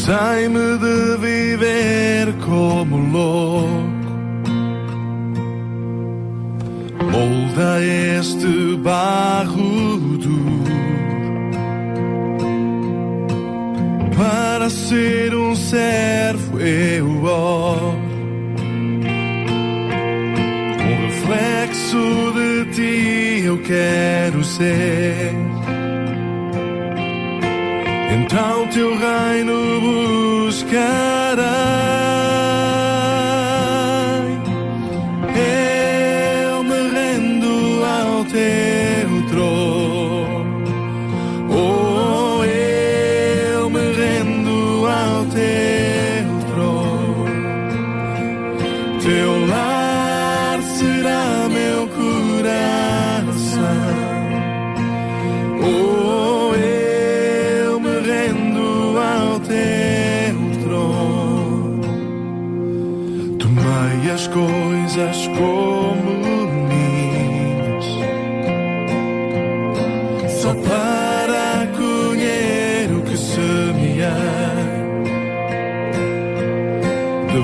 Cansei-me de viver como louco. Molda este barro duro para ser um servo eu oro. Um reflexo de ti eu quero ser. Então teu reino buscarei.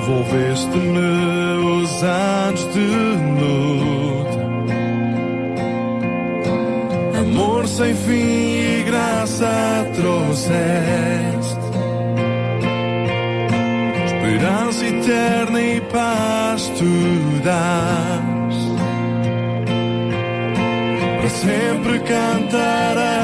Devolveste-me os anos de luta, amor sem fim e graça trouxeste, esperança eterna e paz tu dás. Para sempre cantarei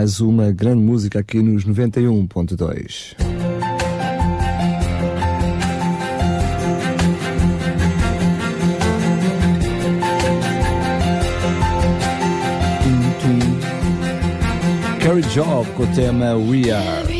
mais uma grande música aqui nos 91.2. Carrie Job com o tema We Are.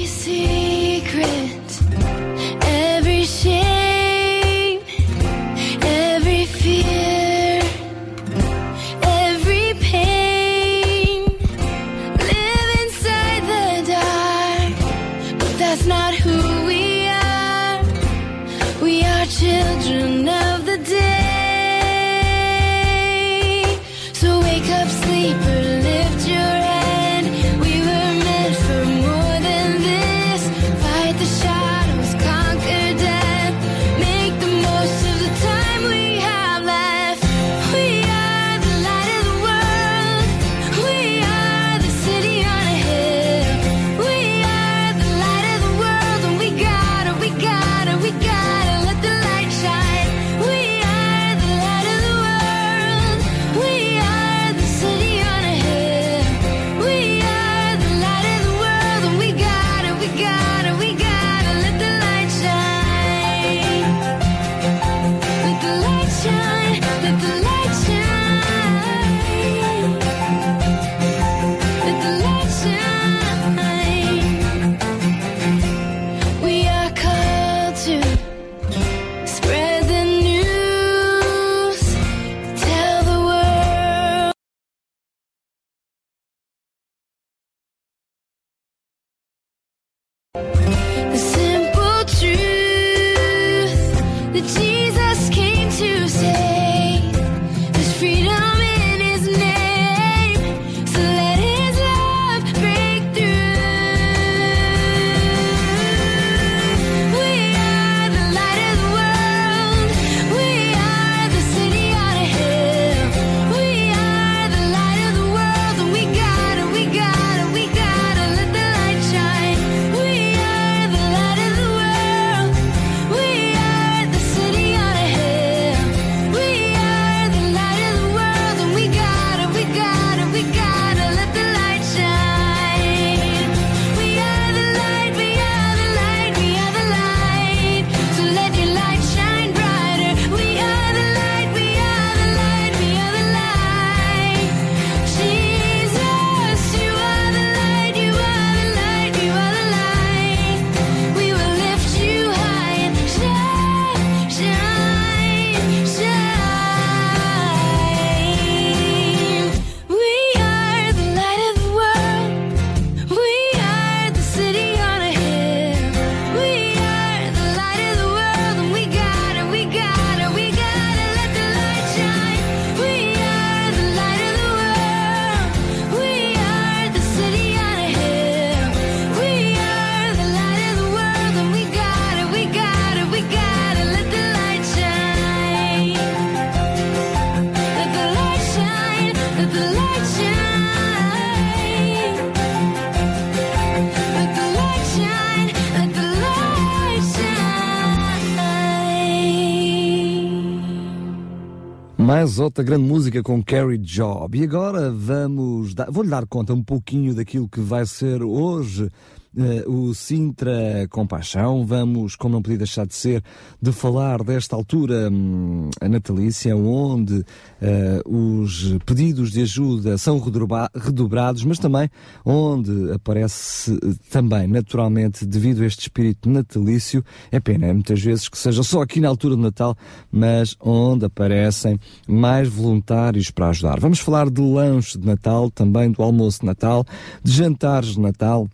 Outra grande música com Carrie Job. E agora vamos dar, vou-lhe dar conta um pouquinho daquilo que vai ser hoje eh, o Sintra Compaixão. Vamos, como não podia deixar de ser, de falar desta altura hum, a natalícia, onde eh, os pedidos de ajuda são redobra- redobrados, mas também onde aparece eh, também, naturalmente, devido a este espírito natalício, é pena, é muitas vezes que seja só aqui na altura do Natal, mas onde aparecem mais voluntários para ajudar. Vamos falar de lanche de Natal, também do almoço de Natal, de jantares de Natal,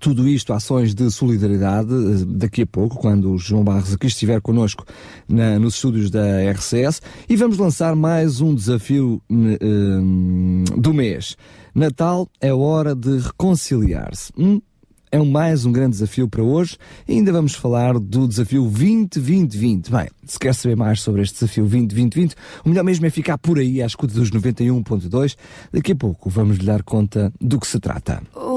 tudo isto, ações de solidariedade, eh, daqui a pouco, quando o João Barros aqui estiver connosco na- nos estúdios da RCS, e vamos lançar mais um desafio ne- hum, do mês. Natal é hora de reconciliar-se. Hum? É um- mais um grande desafio para hoje. E ainda vamos falar do desafio 2020-20. Bem, se quer saber mais sobre este desafio 2020-20, o melhor mesmo é ficar por aí à escuta dos 91.2. Daqui a pouco vamos lhe dar conta do que se trata. You.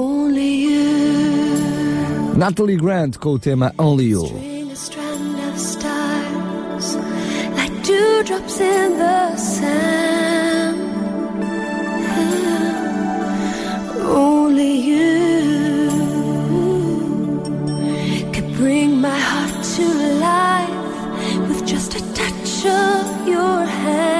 Natalie Grant com o tema Only You. Only you could bring my heart to life with just a touch of your hand.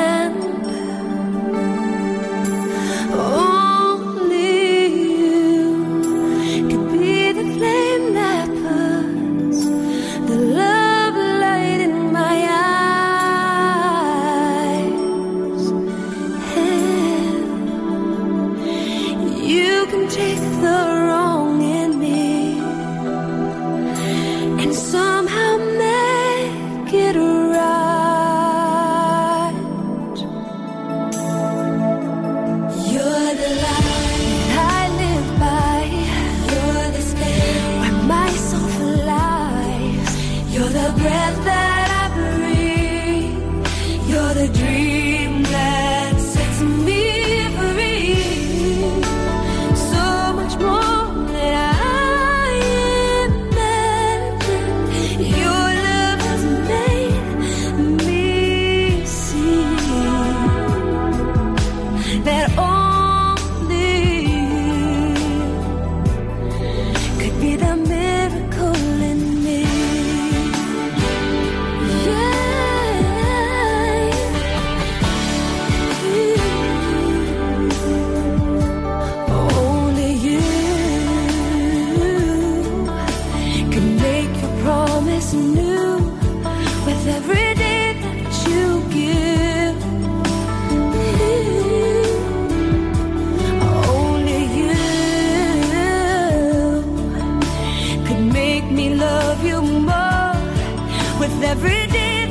Every day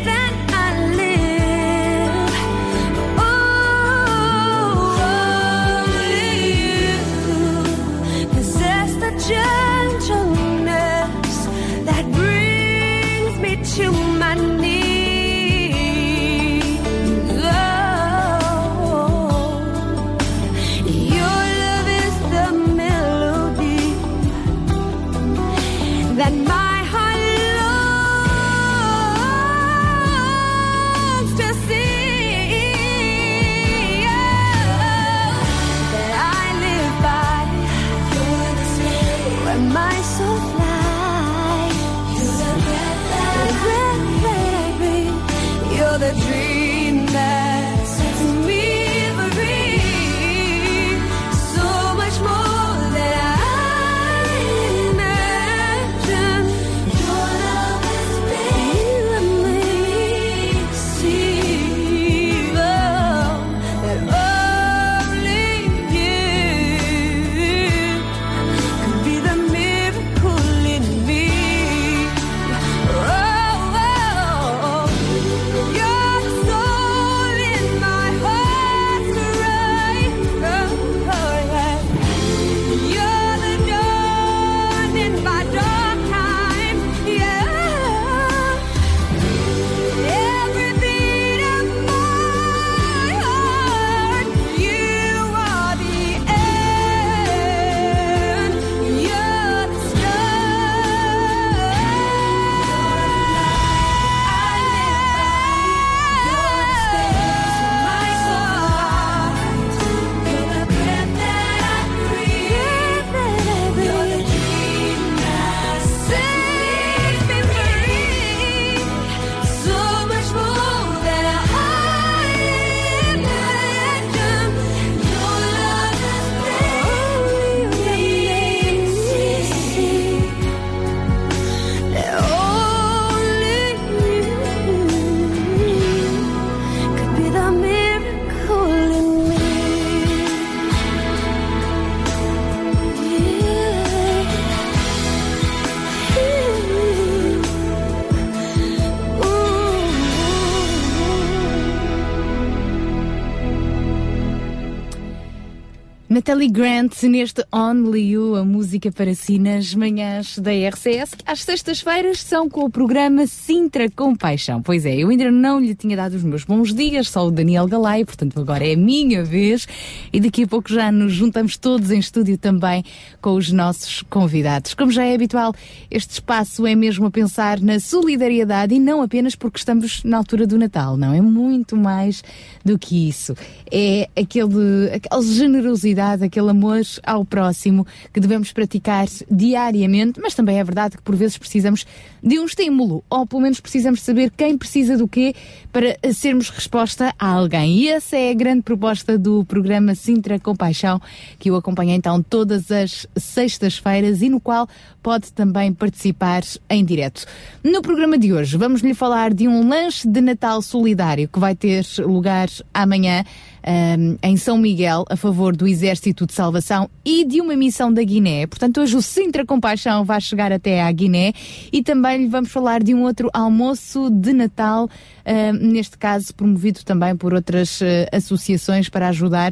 Natalie Grant neste Only You, a música para si nas manhãs da RCS. Às sextas-feiras são com o programa Sintra com Paixão. Pois é, eu ainda não lhe tinha dado os meus bons dias, só o Daniel Galay, portanto agora é a minha vez e daqui a pouco já nos juntamos todos em estúdio também com os nossos convidados. Como já é habitual, este espaço é mesmo a pensar na solidariedade e não apenas porque estamos na altura do Natal, não, é muito mais do que isso. É aquele, aquela generosidade, aquele amor ao próximo que devemos praticar diariamente, mas também é verdade que por vezes precisamos de um estímulo, ou pelo menos precisamos saber quem precisa do quê para sermos resposta a alguém. E essa é a grande proposta do programa Sintra Compaixão, que eu acompanho então todas as sextas-feiras e no qual pode também participar em direto. No programa de hoje vamos lhe falar de um lanche de Natal solidário que vai ter lugar amanhã um, em São Miguel a favor do Exército de Salvação e de uma missão da Guiné. Portanto, hoje o Sintra Compaixão vai chegar até à Guiné e também lhe vamos falar de um outro almoço de Natal, um, neste caso promovido também por outras uh, associações para ajudar,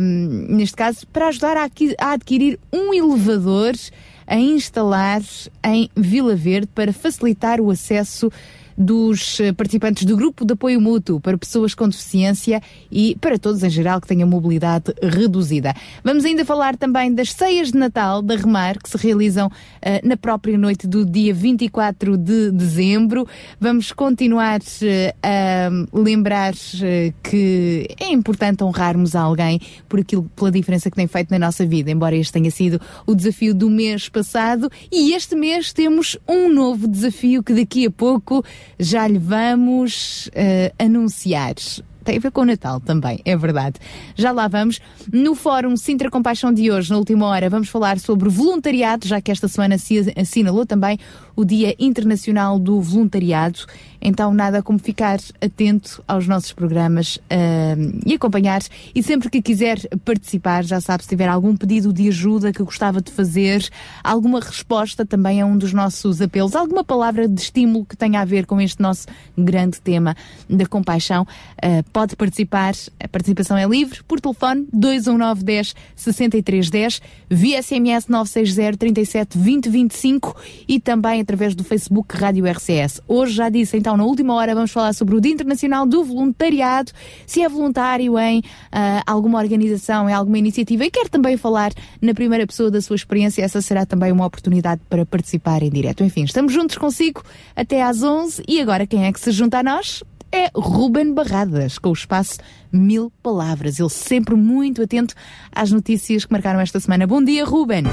um, neste caso, para ajudar a, a adquirir um elevador a instalar em Vila Verde para facilitar o acesso dos eh, participantes do grupo de apoio mútuo para pessoas com deficiência e para todos em geral que tenham mobilidade reduzida. Vamos ainda falar também das ceias de Natal da Remar que se realizam eh, na própria noite do dia 24 de dezembro. Vamos continuar eh, a lembrar que é importante honrarmos alguém por aquilo, pela diferença que tem feito na nossa vida, embora este tenha sido o desafio do mês passado e este mês temos um novo desafio que daqui a pouco já lhe vamos eh, anunciar. tem a ver com o Natal também, é verdade. Já lá vamos. No Fórum Sintra Compaixão de hoje, na última hora, vamos falar sobre voluntariado, já que esta semana se assinalou também o Dia Internacional do Voluntariado. Então, nada como ficar atento aos nossos programas uh, e acompanhar. E sempre que quiser participar, já sabe, se tiver algum pedido de ajuda que gostava de fazer, alguma resposta também a um dos nossos apelos, alguma palavra de estímulo que tenha a ver com este nosso grande tema da compaixão, uh, pode participar. A participação é livre por telefone 21910 6310, via SMS 960 37 20 25 e também através do Facebook Rádio RCS. Hoje já disse então na última hora vamos falar sobre o Dia Internacional do Voluntariado, se é voluntário em uh, alguma organização, em alguma iniciativa e quer também falar na primeira pessoa da sua experiência, essa será também uma oportunidade para participar em direto. Enfim, estamos juntos consigo até às 11 e agora quem é que se junta a nós? É Ruben Barradas, com o espaço Mil Palavras. Ele sempre muito atento às notícias que marcaram esta semana. Bom dia, Ruben!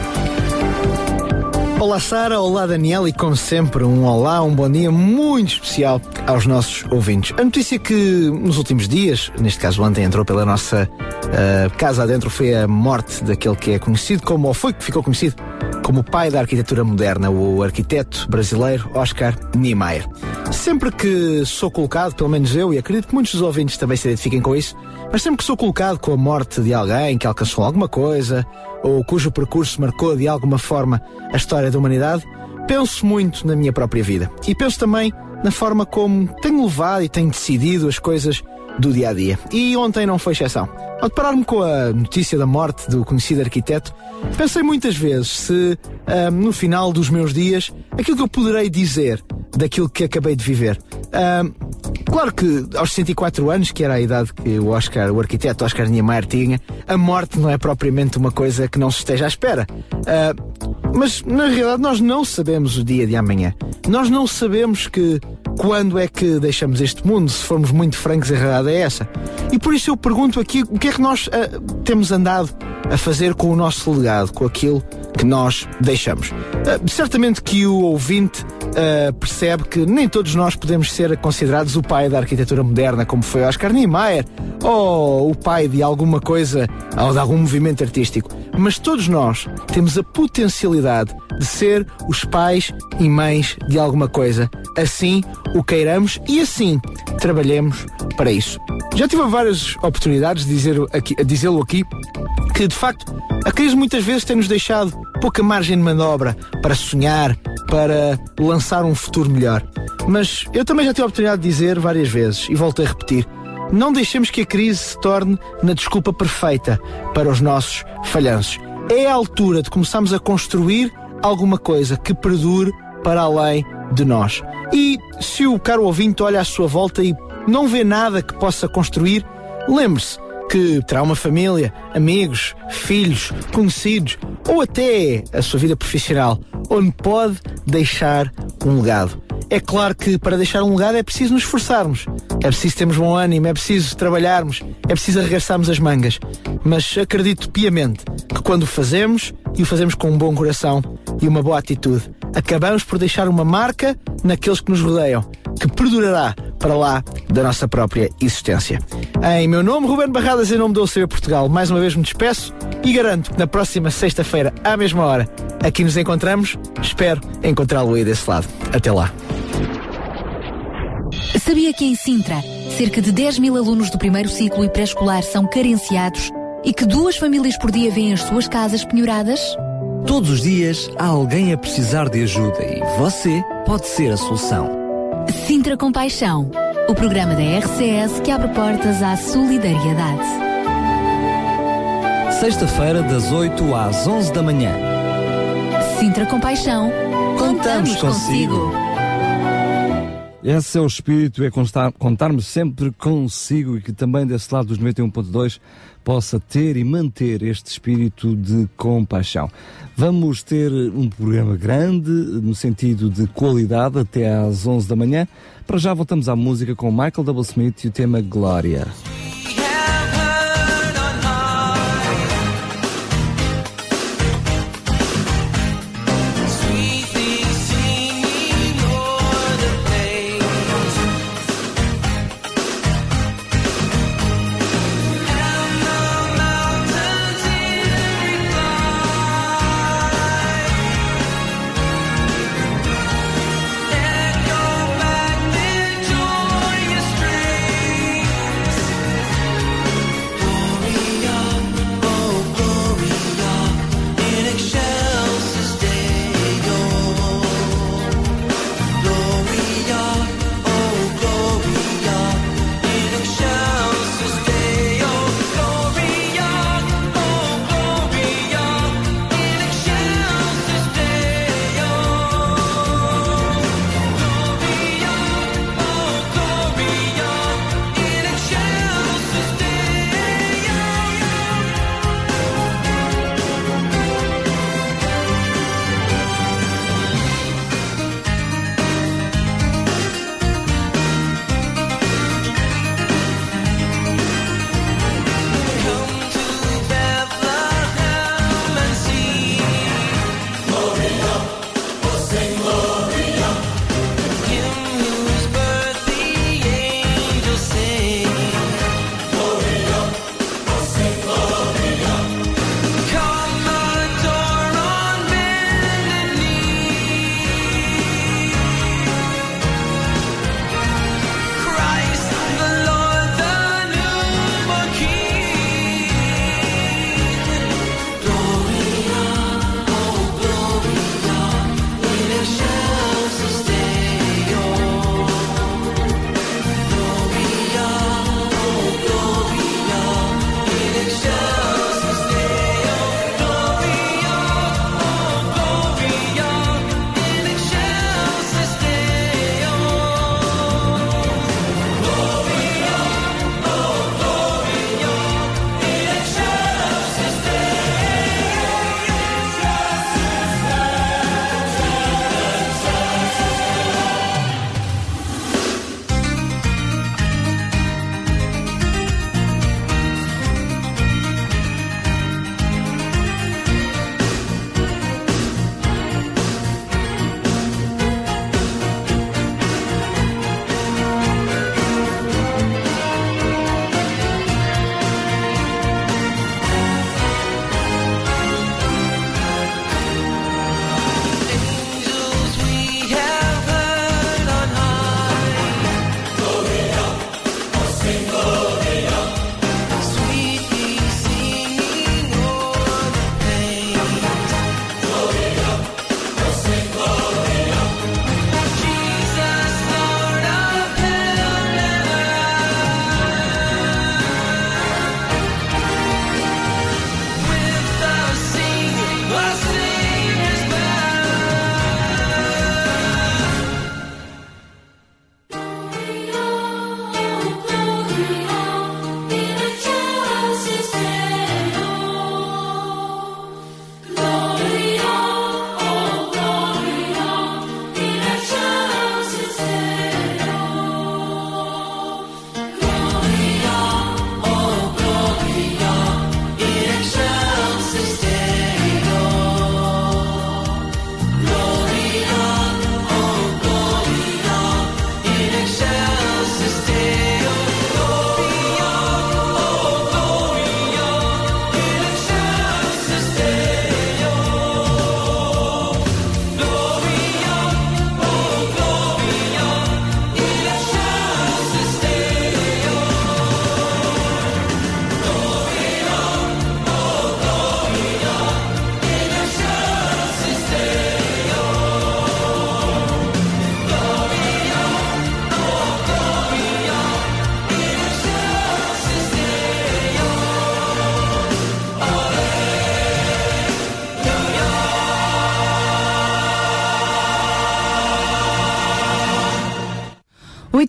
Olá Sara, olá Daniel e como sempre um olá, um bom dia muito especial aos nossos ouvintes. A notícia que nos últimos dias, neste caso ontem entrou pela nossa uh, casa adentro foi a morte daquele que é conhecido como, ou foi que ficou conhecido como pai da arquitetura moderna, o arquiteto brasileiro Oscar Niemeyer. Sempre que sou colocado, pelo menos eu, e acredito que muitos dos ouvintes também se identifiquem com isso, mas sempre que sou colocado com a morte de alguém que alcançou alguma coisa, ou cujo percurso marcou de alguma forma a história da humanidade, penso muito na minha própria vida. E penso também na forma como tenho levado e tenho decidido as coisas do dia a dia. E ontem não foi exceção. Ao deparar-me com a notícia da morte do conhecido arquiteto, pensei muitas vezes se, ah, no final dos meus dias, aquilo que eu poderei dizer daquilo que acabei de viver. Ah, claro que aos 64 anos, que era a idade que o Oscar, o arquiteto Oscar Niemeyer tinha, a morte não é propriamente uma coisa que não se esteja à espera. Ah, mas na realidade nós não sabemos o dia de amanhã. Nós não sabemos que quando é que deixamos este mundo, se formos muito francos, a realidade é essa. E por isso eu pergunto aqui o que é que nós uh, temos andado a fazer com o nosso legado, com aquilo que nós deixamos. Uh, certamente que o ouvinte uh, percebe que nem todos nós podemos ser considerados o pai da arquitetura moderna, como foi Oscar Niemeyer, ou o pai de alguma coisa, ou de algum movimento artístico. Mas todos nós temos a potencialidade de ser os pais e mães de alguma coisa. Assim o queiramos e assim trabalhemos para isso. Já tive várias oportunidades de dizer aqui, dizê-lo aqui que, de facto, a crise muitas vezes tem-nos deixado pouca margem de manobra para sonhar, para lançar um futuro melhor. Mas eu também já tive a oportunidade de dizer várias vezes, e volto a repetir, não deixemos que a crise se torne na desculpa perfeita para os nossos falhanços. É a altura de começarmos a construir alguma coisa que perdure para além de nós. E se o caro ouvinte olha à sua volta e não vê nada que possa construir, lembre-se que terá uma família, amigos, filhos, conhecidos ou até a sua vida profissional, onde pode deixar um legado. É claro que para deixar um legado é preciso nos esforçarmos, é preciso termos bom ânimo, é preciso trabalharmos, é preciso arregaçarmos as mangas. Mas acredito piamente que quando o fazemos, e o fazemos com um bom coração e uma boa atitude, acabamos por deixar uma marca naqueles que nos rodeiam, que perdurará para lá da nossa própria existência. Em meu nome, Ruben Barradas, em nome do OCB Portugal, mais uma vez me despeço e garanto que na próxima sexta-feira, à mesma hora, aqui nos encontramos. Espero encontrá-lo aí desse lado. Até lá. Sabia que em Sintra, cerca de 10 mil alunos do primeiro ciclo e pré-escolar são carenciados e que duas famílias por dia vêm as suas casas penhoradas? Todos os dias há alguém a precisar de ajuda e você pode ser a solução. Sintra Compaixão, o programa da RCS que abre portas à solidariedade. Sexta-feira, das 8 às 11 da manhã. Sintra Compaixão, Contamos consigo. Esse é o espírito, é constar, contarmos sempre consigo e que também desse lado dos 91.2 possa ter e manter este espírito de compaixão. Vamos ter um programa grande, no sentido de qualidade, até às 11 da manhã. Para já voltamos à música com Michael W. Smith e o tema Glória.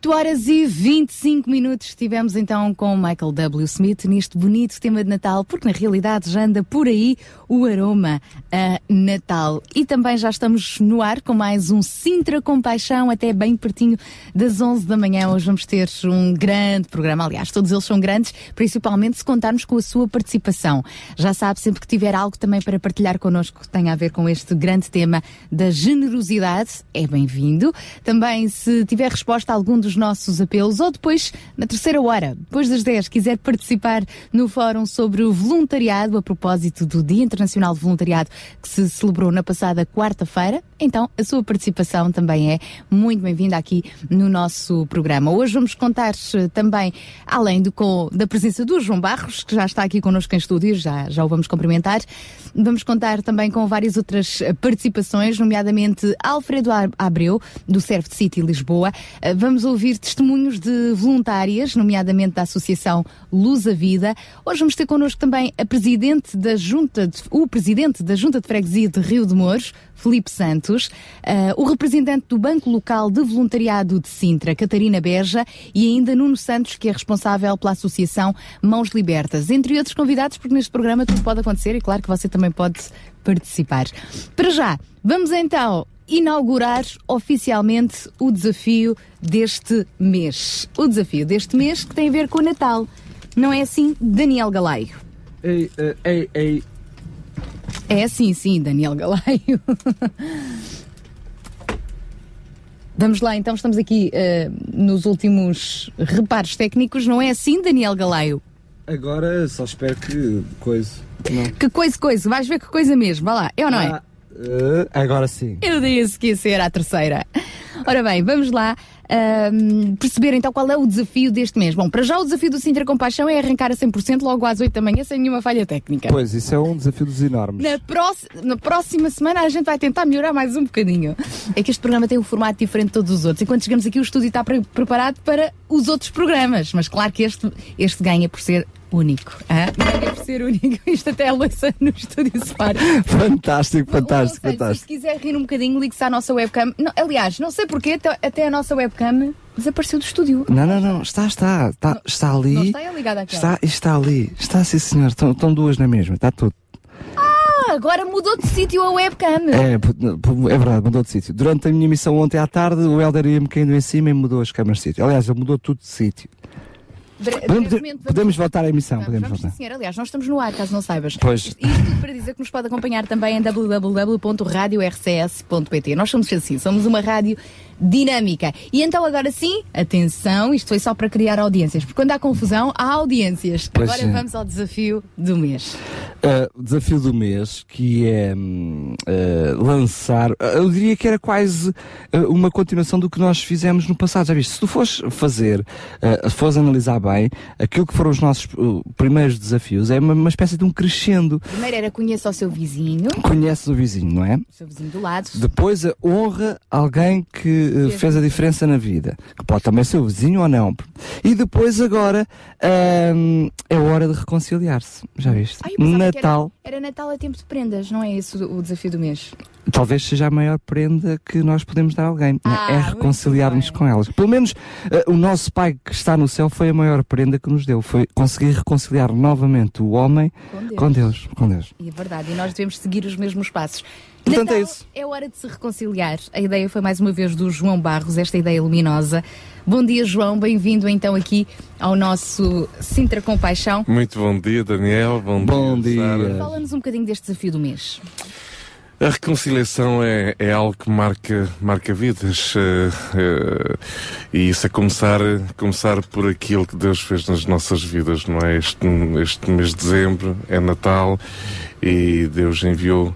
8 horas e 25 minutos estivemos então com Michael W. Smith neste bonito tema de Natal, porque na realidade já anda por aí o aroma a Natal. E também já estamos no ar com mais um Sintra com Paixão, até bem pertinho das 11 da manhã. Hoje vamos ter um grande programa, aliás, todos eles são grandes, principalmente se contarmos com a sua participação. Já sabe, sempre que tiver algo também para partilhar connosco que tenha a ver com este grande tema da generosidade, é bem-vindo. Também se tiver resposta a algum dos nossos apelos, ou depois, na terceira hora, depois das 10, quiser participar no fórum sobre o voluntariado, a propósito do Dia Internacional de Voluntariado que se celebrou na passada quarta-feira, então a sua participação também é muito bem-vinda aqui no nosso programa. Hoje vamos contar também, além do, com, da presença do João Barros, que já está aqui connosco em estúdio, já, já o vamos cumprimentar, vamos contar também com várias outras eh, participações, nomeadamente Alfredo Abreu, do Serve City Lisboa. Eh, Vamos ouvir testemunhos de voluntárias, nomeadamente da Associação Luz a Vida. Hoje vamos ter connosco também a presidente da Junta, de- o presidente da Junta de Freguesia de Rio de Mouros, Felipe Santos, eh, o representante do Banco Local de Voluntariado de Sintra, Catarina Beja, e ainda Nuno Santos, que é responsável pela Associação Mãos Libertas, entre outros convidados, porque neste programa tudo pode acontecer e claro que você também pode participar. Para já, vamos então inaugurar oficialmente o desafio deste mês. O desafio deste mês que tem a ver com o Natal. Não é assim, Daniel Galaio? Eh, ei, ei. É assim, sim, Daniel Galaio. Vamos lá, então estamos aqui eh, nos últimos reparos técnicos. Não é assim, Daniel Galaio? Agora só espero que coisa. Não. Que coisa, coisa, vais ver que coisa mesmo. Vá lá, é ou não é? Ah, eh, agora sim. Eu disse que ia ser a terceira. Ora bem, vamos lá ahm, perceber então qual é o desafio deste mês. Bom, para já o desafio do Sintra Compaixão é arrancar a 100% logo às 8 da manhã sem nenhuma falha técnica. Pois, isso é um desafio dos enormes. Na, próxima- na próxima semana a gente vai tentar melhorar mais um bocadinho. É que este programa tem um formato diferente de todos os outros. Enquanto chegamos aqui, o estúdio está pre- preparado para os outros programas. Mas claro que este, este ganha por ser único. hã? Ganha por ser único. Isto até a Luísa no estúdio se para. Fantástico, fantástico, seja, fantástico. Se quiser rir um bocadinho, ligue-se à nossa webcam. Não, aliás, não sei porquê, até, a nossa webcam desapareceu do estúdio. Não, não, não, está, está, está, está ali. Não está é ligada àquela. Está, está ali. Está, sim, senhor. Estão, estão duas na mesma, está tudo. Ah, agora mudou de sítio a webcam. É, é verdade, mudou de sítio. Durante a minha missão ontem à tarde, o Helder ia-me caindo em cima e mudou as câmaras de sítio. Aliás, ele mudou tudo de sítio. Bre- Podemos, brevemente, vamos- podemos voltar à emissão, Vamos, podemos vamos, voltar. sim, senhor. Aliás, nós estamos no ar, caso não saibas. Pois. Isto tudo para dizer que nos pode acompanhar também em www.radiorcs.pt. Nós somos assim, somos uma rádio dinâmica. E então agora sim, atenção, isto foi só para criar audiências, porque quando há confusão, há audiências. Pois agora é. vamos ao desafio do mês. Uh, desafio do mês, que é uh, lançar, uh, eu diria que era quase uma continuação do que nós fizemos no passado. Já viste? Se tu fores fazer, se fores analisar bem, aquilo que foram os nossos primeiros desafios é uma, uma espécie de um crescendo. Primeiro era conheça o seu vizinho, Conheces o vizinho, não é? o seu vizinho do lado. Depois honra alguém que uh, Fez fez a diferença na vida, que pode também ser o vizinho ou não. E depois agora hum, é hora de reconciliar-se. Já viste? Ai, que Natal. Era, era Natal a tempo de prendas, não é esse o desafio do mês? talvez seja a maior prenda que nós podemos dar a alguém. né? Ah, é reconciliar-nos com elas. Pelo menos eh, o nosso Pai que está no céu foi a maior prenda que nos deu. Foi conseguir reconciliar novamente o homem Com Deus. com Deus. Com Deus. E é verdade, e nós devemos seguir os mesmos passos. Portanto, Natal é isso. É hora de se reconciliar. A ideia foi mais uma vez do João Barros, esta ideia luminosa. Bom dia, João. Bem-vindo então aqui ao nosso Sintra Compaixão. Muito bom dia, Daniel. Bom, Bom dia. dia. Sara. Fala-nos um bocadinho deste desafio do mês. A reconciliação é, é algo que marca, marca vidas. eh, eh, e isso é começar, começar por aquilo que Deus fez nas nossas vidas, não é? Este, este mês de dezembro é Natal e Deus enviou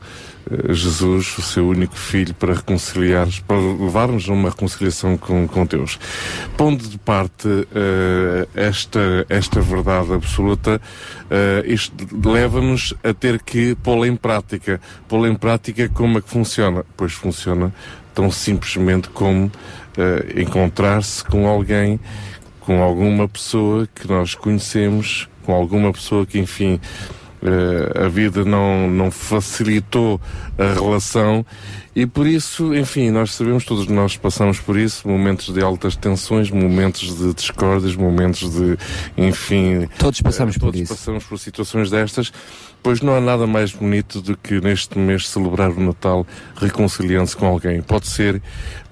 Jesus, o seu único filho, para reconciliar, para levar-nos a uma reconciliação com, com Deus. Pondo de parte eh, esta, esta verdade absoluta, eh, isto leva-nos a ter que pô-la em prática. Pô-la em prática como é que funciona? Pois funciona tão simplesmente como eh, encontrar-se com alguém, com alguma pessoa que nós conhecemos, com alguma pessoa que, enfim, eh, a vida não, não facilitou a relação e por isso, enfim, nós sabemos, todos nós passamos por isso, momentos de altas tensões, momentos de discórdias, momentos de, enfim... Todos passamos eh, por todos isso. passamos por situações destas, pois não há nada mais bonito do que neste mês celebrar o Natal reconciliando-se com alguém. Pode ser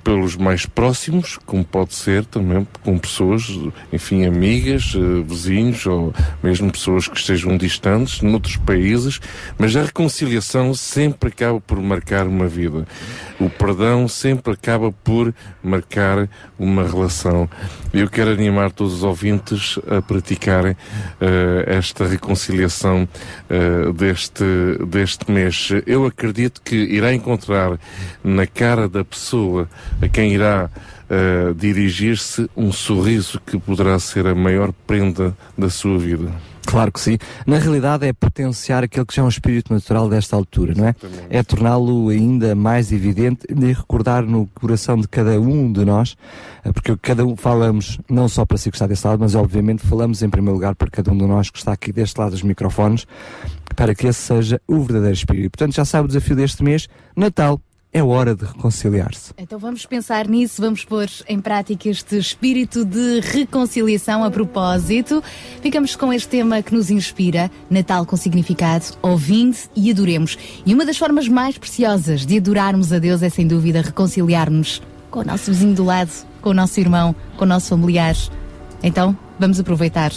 pelos mais próximos, como pode ser também com pessoas, enfim, amigas, eh, vizinhos ou mesmo pessoas que estejam distantes, noutros países, mas a reconciliação sempre acaba por marcar uma vida. O perdão sempre acaba por marcar uma relação. Eu quero animar todos os ouvintes a praticarem eh, esta reconciliação eh, deste, deste mês. Eu acredito que irá encontrar na cara da pessoa a quem irá eh, dirigir-se um sorriso que poderá ser a maior prenda da sua vida. Claro que sim. Na realidade é potenciar aquele que já é um espírito natural desta altura, não é? É torná-lo ainda mais evidente e recordar no coração de cada um de nós, eh, porque cada um falamos não só para si que está desse lado, mas obviamente falamos em primeiro lugar para cada um de nós que está aqui deste lado dos microfones, para que esse seja o verdadeiro espírito. Portanto, já sabe o desafio deste mês, Natal. É hora de reconciliar-se. Então vamos pensar nisso, vamos pôr em prática este espírito de reconciliação a propósito. Ficamos com este tema que nos inspira, Natal com significado, ouvindo e adoremos. E uma das formas mais preciosas de adorarmos a Deus é sem dúvida reconciliar-nos com o nosso vizinho do lado, com o nosso irmão, com o nosso familiar. Então, vamos aproveitar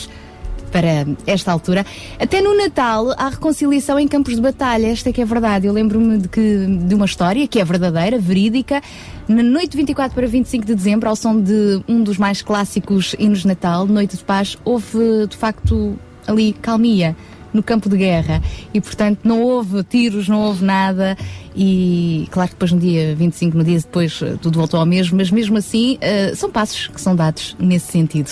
para esta altura. Até no Natal há reconciliação em campos de batalha, esta é que é verdade. Eu lembro-me de, que, de uma história que é verdadeira, verídica. Na noite de 24 para 25 de dezembro, ao som de um dos mais clássicos hinos de Natal, Noite de Paz, houve de facto ali calmia no campo de guerra e portanto não houve tiros, não houve nada e claro que depois no dia 25, no dia depois eh, tudo voltou ao mesmo, mas mesmo assim eh, são passos que são dados nesse sentido.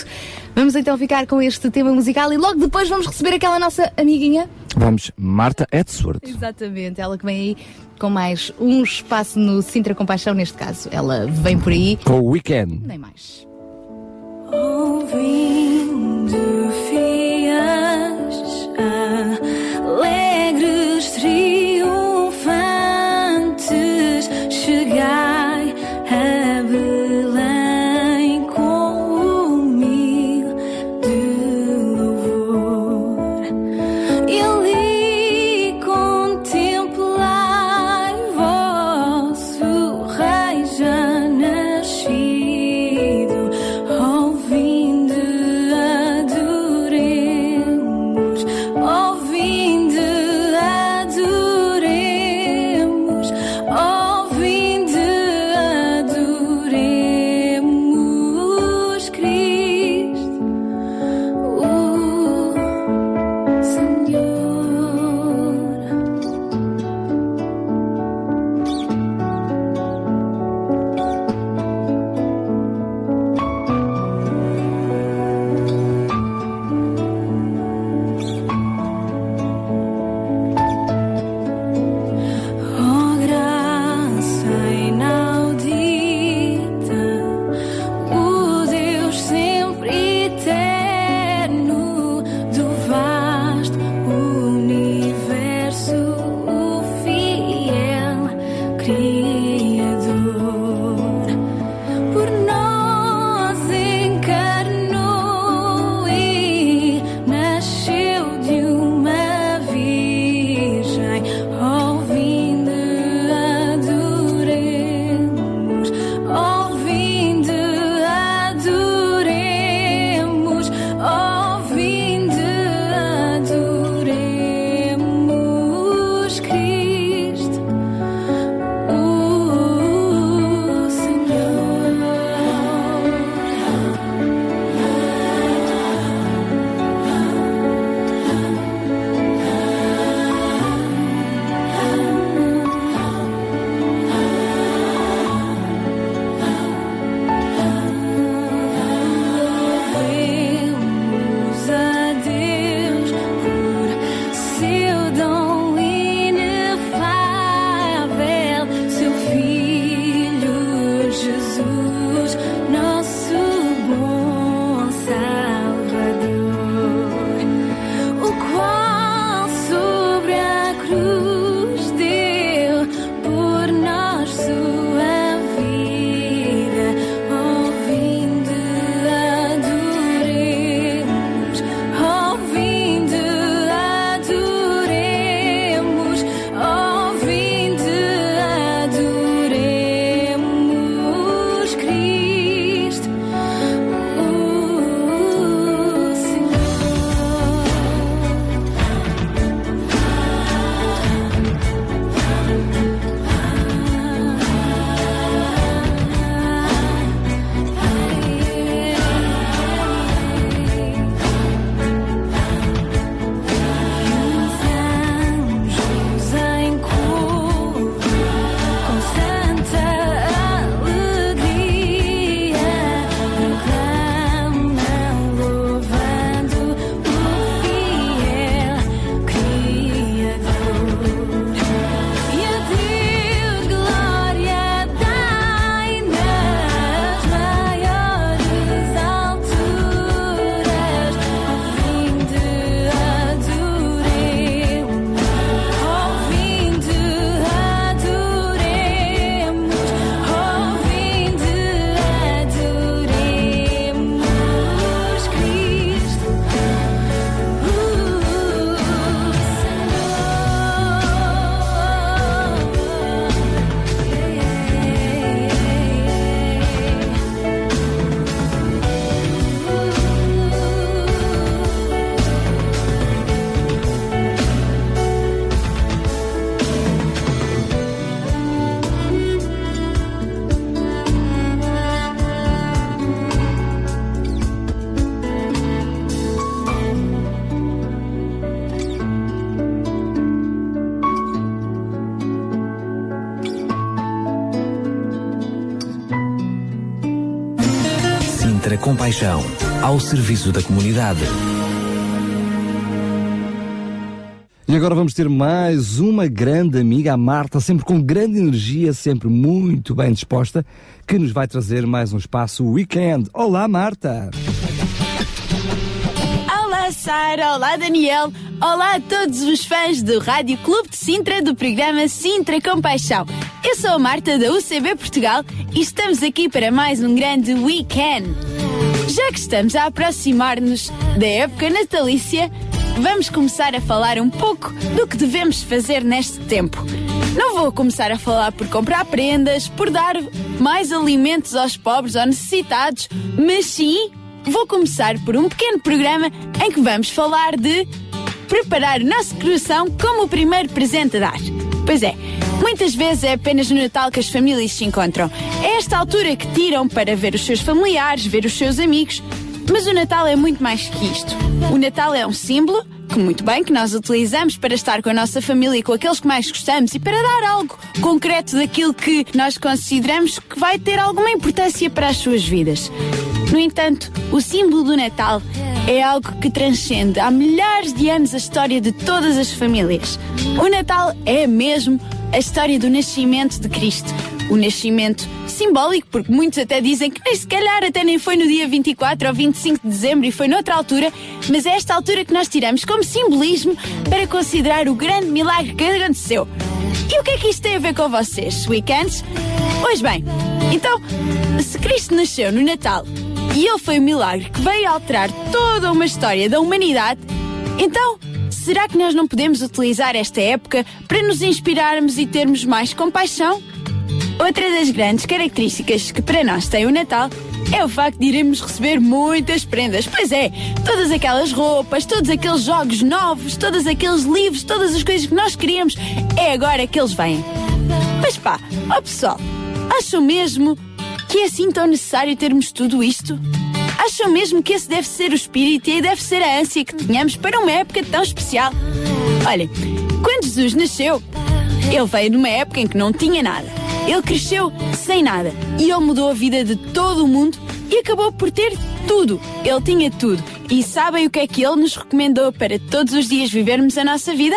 Vamos então ficar com este tema musical e logo depois vamos receber aquela nossa amiguinha. Vamos, Marta Edsworth. Exatamente, ela que vem aí com mais um espaço no Sintra Compaixão, neste caso. Ela vem por aí, Com o Weekend. nem mais. Ouvindo Compaixão, ao serviço da comunidade. E agora vamos ter mais uma grande amiga, a Marta, sempre com grande energia, sempre muito bem disposta, que nos vai trazer mais um espaço weekend. Olá, Marta! Olá, Sara. Olá, Daniel. Olá a todos os fãs do Rádio Clube de Sintra do programa Sintra Compaixão. Eu sou a Marta da UCB Portugal e estamos aqui para mais um grande weekend. Já que estamos a aproximar-nos da época natalícia, vamos começar a falar um pouco do que devemos fazer neste tempo. Não vou começar a falar por comprar prendas, por dar mais alimentos aos pobres ou necessitados, mas sim vou começar por um pequeno programa em que vamos falar de preparar o nosso coração como o primeiro presente a dar. Pois é, muitas vezes é apenas no Natal que as famílias se encontram. É esta altura que tiram para ver os seus familiares, ver os seus amigos. Mas o Natal é muito mais que isto. O Natal é um símbolo que muito bem que nós utilizamos para estar com a nossa família e com aqueles que mais gostamos e para dar algo concreto daquilo que nós consideramos que vai ter alguma importância para as suas vidas. No entanto, o símbolo do Natal é algo que transcende há milhares de anos a história de todas as famílias. O Natal é mesmo a história do nascimento de Cristo. O nascimento simbólico, porque muitos até dizem que nem se calhar até nem foi no dia 24 ou 25 de dezembro e foi noutra altura, mas é esta altura que nós tiramos como simbolismo para considerar o grande milagre que aconteceu. E o que é que isto tem a ver com vocês, weekends? Pois bem, então, se Cristo nasceu no Natal e ele foi o milagre que veio alterar toda uma história da humanidade, então será que nós não podemos utilizar esta época para nos inspirarmos e termos mais compaixão? Outra das grandes características que para nós tem o Natal é o facto de iremos receber muitas prendas. Pois é, todas aquelas roupas, todos aqueles jogos novos, todos aqueles livros, todas as coisas que nós queríamos, é agora que eles vêm. Mas pá, ó pessoal, acham mesmo que é assim tão necessário termos tudo isto? Acham mesmo que esse deve ser o espírito e deve ser a ânsia que tínhamos para uma época tão especial? Olhem, quando Jesus nasceu, ele veio numa época em que não tinha nada. Ele cresceu sem nada e ele mudou a vida de todo o mundo e acabou por ter tudo. Ele tinha tudo. E sabem o que é que ele nos recomendou para todos os dias vivermos a nossa vida?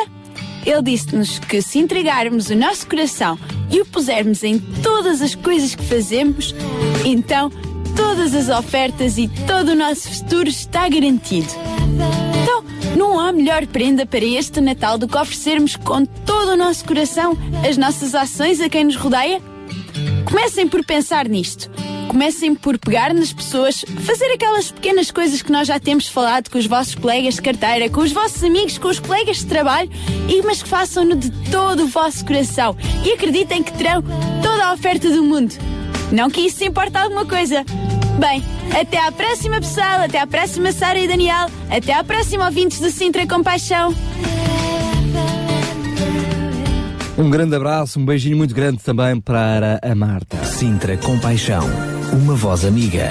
Ele disse-nos que se entregarmos o nosso coração e o pusermos em todas as coisas que fazemos, então todas as ofertas e todo o nosso futuro está garantido. Não há melhor prenda para este Natal do que oferecermos com todo o nosso coração as nossas ações a quem nos rodeia? Comecem por pensar nisto. Comecem por pegar nas pessoas, fazer aquelas pequenas coisas que nós já temos falado com os vossos colegas de carteira, com os vossos amigos, com os colegas de trabalho, e mas que façam-no de todo o vosso coração. E acreditem que terão toda a oferta do mundo. Não que isso importe alguma coisa. Bem, até à próxima pessoal, até à próxima Sara e Daniel, até à próxima ouvintes do Sintra Compaixão. Um grande abraço, um beijinho muito grande também para a Marta. Sintra Compaixão, uma voz amiga.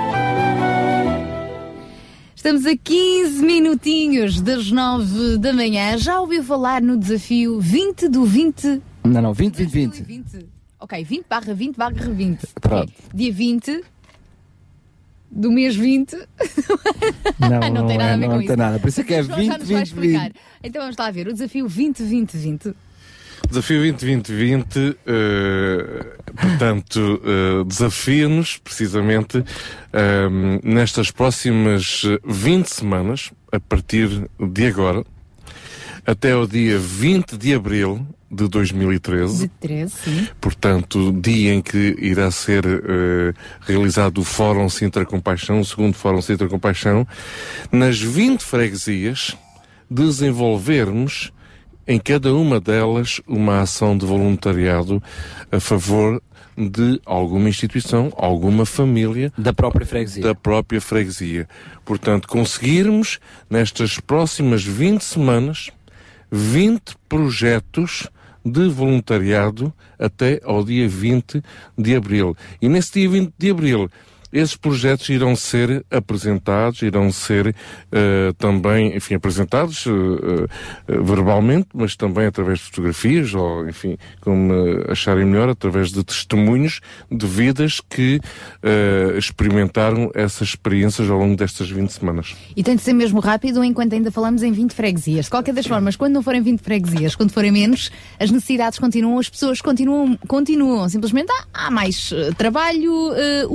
Estamos a 15 minutinhos das 9 da manhã. Já ouviu falar no desafio 20 do 20? Não, não, 20, 20, 20. 20. Ok, 20 barra 20 barra 20. Pronto. Ok, Dia 20 do mês 20. Não, não, tem nada a ver não com tem isso. nada. Por isso é que é O João já 20, nos vai 20, explicar. 20. Então vamos lá ver. O desafio 20, 20, 20. Desafio 2020, eh, portanto, eh, desafia-nos precisamente eh, nestas próximas eh, 20 semanas, a partir de agora, até o dia 20 de abril de 2013, De 13, sim. portanto, dia em que irá ser eh, realizado o Fórum Sintra Compaixão, o segundo Fórum Sintra Compaixão, nas 20 freguesias, desenvolvermos em cada uma delas uma ação de voluntariado a favor de alguma instituição, alguma família Da própria freguesia. da própria freguesia. Portanto, conseguirmos nestas próximas 20 semanas 20 projetos de voluntariado até ao dia 20 de abril. E nesse dia 20 de abril, esses projetos irão ser apresentados, irão ser eh, também, enfim, apresentados eh, eh, verbalmente, mas também através de fotografias, ou, enfim, como acharem melhor, através de testemunhos de vidas que experimentaram essas experiências ao longo destas 20 semanas. E tem de ser mesmo rápido enquanto ainda falamos em 20 freguesias. De qualquer das formas, quando não forem 20 freguesias, quando forem menos, as necessidades continuam, as pessoas continuam, continuam. Simplesmente há, há mais trabalho eh,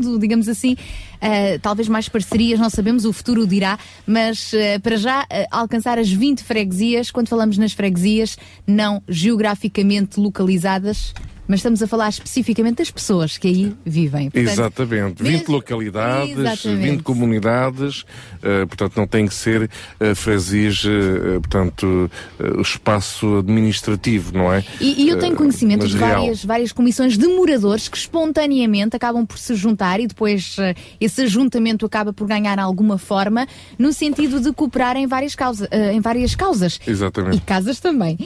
unificado, digamos assim. Eh, talvez mais parcerias, não sabemos, o futuro dirá, mas eh, para já eh, alcançar as 20 freguesias, quando falamos nas freguesias, não geograficamente localizadas, mas estamos a falar especificamente das pessoas que aí vivem. Portanto, Exatamente, 20 mesmo- localidades, Exatamente. 20 comunidades, eh, portanto não tem que ser uh, freguesias, eh, portanto, o espaço administrativo, não é? E, e eu tenho conhecimento de várias, várias comissões de moradores que espontaneamente acabam por se juntar e depois esse ajuntamento acaba por ganhar alguma forma no sentido de cooperar em várias, causa, em várias causas. Exatamente. E casas também.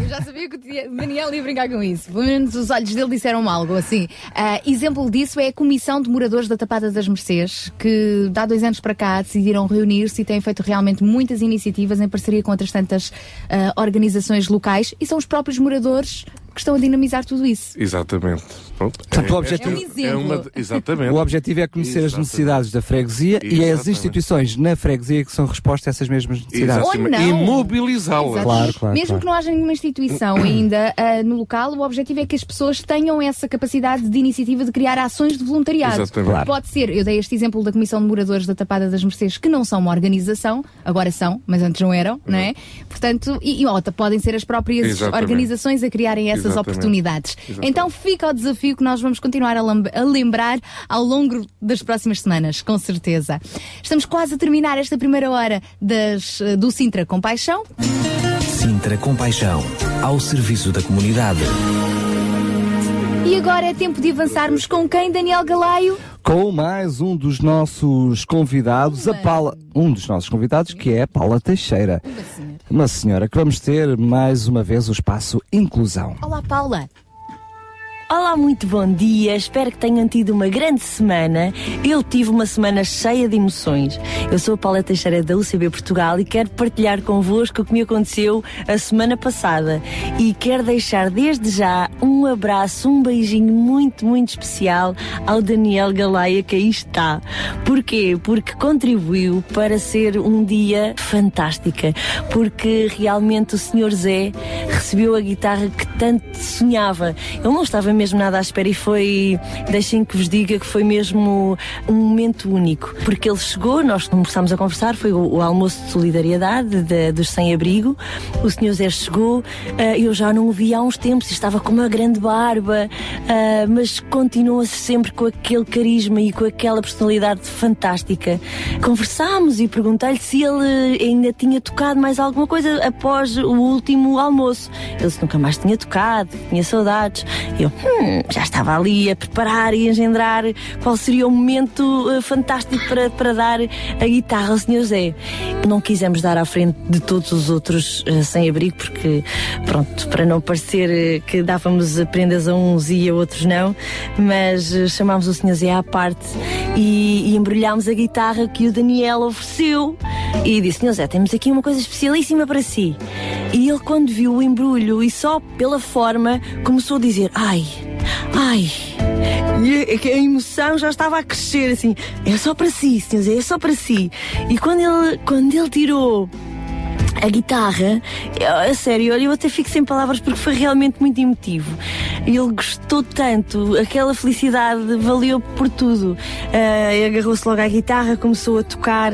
Eu já sabia que o Daniel ia brincar com isso. Pelo menos os os olhos dele disseram algo assim. Ah, exemplo disso é a Comissão de Moradores da Tapada das Mercês, que há dois anos para cá decidiram reunir-se e têm feito realmente muitas iniciativas em parceria com outras tantas ah, organizações locais e são os próprios moradores que estão a dinamizar tudo isso. Exatamente. Pronto. Portanto, o objetivo- É um exemplo. uma- exatamente. O objetivo é conhecer as Exatamente. necessidades da freguesia e é as Exatamente. instituições na freguesia que são resposta a essas mesmas necessidades. Ou Exatamente. não. E mobilizá-las. Claro, claro, Mesmo claro. que não haja nenhuma instituição ainda ah, no local, o objetivo é que as pessoas tenham essa capacidade de iniciativa de criar ações de voluntariado. Exatamente. Claro. Pode ser, eu dei este exemplo da Comissão de Moradores da Tapada das Mercês, que não são uma organização, agora são, mas antes não eram, não é? Portanto, e, e ó, podem ser as próprias Exatamente. organizações a criarem essas Exatamente. oportunidades. Exatamente. Então fica o desafio que nós vamos continuar a, a lembrar ao longo das próximas semanas, com certeza. Estamos quase a terminar esta primeira hora das, eh, do Sintra com Paixão. Sintra Compaixão, ao serviço da comunidade. E agora é tempo de avançarmos com quem, Daniel Galaio? Com mais um dos nossos convidados, a Paula. Um dos nossos convidados, que é a Paula Teixeira. Uma senhora que vamos ter mais uma vez o espaço Inclusão. Olá, Paula. Olá, muito bom dia. Espero que tenham tido uma grande semana. Eu tive uma semana cheia de emoções. Eu sou a Paula Teixeira da UCB Portugal e quero partilhar convosco o que me aconteceu a semana passada. E quero deixar desde já um abraço, um beijinho muito, muito especial ao Daniel Galaia que aí está. Porquê? Porque contribuiu para ser um dia fantástica. Porque realmente o Sr. Zé recebeu a guitarra que tanto sonhava. Ele não estava mesmo nada à espera e foi, deixem que vos diga que foi mesmo um momento único. Porque ele chegou, nós começámos a conversar, foi o, o almoço de solidariedade de- dos sem-abrigo. O Sr. Zé chegou, ah, eu já não o vi há uns tempos, estava com uma grande barba, ah, mas continua sempre com aquele carisma e com aquela personalidade fantástica. Conversámos e perguntei-lhe se ele ainda tinha tocado mais alguma coisa após o último almoço. Ele disse nunca mais tinha tocado, tinha saudades. Eu, hum, já estava ali a preparar e engendrar qual seria o momento eh, fantástico para, para dar a guitarra ao Sr. Zé. Não quisemos dar à frente de todos os outros eh, sem abrigo, porque, pronto, para não parecer eh, que dávamos prendas a uns e a outros não, mas chamámos o Sr. Zé à parte e, e embrulhámos a guitarra que o Daniel ofereceu e disse: Sr. Zé, temos aqui uma coisa especialíssima para si. E ele, quando viu o embrulho e só pela forma, começou a dizer: Ai, ai. E a, a emoção já estava a crescer assim. É só para si. Zé, é só para si. E quando ele, quando ele tirou a guitarra, a sério, olha, eu até fico sem palavras porque foi realmente muito emotivo. Ele gostou tanto, aquela felicidade valeu por tudo. Ele agarrou-se logo à guitarra, começou a tocar,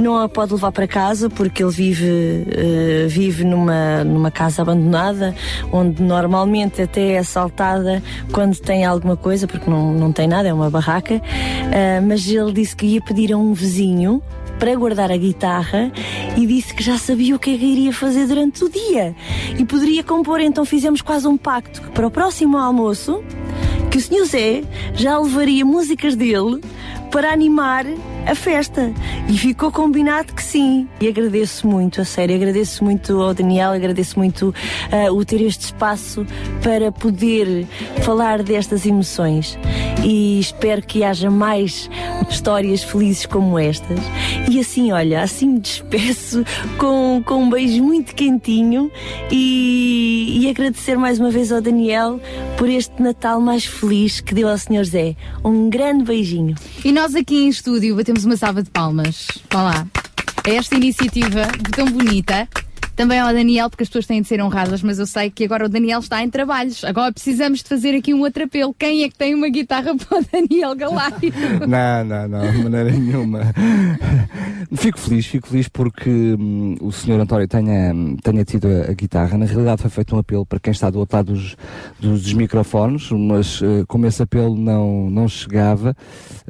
não a pode levar para casa porque ele vive, ah, vive numa, numa casa abandonada, onde normalmente até é assaltada quando tem alguma coisa, porque não, não tem nada, é uma barraca. Ah, mas ele disse que ia pedir a um vizinho para guardar a guitarra e disse que já sabia o que é que iria fazer durante o dia e poderia compor. Então fizemos quase um pacto que para o próximo almoço que o Sr. Zé já levaria músicas dele para animar a festa. E ficou combinado que sim. E agradeço muito, a sério, agradeço muito ao Daniel, agradeço muito ah, o ter este espaço para poder falar destas emoções. E espero que haja mais histórias felizes como estas. E assim, olha, assim me despeço com, com um beijo muito quentinho e, e agradecer mais uma vez ao Daniel por este Natal mais feliz que deu ao Sr. Zé. Um grande beijinho. E nós aqui em estúdio batemos uma salva de palmas. Vá lá. A esta iniciativa tão bonita. Também ao Daniel, porque as pessoas têm de ser honradas, mas eu sei que agora o Daniel está em trabalhos. Agora precisamos de fazer aqui um outro apelo. Quem é que tem uma guitarra para o Daniel Galário? Não, não, não, de maneira nenhuma. Fico feliz, fico feliz porque hum, o Sr. António tenha, tenha tido a, a guitarra. Na realidade foi feito um apelo para quem está do outro lado dos, dos, dos microfones, mas eh, como esse apelo não, não chegava,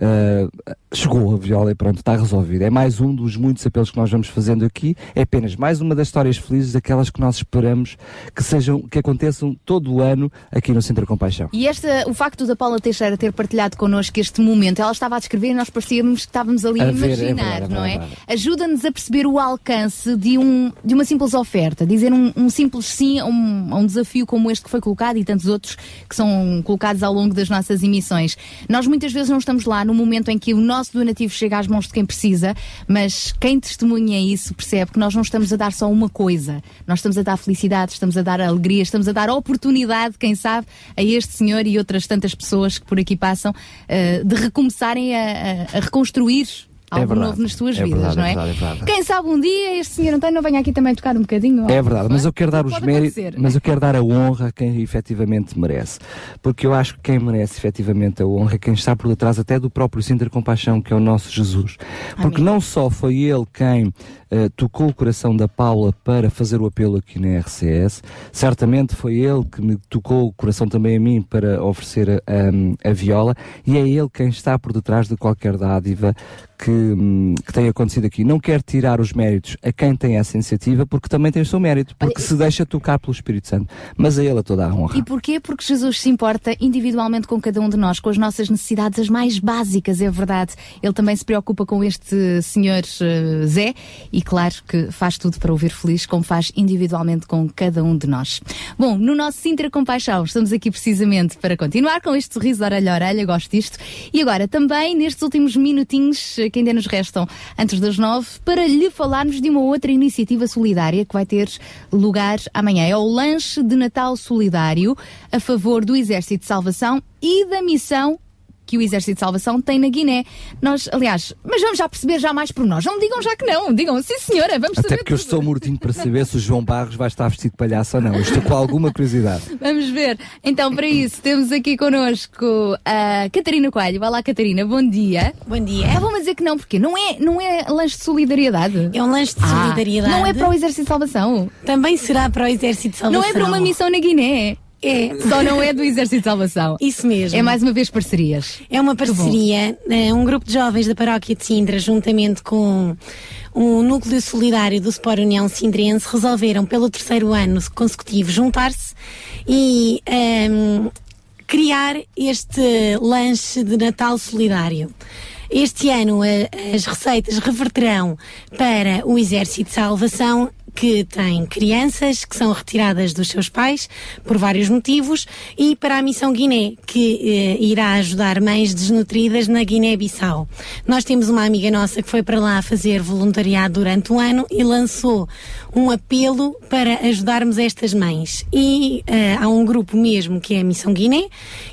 eh, chegou a viola e pronto, está resolvido. É mais um dos muitos apelos que nós vamos fazendo aqui. É apenas mais uma das histórias felizes, aquelas que nós esperamos que sejam, que aconteçam todo o ano aqui no Centro Compaixão. E esta, o facto da Paula Teixeira ter partilhado connosco este momento, ela estava a descrever e nós parecíamos que estávamos ali a, A ver, é imaginar, verdade, é não é? Ajuda-nos a perceber o alcance de, um, de uma simples oferta, dizer um, um simples sim a um, a um desafio como este que foi colocado e tantos outros que são colocados ao longo das nossas emissões. Nós muitas vezes não estamos lá no momento em que o nosso donativo chega às mãos de quem precisa, mas quem testemunha isso percebe que nós não estamos a dar só uma coisa, nós estamos a dar felicidade, estamos a dar alegria, estamos a dar oportunidade, quem sabe, a este senhor e outras tantas pessoas que por aqui passam, eh, de recomeçarem a, a- a reconstruir algo verdade, novo nas suas é vidas, verdade, não é é? verdade, é verdade. Quem sabe um dia este senhor António não venha aqui também tocar um bocadinho. É verdade, mas eu quero dar os méritos, mas eu quero dar a honra a quem efetivamente merece. Porque eu acho que quem merece efetivamente a honra é quem está por detrás até do próprio Sinter Compaixão, que é o nosso Jesus. Porque não só foi ele quem eh, tocou o coração da Paula para fazer o apelo aqui na RCS, certamente foi ele que me tocou o coração também a mim para oferecer a, a viola, e é ele quem está por detrás de qualquer dádiva que, hum, que tem acontecido aqui. Não quero tirar os méritos a quem tem essa iniciativa, porque também tem o seu mérito, porque se deixa tocar pelo Espírito Santo. Mas a ele a toda a honra. E porquê? Porque Jesus se importa individualmente com cada um de nós, com as nossas necessidades as mais básicas, é verdade. Ele também se preocupa com este senhor eh, Zé e claro que faz tudo para ouvir feliz, como faz individualmente com cada um de nós. Bom, no nosso Sintra Compaixão, estamos aqui precisamente para continuar com este sorriso de orelha a orelha, gosto disto. E agora também nestes últimos minutinhos que ainda nos restam antes das nove, para lhe falarmos de uma outra iniciativa solidária que vai ter lugar amanhã. É o Lanche de Natal Solidário a favor do Exército de Salvação e da missão que o Exército de Salvação tem na Guiné. Nós, aliás, mas vamos já perceber já mais por nós. Não me digam já que não. Digam, sim senhora, vamos Até saber porque eu tudo. estou mortinho para saber se o João Barros vai estar vestido de palhaço ou não. Eu Estou com alguma curiosidade. Vamos ver. Então, para isso, temos aqui connosco a Catarina Coelho. Olá, Catarina, bom dia. Bom dia. Estavam a dizer que não, porque não é, não é lanche de solidariedade. É um lanche de Ah, solidariedade. Não é para o Exército de Salvação. Também será para o Exército de Salvação. Não é para uma missão na Guiné. É. Só não é do Exército de Salvação. Isso mesmo. É mais uma vez parcerias. É uma parceria, eh, um grupo de jovens da paróquia de Sintra, juntamente com o núcleo solidário do Sport União Sindrense, resolveram pelo terceiro ano consecutivo juntar-se e ehm, criar este lanche de Natal solidário. Este ano a- as receitas reverterão para o Exército de Salvação que tem crianças que são retiradas dos seus pais por vários motivos e para a Missão Guiné, que eh, irá ajudar mães desnutridas na Guiné-Bissau. Nós temos uma amiga nossa que foi para lá fazer voluntariado durante um ano e lançou um apelo para ajudarmos estas mães. E eh, há um grupo mesmo que é a Missão Guiné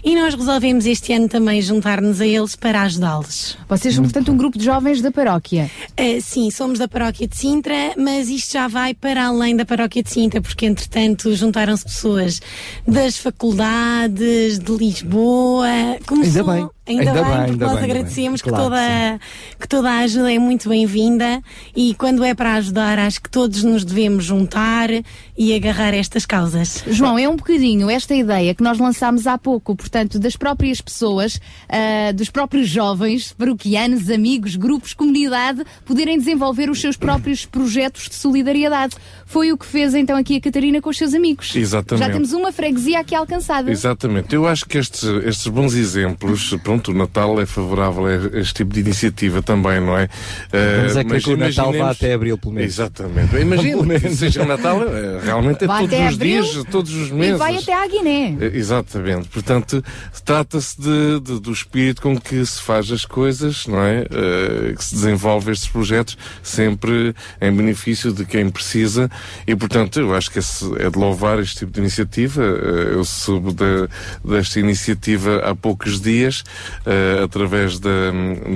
e nós resolvemos este ano também juntar-nos a eles para ajudá-los. Vocês são, portanto, um grupo de jovens da paróquia. Uh, sim, somos da paróquia de Sintra, mas isto já vai para além da paróquia de Sintra, porque entretanto juntaram-se pessoas das faculdades de Lisboa. Começou, Ainda bem, Ainda, ainda bem, bem, porque ainda nós bem, agradecemos bem. que, Claro toda, que toda a ajuda é muito bem-vinda e quando é para ajudar, acho que todos nos devemos juntar e agarrar estas causas. João, é um bocadinho esta ideia que nós lançámos há pouco, portanto, das próprias pessoas, ah, dos próprios jovens, paroquianos, amigos, grupos, comunidade, poderem desenvolver os seus próprios projetos de solidariedade. Foi o que fez então aqui a Catarina com os seus amigos. Exatamente. Já temos uma freguesia aqui alcançada. Exatamente. Eu acho que estes, estes bons exemplos, pronto, o Natal é favorável a este tipo de iniciativa também, não é? Vamos Eh, é querer que o Natal vá até abril, pelo menos. Exatamente. Imagina que seja Natal, eh, realmente é Vai todos os abril dias, todos os E meses. vai até à Guiné. Eh, Exatamente. Portanto, trata-se de, de- do espírito com que se faz as coisas, não é? Eh, que se desenvolve estes projetos, sempre em benefício de quem precisa. E, portanto, eu acho que é de louvar este tipo de iniciativa. Eh, eu soube da- desta iniciativa há poucos dias, eh, através da,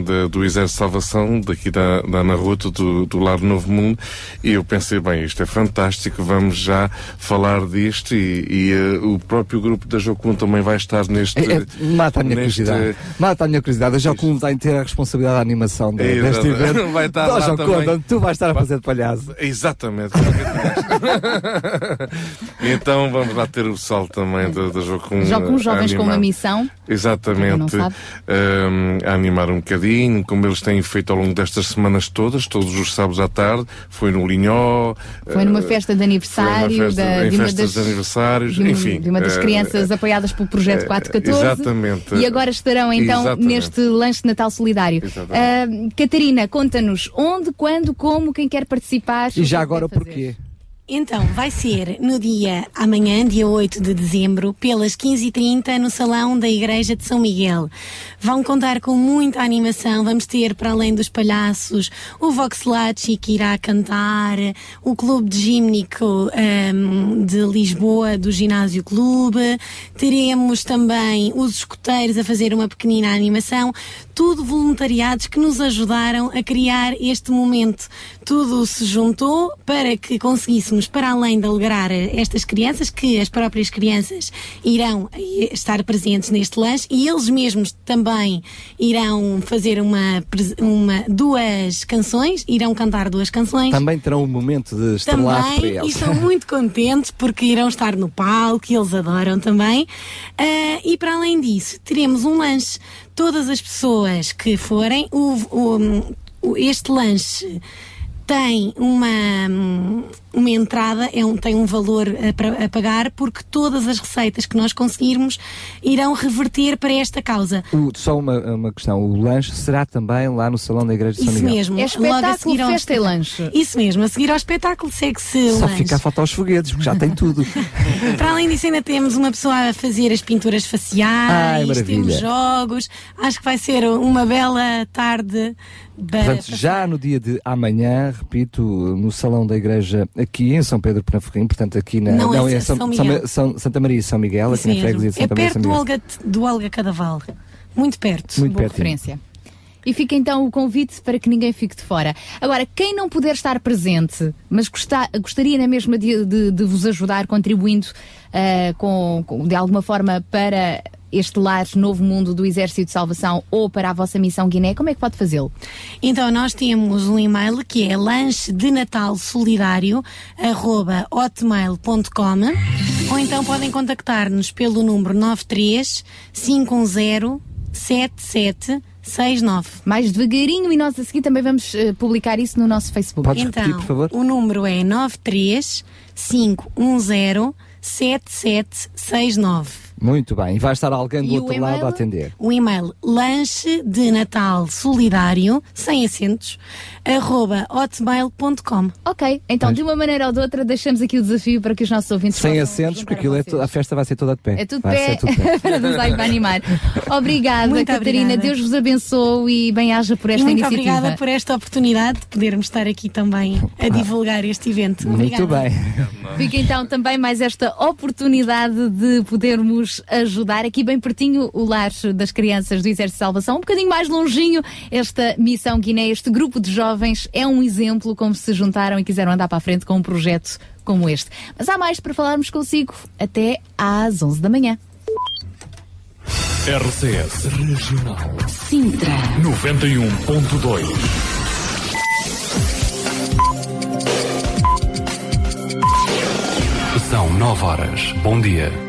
da- do Exército de Salvação, daqui da, da Ana Ruto, do, do Lar Novo Mundo. E eu pensei, bem, isto é fantástico, vamos já falar disto. E, e, eh, o próprio grupo da Jocum também vai estar neste. É, é, mata a minha neste- curiosidade. Mata a minha curiosidade. Já como vai ter a responsabilidade da animação de, É, deste evento. Vai estar lá já também. tu vais estar a fazer de palhaço. Exatamente. então vamos lá ter o pessoal também da, da Jocum. Já com a jovens com uma missão. Exatamente. ahm, a animar um bocadinho, como eles têm feito ao longo destas semanas todas, todos os sábados à tarde, foi no Linhó. Foi numa eh, festa de aniversário foi numa festa- da, em de uma festas das, de aniversários, de, um- enfim. de uma das eh, crianças apoiadas pelo projeto eh, 414. exatamente. E agora estarão então Exatamente. neste lanche de Natal solidário. Ah, Catarina, conta-nos onde, quando, como, quem quer participar. E já que agora porquê? Então, vai ser no dia amanhã, dia 8 de dezembro, pelas 15h30, no Salão da Igreja de São Miguel. Vão contar com muita animação. Vamos ter, para além dos palhaços, o Vox Lacci, que irá cantar, o Clube de Gímnico ahm, de Lisboa, do Ginásio Clube. Teremos também os escoteiros a fazer uma pequenina animação. Tudo voluntariados que nos ajudaram a criar este momento. Tudo se juntou para que conseguíssemos, para além de alegrar estas crianças, que as próprias crianças irão eh, estar presentes neste lanche e eles mesmos também irão fazer uma, uma duas canções, irão cantar duas canções. Também terão um momento de estrelato para Também, e eles. estão muito contentes porque irão estar no palco, que eles adoram também. Ah, e para além disso, teremos um lanche. Todas as pessoas que forem, o- o- o- este lanche tem uma, hum, uma entrada, é um, tem um valor a, pra- a pagar, porque todas as receitas que nós conseguirmos irão reverter para esta causa. O- só uma, uma questão, o lanche será também lá no Salão da Igreja de São Isso Miguel. mesmo. É logo a espetáculo, seguir ao festa e espetáculo. lanche. Isso mesmo, a seguir ao espetáculo segue-se o Só lanche. fica a faltar os foguetes, porque já tem tudo. Para além disso, ainda temos uma pessoa a fazer as pinturas Ai, faciais, maravilha. temos jogos. Acho que vai ser uma bela tarde. para Portanto, já no dia de amanhã, repito, no Salão da Igreja aqui em São Pedro Penaferrim, portanto aqui na Não, é em São Miguel. São- Santa Maria e São Miguel, aqui Isso na mesmo. freguesia de É Santa Maria e perto São do Miguel. Olga, do Olga Cadaval. Muito perto. Muito Boa pertinho. referência. E fica então o convite para que ninguém fique de fora. Agora, quem não puder estar presente, mas gostar- gostaria na mesma de, de- de vos ajudar contribuindo ah, com, com- de alguma forma para este lar novo mundo do Exército de Salvação ou para a vossa missão Guiné, como é que pode fazê-lo? Então, nós temos um e-mail que é lanche de Natal solidário arroba hotmail.com ou então podem contactar-nos pelo número 93 510 7769. Mais devagarinho e nós a seguir também vamos eh, publicar isso no nosso Facebook. Podes então, repetir, por favor? o número é 93 510 7769. Muito bem, e vai estar alguém do E outro e-mail? lado a atender. O e-mail lanche de Natal solidário, sem acentos, arroba hotmail.com. Ok, então de uma maneira ou de outra deixamos aqui o desafio para que os nossos ouvintes Sem possam acentos, porque aquilo é a festa vai ser toda de pé. É tudo vai pé ser tudo pé. para para animar. Obrigada, Muito Catarina. obrigada. Deus vos abençoe e bem-aja por esta muito iniciativa. obrigada por esta oportunidade de podermos estar aqui também a divulgar este evento. Muito Obrigada. bem. Fica então também mais esta oportunidade de podermos ajudar aqui bem pertinho o lar das crianças do Exército de Salvação, um bocadinho mais longinho. Esta missão Guiné, este grupo de jovens é um exemplo como se juntaram e quiseram andar para a frente com um projeto como este. Mas há mais para falarmos consigo até às 11 da manhã. RCS Regional Sintra. 91.2 São 9 horas. Bom dia.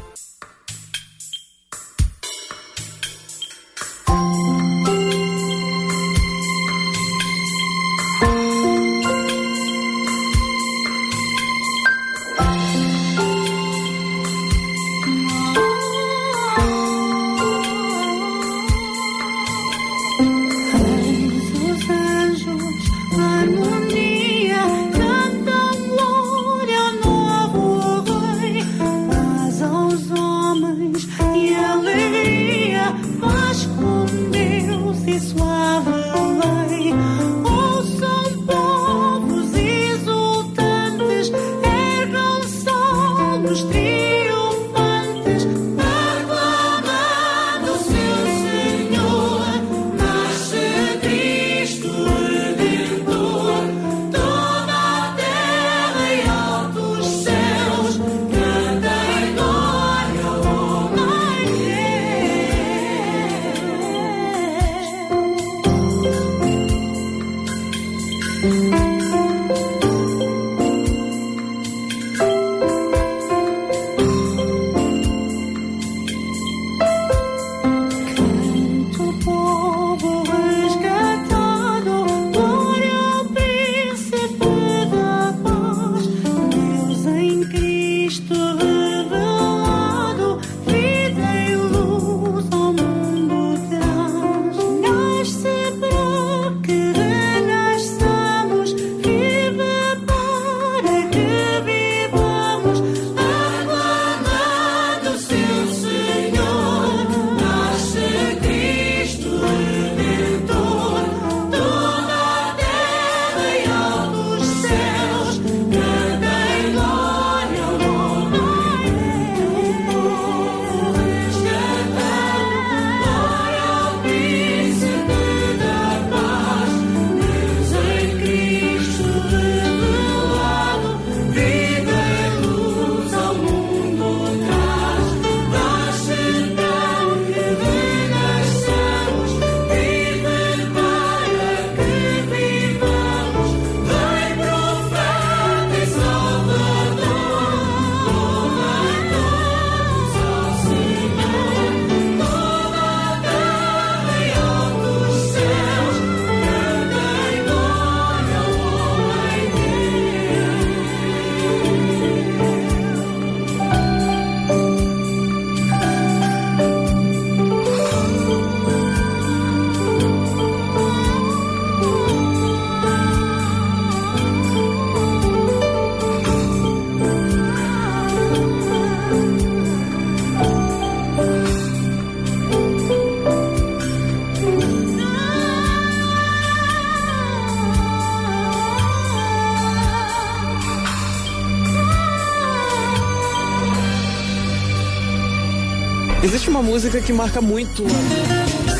música que marca muito.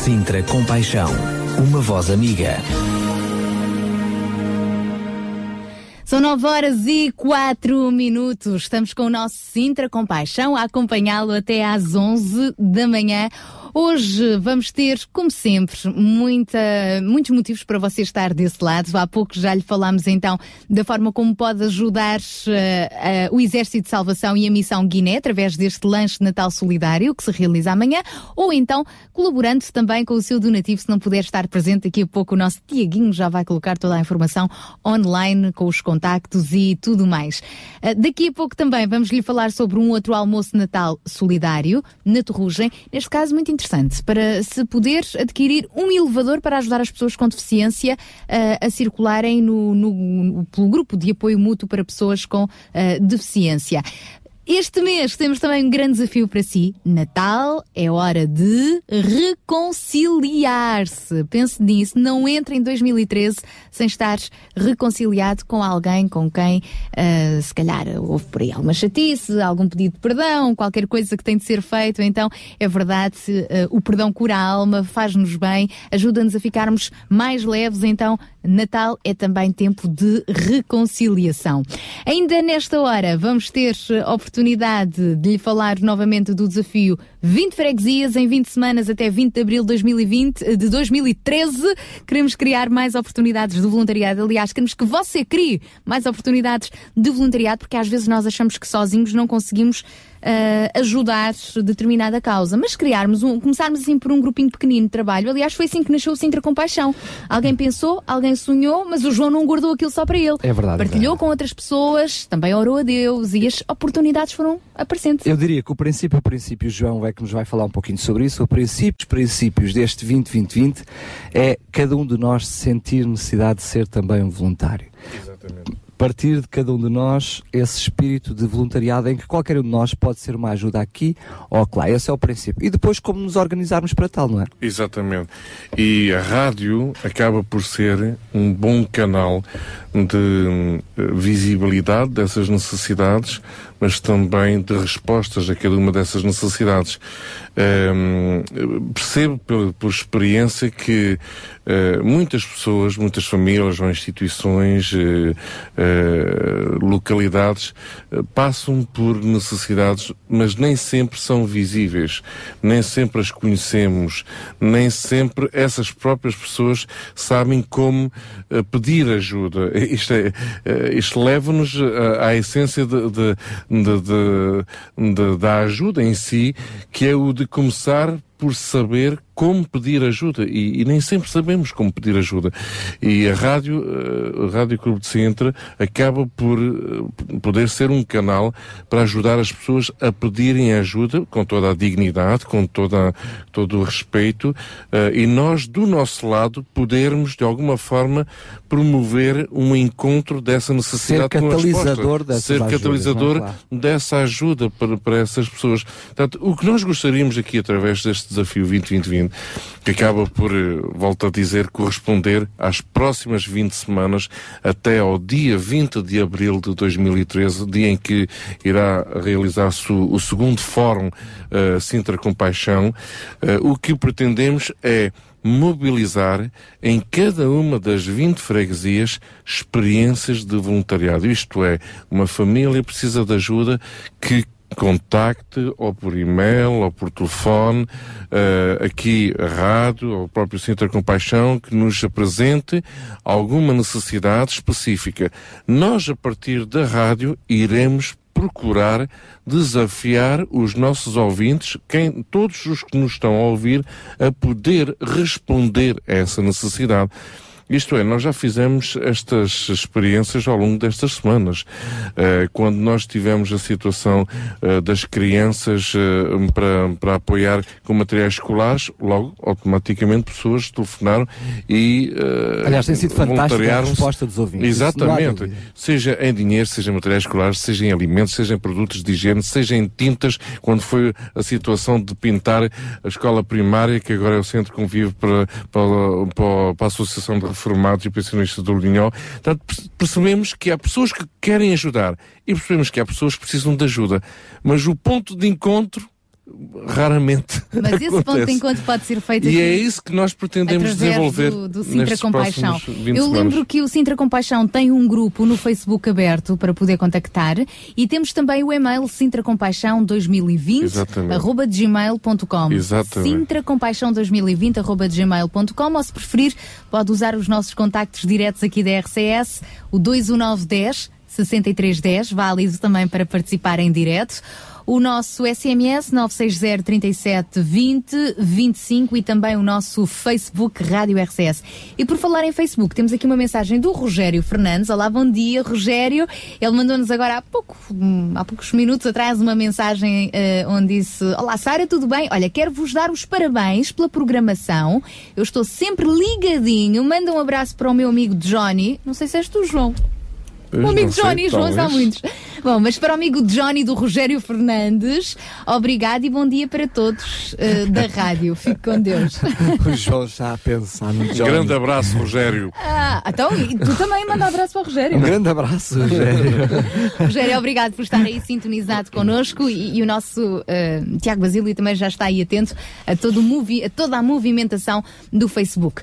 Sintra Compaixão, uma voz amiga. São 9 horas e 4 minutos. Estamos com o nosso Sintra Compaixão a acompanhá-lo até às 11 da manhã. Hoje vamos ter, como sempre, muita, muitos motivos para você estar desse lado. Há pouco já lhe falámos então da forma como pode ajudar eh, eh, o Exército de Salvação e a Missão Guiné através deste lanche de Natal Solidário que se realiza amanhã, ou então colaborando também com o seu donativo se não puder estar presente. Daqui a pouco o nosso Tiaguinho já vai colocar toda a informação online com os contactos e tudo mais. Eh, Daqui a pouco também vamos lhe falar sobre um outro almoço Natal solidário na Torrugem. Neste caso, muito interessante, para se poder adquirir um elevador para ajudar as pessoas com deficiência eh, a circularem no, no- pelo grupo de apoio mútuo para pessoas com eh, deficiência. Este mês temos também um grande desafio para si. Natal é hora de reconciliar-se. Pense nisso. Não entre em 2013 sem estar reconciliado com alguém com quem, ah, se calhar, houve por aí alguma chatice, algum pedido de perdão, qualquer coisa que tem de ser feito. Então, é verdade, ah, o perdão cura a alma, faz-nos bem, ajuda-nos a ficarmos mais leves. Então, Natal é também tempo de reconciliação. Ainda nesta hora, vamos ter eh, oportunidade de lhe falar novamente do desafio 20 freguesias em 20 semanas até 20 de abril de 2020, eh, de 2013. Queremos criar mais oportunidades de voluntariado. Aliás, queremos que você crie mais oportunidades de voluntariado, porque às vezes nós achamos que sozinhos não conseguimos eh, ajudar determinada causa. Mas criarmos um, começarmos assim por um grupinho pequenino de trabalho. Aliás, foi assim que nasceu o Sintra Compaixão. Alguém pensou, alguém sonhou, mas o João não guardou aquilo só para ele. É verdade, é Partilhou com outras pessoas, também orou a Deus e as oportunidades foram aparecendo. Eu diria que o princípio, o princípio, o João é que nos vai falar um pouquinho sobre isso. O princípio, os princípios deste 20-20-20 é cada um de nós sentir necessidade de ser também um voluntário. Partir de cada um de nós esse espírito de voluntariado em que qualquer um de nós pode ser uma ajuda aqui ou lá. Esse é o princípio. E depois como nos organizarmos para tal, não é? Exatamente. E a rádio acaba por ser um bom canal de hum, visibilidade dessas necessidades, mas também de respostas a cada uma dessas necessidades. Hum, percebo por, por experiência que eh, muitas pessoas, muitas famílias ou instituições, eh, eh, localidades, passam por necessidades, mas nem sempre são visíveis, nem sempre as conhecemos, nem sempre essas próprias pessoas sabem como pedir ajuda. Isto, é, isto leva-nos à, à essência de- de- de- de- de- da ajuda em si, que é o de começar por saber como pedir ajuda e, e nem sempre sabemos como pedir ajuda e a rádio eh, a rádio Clube de Sintra acaba por eh, poder ser um canal para ajudar as pessoas a pedirem ajuda com toda a dignidade com toda todo o respeito eh, e nós do nosso lado podermos de alguma forma promover um encontro dessa necessidade Ser catalisador dessas ser ajudas, catalisador não é? Claro. dessa ajuda para, para essas pessoas. Portanto, o que nós gostaríamos aqui através deste desafio 2020, que acaba por, eh, volto a dizer, corresponder às próximas 20 semanas até ao dia 20 de abril de 2013, dia em que irá realizar-se o, o segundo Fórum eh, Sintra Compaixão, eh, o que pretendemos é mobilizar em cada uma das 20 freguesias experiências de voluntariado. Isto é, uma família precisa de ajuda que contacte ou por e-mail ou por telefone eh, aqui a rádio ou o próprio Centro Compaixão que nos apresente alguma necessidade específica. Nós, a partir da rádio, iremos procurar desafiar os nossos ouvintes, quem, todos os que nos estão a ouvir, a poder responder a essa necessidade. Isto é, nós já fizemos estas experiências ao longo destas semanas. Eh, quando nós tivemos a situação eh, das crianças eh, para, para apoiar com materiais escolares, logo, automaticamente, pessoas telefonaram e. Aliás, tem sido fantástica a resposta dos ouvintes. Exatamente. Seja em dinheiro, seja em materiais escolares, seja em alimentos, seja em produtos de higiene, seja em tintas, quando foi a situação de pintar a escola primária, que agora é o centro convive para, para, para, para a Associação de Reformados e Pensionistas do Linhó. Portanto, perce- percebemos que há pessoas que querem ajudar e percebemos que há pessoas que precisam de ajuda. Mas o ponto de encontro raramente. Mas esse ponto de acontece. encontro pode ser feito E é isso que nós pretendemos desenvolver do, do Sintra Compaixão. próximos 20 Eu semanas. lembro que o Sintra Compaixão tem um grupo no Facebook aberto para poder contactar e temos também o e-mail sintracompaixão 2020 Exatamente. arroba gmail.com Exatamente. sintracompaixão 2020 arroba gmail.com ou se preferir pode usar os nossos contactos diretos aqui da RCS o 21910 6310 válido também para participar em direto o nosso SMS 960 37 20 25 e também o nosso Facebook Rádio RCS. E por falar em Facebook, temos aqui uma mensagem do Rogério Fernandes. Olá, bom dia, Rogério. Ele mandou-nos agora há pouco, hum, há poucos minutos atrás uma mensagem eh, onde disse: Olá, Sara, tudo bem? Olha, quero vos dar os parabéns pela programação. Eu estou sempre ligadinho. Manda um abraço para o meu amigo Johnny. Não sei se és tu, João. O Eu amigo não sei, Johnny, João, há muitos. Bom, mas para o amigo Johnny do Rogério Fernandes, obrigado e bom dia para todos eh, da rádio. Fique com Deus. O João já a pensar no Johnny. Grande abraço, Rogério. Ah, então, e tu também manda um abraço para o Rogério. Um grande abraço, Rogério. Rogério, obrigado por estar aí sintonizado connosco e, e o nosso eh, Tiago Basílio também já está aí atento a, todo o movi a toda a movimentação do Facebook.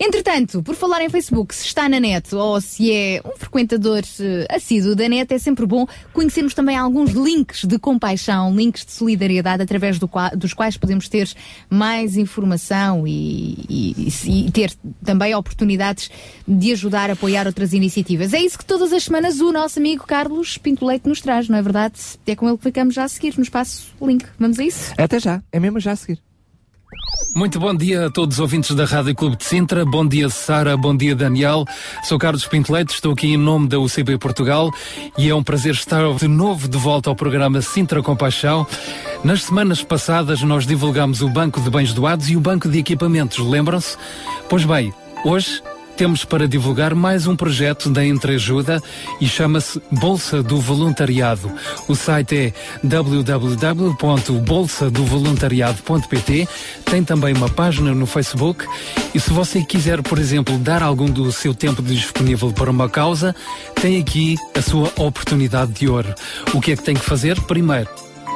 Entretanto, por falar em Facebook, se está na net ou se é um frequentador eh, assíduo da net, é sempre bom conhecermos também alguns links de compaixão, links de solidariedade, através do dos quais podemos ter mais informação e, e- e ter também oportunidades de ajudar a apoiar outras iniciativas. É isso que todas as semanas o nosso amigo Carlos Pinto Leite nos traz, não é verdade? É com ele que ficamos já a seguir no espaço link. Vamos a isso? Até já, é mesmo já a seguir. Muito bom dia a todos os ouvintes da Rádio Clube de Sintra. Bom dia, Sara. Bom dia, Daniel. Sou Carlos Pinto Leite, estou aqui em nome da UCB Portugal e é um prazer estar de novo de volta ao programa Sintra Compaixão. Nas semanas passadas nós divulgámos o Banco de Bens Doados e o Banco de Equipamentos, lembram-se? Pois bem, hoje temos para divulgar mais um projeto da Entreajuda e chama-se Bolsa do Voluntariado. O site é www.bolsadovoluntariado.pt. Tem também uma página no Facebook e se você quiser, por exemplo, dar algum do seu tempo disponível para uma causa, tem aqui a sua oportunidade de ouro. O que é que tem que fazer? Primeiro,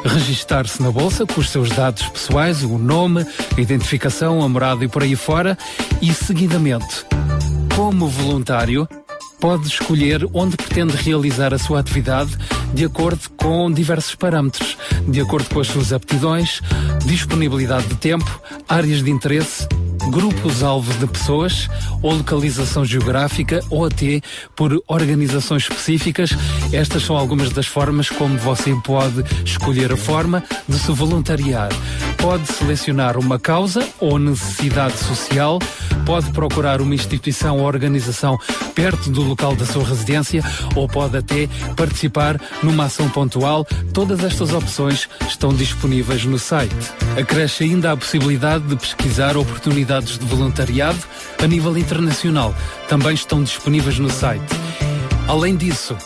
registar-se na bolsa com os seus dados pessoais, o nome, a identificação, a morada e por aí fora, e seguidamente, como voluntário, pode escolher onde pretende realizar a sua atividade de acordo com diversos parâmetros, de acordo com as suas aptidões, disponibilidade de tempo, áreas de interesse, grupos-alvo de pessoas, ou localização geográfica, ou até por organizações específicas. Estas são algumas das formas como você pode escolher a forma de se voluntariar. Pode selecionar uma causa ou necessidade social, pode procurar uma instituição ou organização perto do local da sua residência ou pode até participar numa ação pontual. Todas estas opções estão disponíveis no site. Acresce ainda a possibilidade de pesquisar oportunidades de voluntariado a nível internacional. Também estão disponíveis no site. Além disso,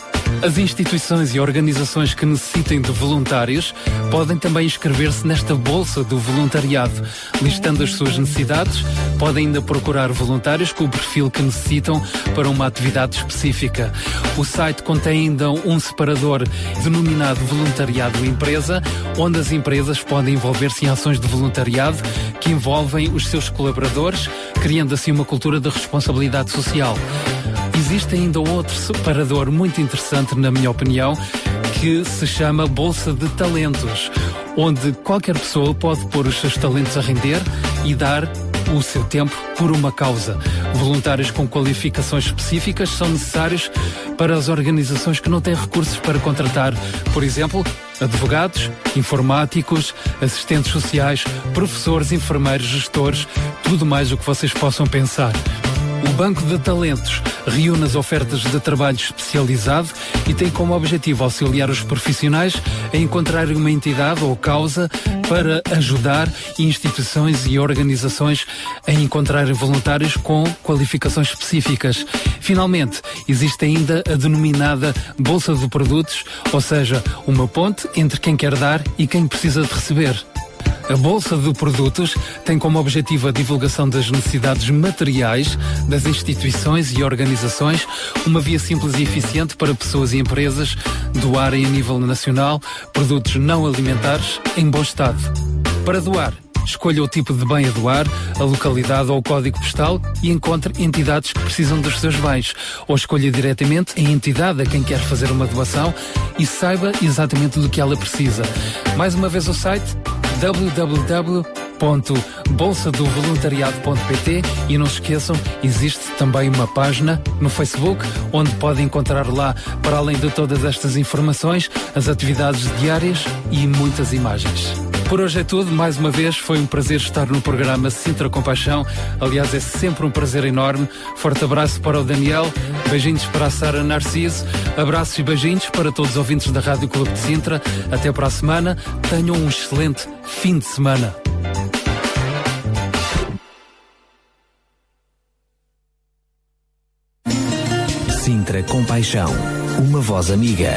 as instituições e organizações que necessitem de voluntários podem também inscrever-se nesta bolsa do voluntariado, listando as suas necessidades. Podem ainda procurar voluntários com o perfil que necessitam para uma atividade específica. O site contém ainda um separador denominado Voluntariado Empresa, onde as empresas podem envolver-se em ações de voluntariado que envolvem os seus colaboradores, criando assim uma cultura de responsabilidade social. Existe ainda outro separador muito interessante, na minha opinião, que se chama Bolsa de Talentos, onde qualquer pessoa pode pôr os seus talentos a render e dar o seu tempo por uma causa. Voluntários com qualificações específicas são necessários para as organizações que não têm recursos para contratar, por exemplo, advogados, informáticos, assistentes sociais, professores, enfermeiros, gestores, tudo mais o que vocês possam pensar. O Banco de Talentos reúne as ofertas de trabalho especializado e tem como objetivo auxiliar os profissionais a encontrar uma entidade ou causa para ajudar instituições e organizações a encontrarem voluntários com qualificações específicas. Finalmente, existe ainda a denominada Bolsa de Produtos, ou seja, uma ponte entre quem quer dar e quem precisa de receber. A Bolsa de Produtos tem como objetivo a divulgação das necessidades materiais das instituições e organizações, uma via simples e eficiente para pessoas e empresas doarem a nível nacional produtos não alimentares em bom estado. Para doar, escolha o tipo de bem a doar, a localidade ou o código postal e encontre entidades que precisam dos seus bens. Ou escolha diretamente a entidade a quem quer fazer uma doação e saiba exatamente do que ela precisa. Mais uma vez o site www.bolsadovoluntariado.pt e não se esqueçam, existe também uma página no Facebook onde podem encontrar lá, para além de todas estas informações, as atividades diárias e muitas imagens. Por hoje é tudo, mais uma vez foi um prazer estar no programa Sintra Compaixão. Aliás, é sempre um prazer enorme. Forte abraço para o Daniel, beijinhos para a Sara Narciso, abraços e beijinhos para todos os ouvintes da Rádio Clube de Sintra. Até para a semana. Tenham um excelente fim de semana. Sintra Compaixão, uma voz amiga.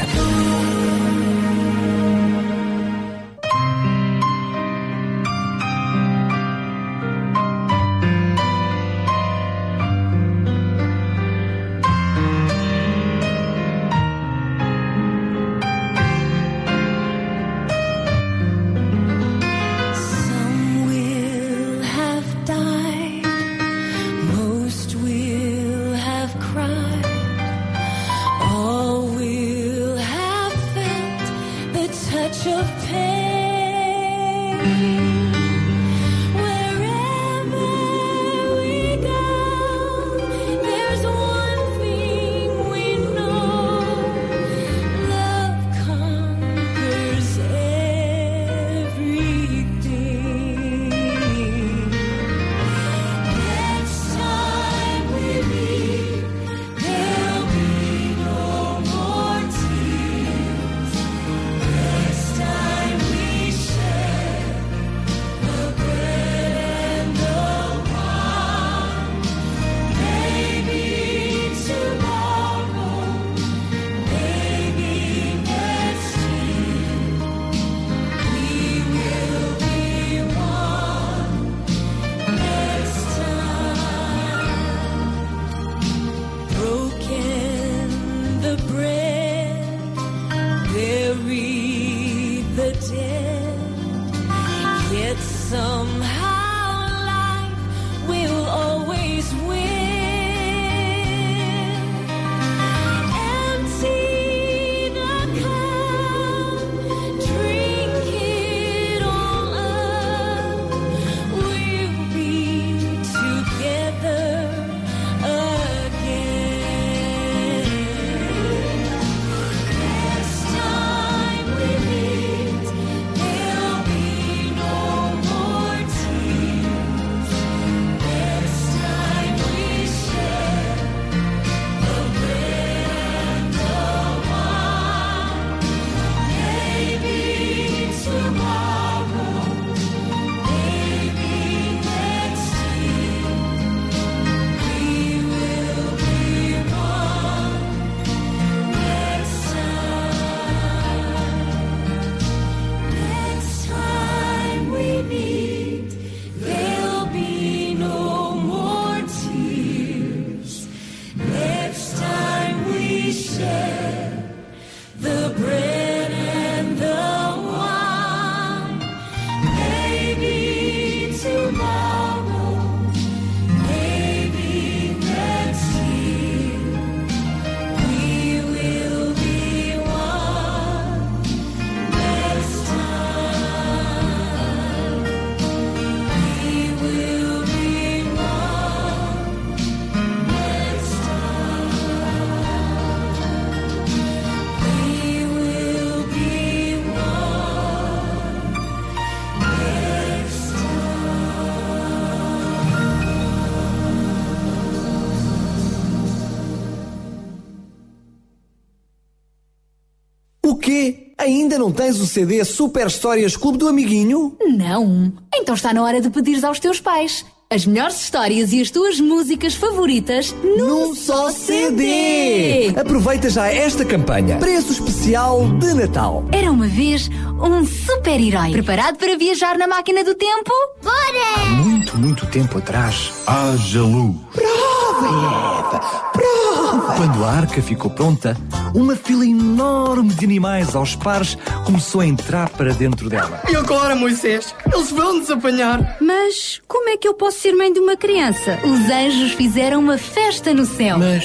Não tens o CD Super Histórias Clube do Amiguinho? Não. Então está na hora de pedires aos teus pais. As melhores histórias e as tuas músicas favoritas num só CD. Aproveita já esta campanha. Preço especial de Natal. Era uma vez um super-herói. Preparado para viajar na máquina do tempo? Bora! Muito, muito tempo atrás. Haja luz. Prova, Eva, prova. Quando a arca ficou pronta, uma fila enorme de animais aos pares começou a entrar para dentro dela. E agora, Moisés? Eles vão nos apanhar. Mas como é que eu posso ser mãe de uma criança? Os anjos fizeram uma festa no céu. Mas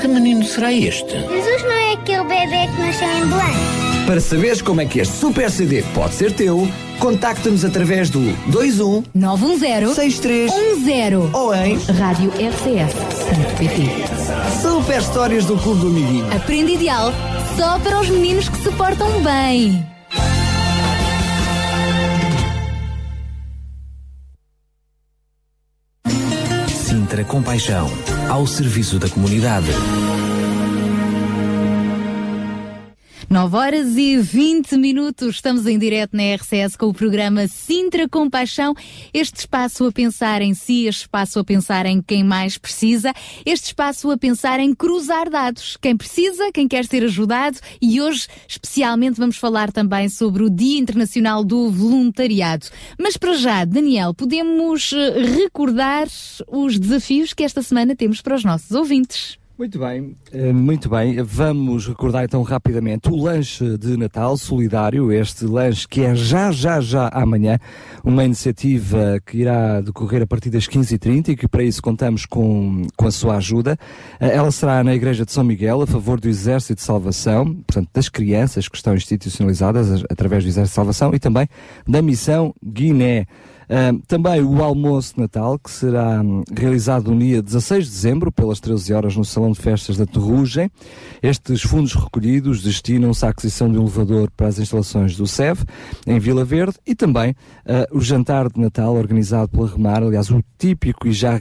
que menino será este? Jesus não é aquele bebê que nasceu em Belém. Para saberes como é que este super CD pode ser teu, contacta-nos através do 21 910 63 10 ou em Rádio RCS.pt Super Histórias do Clube do Amiguinho. Aprende ideal só para os meninos que se portam bem. Sintra Compaixão, ao serviço da comunidade. 9 horas e 20 minutos. Estamos em direto na RCS com o programa Sintra Compaixão. Este espaço a pensar em si, este espaço a pensar em quem mais precisa, este espaço a pensar em cruzar dados. Quem precisa, quem quer ser ajudado e hoje, especialmente, vamos falar também sobre o Dia Internacional do Voluntariado. Mas para já, Daniel, podemos eh, recordar os desafios que esta semana temos para os nossos ouvintes. Muito bem, eh, muito bem. Vamos recordar então rapidamente o lanche de Natal solidário, este lanche que é já, já, já amanhã, uma iniciativa que irá decorrer a partir das 15h30 e que para isso contamos com, com a sua ajuda. Eh, Ela será na Igreja de São Miguel, a favor do Exército de Salvação, portanto das crianças que estão institucionalizadas através do Exército de Salvação e também da Missão Guiné. Também o almoço de Natal, que será hum, realizado no dia 16 de dezembro, pelas 13 horas, no Salão de Festas da Terrugem. Estes fundos recolhidos destinam-se à aquisição de um elevador para as instalações do SEV, em Vila Verde, e também ah, o jantar de Natal, organizado pela Remar, aliás, o típico e já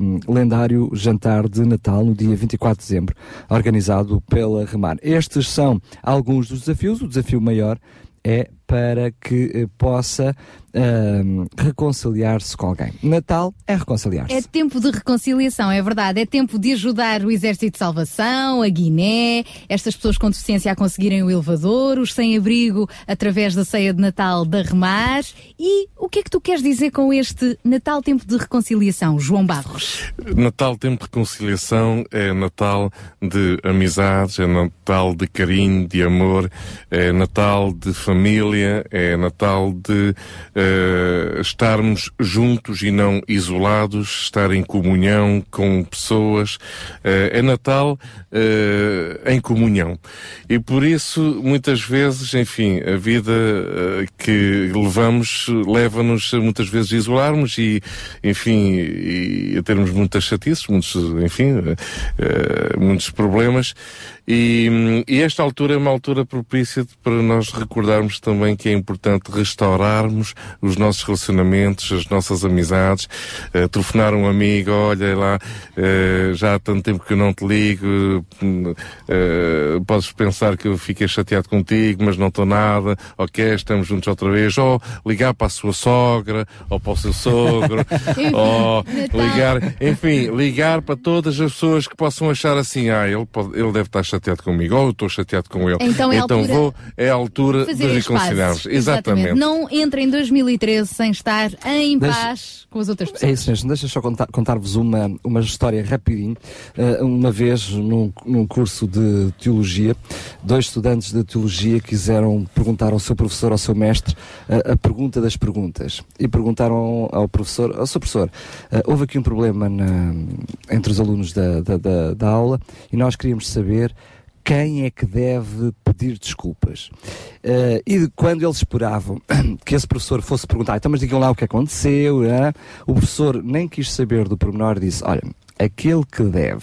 hum, lendário jantar de Natal, no dia 24 de dezembro, organizado pela Remar. Estes são alguns dos desafios. O desafio maior é para que eh, possa ahm, reconciliar-se com alguém. Natal é reconciliar-se. É tempo de reconciliação, é verdade. É tempo de ajudar o Exército de Salvação, a Guiné, estas pessoas com deficiência a conseguirem o elevador, os sem-abrigo através da ceia de Natal da Remar. E o que é que tu queres dizer com este Natal tempo de reconciliação, João Barros? Natal, tempo de reconciliação, é Natal de amizades, é Natal de carinho, de amor, é Natal de família, é Natal de eh, estarmos juntos e não isolados, estar em comunhão com pessoas. Eh, é Natal eh, em comunhão. E por isso, muitas vezes, enfim, a vida que levamos leva-nos muitas vezes a isolarmos e, enfim, e a termos muitas chatices, muitos, enfim, muitos problemas. E, e esta altura é uma altura propícia para nós recordarmos também que é importante restaurarmos os nossos relacionamentos, as nossas amizades, eh, telefonar um amigo, olha lá, eh, já há tanto tempo que eu não te ligo, eh, podes pensar que eu fiquei chateado contigo, mas não estou nada, ok, estamos juntos outra vez, ou ligar para a sua sogra, ou para o seu sogro, ou ligar, enfim, ligar para todas as pessoas que possam achar assim, ah, ele, pode- ele deve estar chateado comigo, ou eu estou chateado com ele. Então é a altura vou, é a altura de reconciliarmos. pazes. Exatamente. Não entra em 2013 sem estar em Deixa- paz com as outras É pessoas. isso mesmo, deixa só contar- contar-vos uma, uma história rapidinho. Uh, uma vez, num, num curso de teologia, dois estudantes de teologia quiseram perguntar ao seu professor, ao seu mestre, uh, a pergunta das perguntas. E perguntaram ao professor, ao seu professor, uh, houve aqui um problema na- entre os alunos da, da, da- da aula e nós queríamos saber quem é que deve pedir desculpas. Eh, e quando eles esperavam que esse professor fosse perguntar, então mas digam lá o que aconteceu, né? o professor nem quis saber do pormenor disse, olha, aquele que deve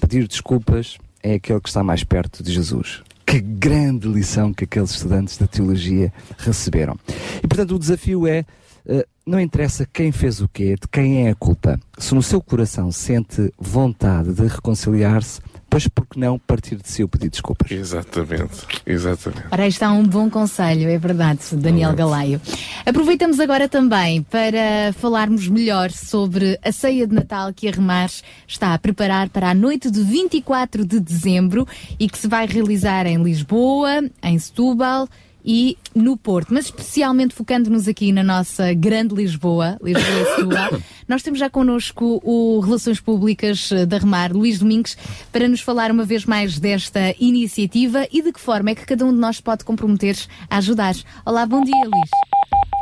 pedir desculpas é aquele que está mais perto de Jesus. Que grande lição que aqueles estudantes da teologia receberam. E portanto o desafio é, eh, não interessa quem fez o quê, de quem é a culpa. Se no seu coração sente vontade de reconciliar-se, desculpas, porque não partir de si o pedir desculpas. Exatamente, exatamente. Ora, aí está um bom conselho, é verdade, Daniel Galaio. Aproveitamos agora também para falarmos melhor sobre a ceia de Natal que a Remares está a preparar para a noite de 24 de dezembro e que se vai realizar em Lisboa, em Setúbal e no Porto, mas especialmente focando-nos aqui na nossa grande Lisboa, Lisboa e Setúbal, nós temos já connosco o Relações Públicas da Remar, Luís Domingos, para nos falar uma vez mais desta iniciativa e de que forma é que cada um de nós pode comprometer a ajudar. Olá, bom dia, Luís.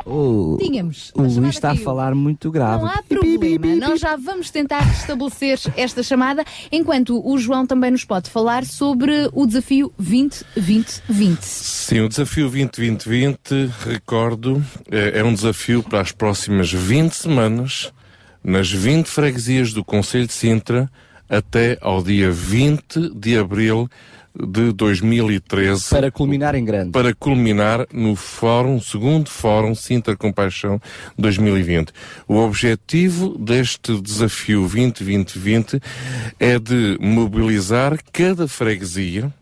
O, Tínhamos. o Luís está a falar muito grave. Não há problema, nós já vamos tentar restabelecer esta chamada, enquanto o João também nos pode falar sobre o desafio 2020-2020. Sim, o desafio 2020-2020, recordo, é, é um desafio para as próximas 20 semanas, nas 20 freguesias do Conselho de Sintra, até ao dia 20 de abril de 2013. Para culminar em grande. Para culminar no fórum, segundo fórum Sintra Compaixão 2020. O objetivo deste desafio 2020-2020 é de mobilizar cada freguesia,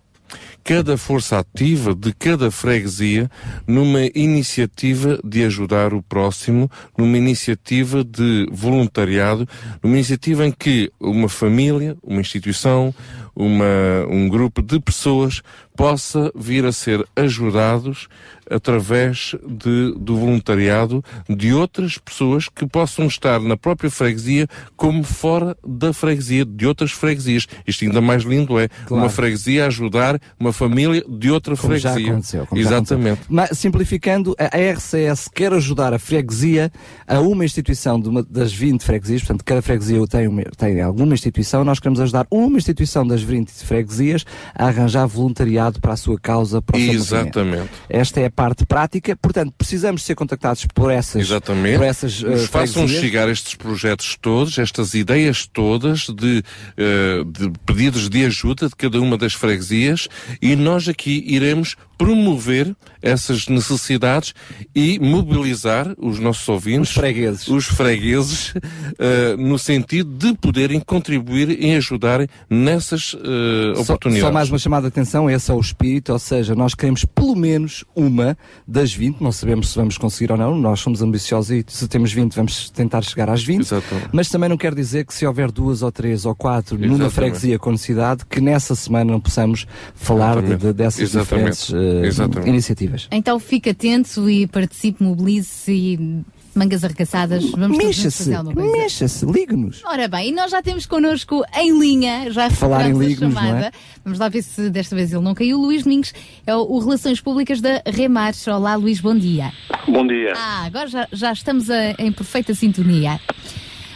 cada força ativa de cada freguesia numa iniciativa de ajudar o próximo, numa iniciativa de voluntariado, numa iniciativa em que uma família, uma instituição, uma, um grupo de pessoas possa vir a ser ajudados através de, do voluntariado de outras pessoas que possam estar na própria freguesia como fora da freguesia, de outras freguesias. Isto ainda mais lindo é Claro. uma freguesia ajudar uma família de outra Como já freguesia. aconteceu. como já Exatamente. aconteceu. Mas, simplificando, a a RCS quer ajudar a freguesia, a uma instituição de uma, das 20 freguesias, portanto, cada freguesia tem, uma- tem alguma instituição, nós queremos ajudar uma instituição das 20 freguesias a arranjar voluntariado para a sua causa, para. Exatamente. Esta é a parte prática, portanto, precisamos ser contactados por essas, Exatamente. por essas Nos eh, façam chegar estes projetos todos, estas ideias todas de, eh, de pedidos de ajuda de cada uma das freguesias e nós aqui iremos promover essas necessidades e mobilizar os nossos ouvintes, os fregueses, os fregueses eh, no sentido de poderem contribuir em ajudarem nessas eh, Só, oportunidades. só mais uma chamada de atenção, esse é o espírito, ou seja, nós queremos pelo menos uma das 20, não sabemos se vamos conseguir ou não, nós somos ambiciosos e se temos 20 vamos tentar chegar às 20, mas também não quer dizer que se houver duas ou três ou quatro numa Exatamente. freguesia com necessidade, que nessa semana não possamos falar de, de- dessas Exatamente. diferentes Exatamente. iniciativas. Então fique atento e participe, mobilize-se e mangas arregaçadas. Vamos Mexa-se, mexa-se, ligue-nos. Ora bem, e nós já temos connosco em linha, já Falar em não é? chamada. Vamos lá ver se desta vez ele não caiu. Luís Domingos é o, o Relações Públicas da Remar. Olá, Luís, bom dia. Bom dia. Ah, agora já, já estamos a- em perfeita sintonia.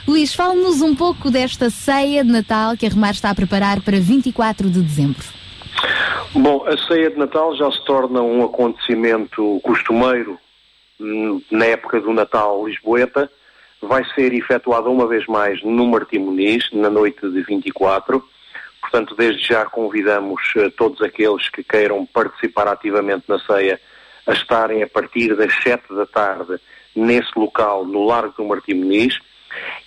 Luís, fale-nos um pouco desta ceia de Natal que a Remar está a preparar para 24 de dezembro. Bom, a ceia de Natal já se torna um acontecimento costumeiro hum, na época do Natal Lisboeta. Vai ser efetuada uma vez mais no Martim Muniz, na noite de 24. Portanto, desde já convidamos eh, todos aqueles que queiram participar ativamente na ceia a estarem a partir das 7 da tarde nesse local, no Largo do Martim Muniz.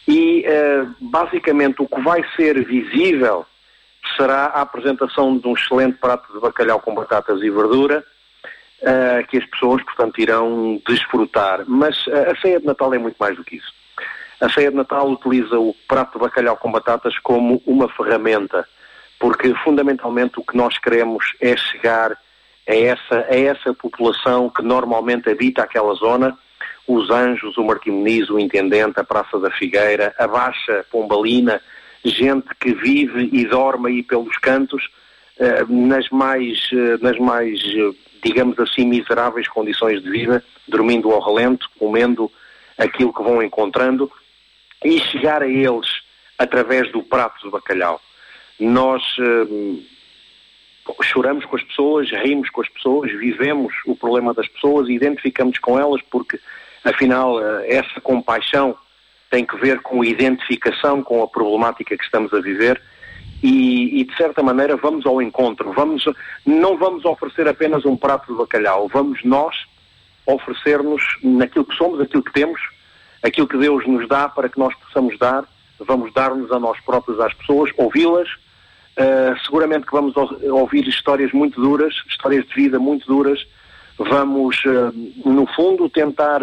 E, eh, basicamente, o que vai ser visível será a apresentação de um excelente prato de bacalhau com batatas e verdura, eh, que as pessoas, portanto, irão desfrutar. Mas eh, a ceia de Natal é muito mais do que isso. A ceia de Natal utiliza o prato de bacalhau com batatas como uma ferramenta, porque fundamentalmente o que nós queremos é chegar a essa, a essa população que normalmente habita aquela zona, os Anjos, o Martim o Intendente, a Praça da Figueira, a Baixa Pombalina, gente que vive e dorme aí pelos cantos, eh, nas mais, eh, nas mais, eh, digamos assim, miseráveis condições de vida, dormindo ao relento, comendo aquilo que vão encontrando, e chegar a eles através do prato de bacalhau. Nós choramos com as pessoas, rimos com as pessoas, vivemos o problema das pessoas identificamos com elas porque, afinal, essa compaixão tem que ver com identificação com a problemática que estamos a viver e, e, de certa maneira vamos ao encontro. Vamos, não vamos oferecer apenas um prato de bacalhau, vamos nós oferecer-nos naquilo que somos, aquilo que temos, aquilo que Deus nos dá para que nós possamos dar, vamos dar-nos a nós próprios às pessoas, ouvi-las, Uh, seguramente que vamos ou- ouvir histórias muito duras, histórias de vida muito duras. Vamos, uh, no fundo, tentar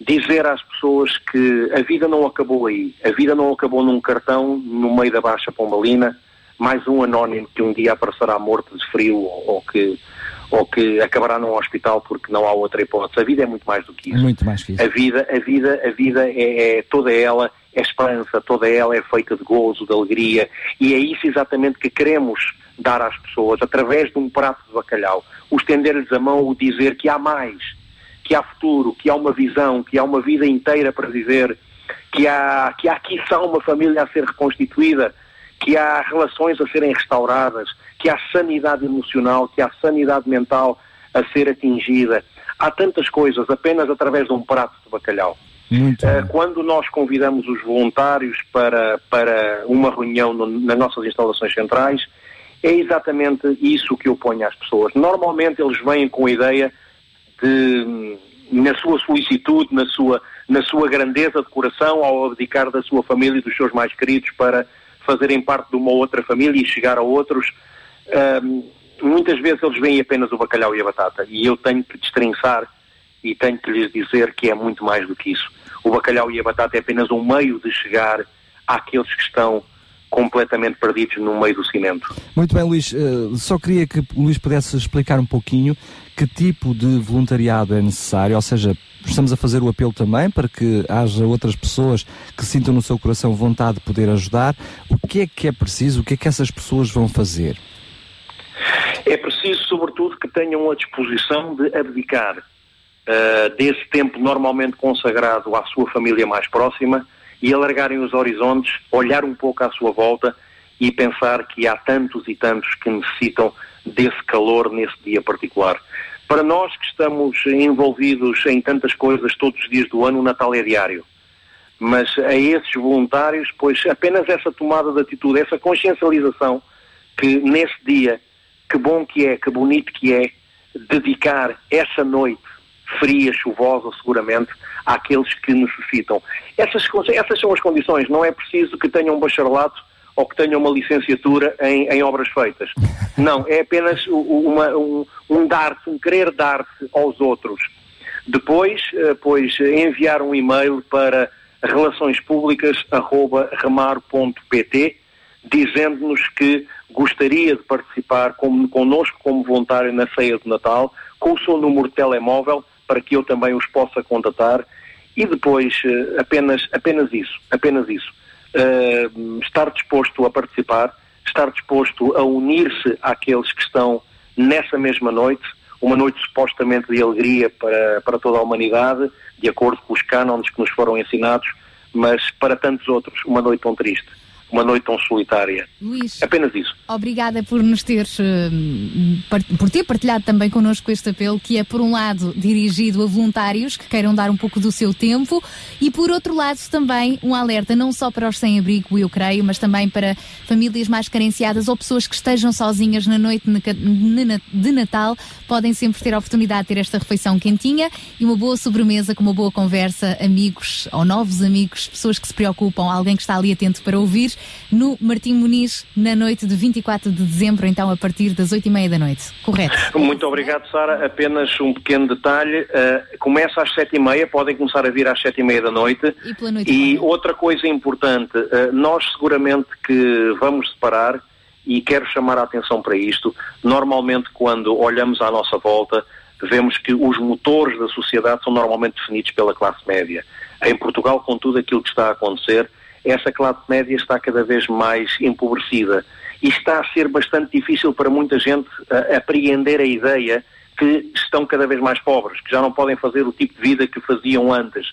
dizer às pessoas que a vida não acabou aí. A vida não acabou num cartão no meio da Baixa Pombalina, mais um anónimo que um dia aparecerá morto de frio ou, que, ou que acabará num hospital porque não há outra hipótese. A vida é muito mais do que isso. Muito mais que isso. A vida, a vida, a vida é, é toda ela é esperança, toda ela é feita de gozo, de alegria, e é isso exatamente que queremos dar às pessoas através de um prato de bacalhau, o estender-lhes a mão, o dizer que há mais, que há futuro, que há uma visão, que há uma vida inteira para viver, que há, que há quiçá uma família a ser reconstituída, que há relações a serem restauradas, que há sanidade emocional, que há sanidade mental a ser atingida. Há tantas coisas apenas através de um prato de bacalhau. Eh, quando nós convidamos os voluntários para, para uma reunião no- nas nossas instalações centrais, é exatamente isso que eu ponho às pessoas. Normalmente eles vêm com a ideia de, na sua solicitude, na sua, na sua grandeza de coração, ao abdicar da sua família e dos seus mais queridos para fazerem parte de uma outra família e chegar a outros, hum, muitas vezes eles veem apenas o bacalhau e a batata. E eu tenho que destrinçar e tenho que lhes dizer que é muito mais do que isso. O bacalhau e a batata é apenas um meio de chegar àqueles que estão completamente perdidos no meio do cimento. Muito bem, Luís. eh, só queria que Luís pudesse explicar um pouquinho que tipo de voluntariado é necessário, ou seja, estamos a fazer o apelo também para que haja outras pessoas que sintam no seu coração vontade de poder ajudar. O que é que é preciso? O que é que essas pessoas vão fazer? É preciso, sobretudo, que tenham a disposição de abdicar ah, desse tempo normalmente consagrado à sua família mais próxima e alargarem os horizontes, olhar um pouco à sua volta e pensar que há tantos e tantos que necessitam desse calor nesse dia particular. Para nós que estamos envolvidos em tantas coisas todos os dias do ano, o Natal é diário. Mas a esses voluntários, pois apenas essa tomada de atitude, essa consciencialização que nesse dia, que bom que é, que bonito que é, dedicar essa noite fria, chuvosa, seguramente, àqueles que necessitam. Essas, essas são as condições. Não é preciso que tenham um bacharelato ou que tenham uma licenciatura em, em obras feitas. Não, é apenas uma- um, um dar-se, um querer dar-se aos outros. Depois, eh, pois, enviar um e-mail para relaçõespúblicas.remar.pt dizendo-nos que gostaria de participar como, connosco como voluntário na ceia de Natal, com o seu número de telemóvel, para que eu também os possa contatar. E depois, eh, apenas, apenas isso, apenas isso. Eh, estar disposto a participar, estar disposto a unir-se àqueles que estão nessa mesma noite, uma noite supostamente de alegria para, para toda a humanidade, de acordo com os cânones que nos foram ensinados, mas para tantos outros, uma noite tão triste, uma noite tão solitária. Luís, Apenas isso. Obrigada por nos teres, par- por ter partilhado também connosco este apelo, que é, por um lado, dirigido a voluntários que queiram dar um pouco do seu tempo e, por outro lado, também um alerta não só para os sem-abrigo, eu creio, mas também para famílias mais carenciadas ou pessoas que estejam sozinhas na noite de Natal, podem sempre ter a oportunidade de ter esta refeição quentinha e uma boa sobremesa com uma boa conversa, amigos ou novos amigos, pessoas que se preocupam, alguém que está ali atento para ouvir, no Martim Muniz, na noite de 24 de dezembro, então a partir das 8 e meia da noite. Correto? Muito obrigado, Sara. Apenas um pequeno detalhe. eh, começa às sete e meia, podem começar a vir às sete e meia da noite. E pela noite E outra coisa importante, eh, nós seguramente que vamos separar, e quero chamar a atenção para isto, normalmente quando olhamos à nossa volta, vemos que os motores da sociedade são normalmente definidos pela classe média. Em Portugal, com tudo aquilo que está a acontecer, essa classe média está cada vez mais empobrecida e está a ser bastante difícil para muita gente eh, apreender a ideia que estão cada vez mais pobres, que já não podem fazer o tipo de vida que faziam antes.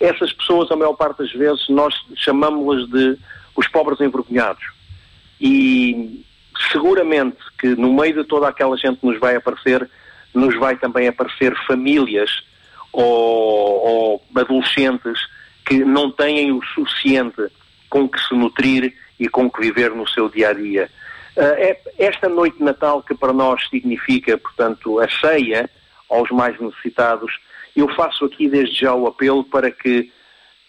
Essas pessoas, a maior parte das vezes, nós chamamos-las de os pobres envergonhados. E seguramente que no meio de toda aquela gente que nos vai aparecer, nos vai também aparecer famílias ou, ou adolescentes que não têm o suficiente com que se nutrir e com que viver no seu dia a dia. Ah, é esta noite de Natal que para nós significa, portanto, a ceia aos mais necessitados, eu faço aqui desde já o apelo para que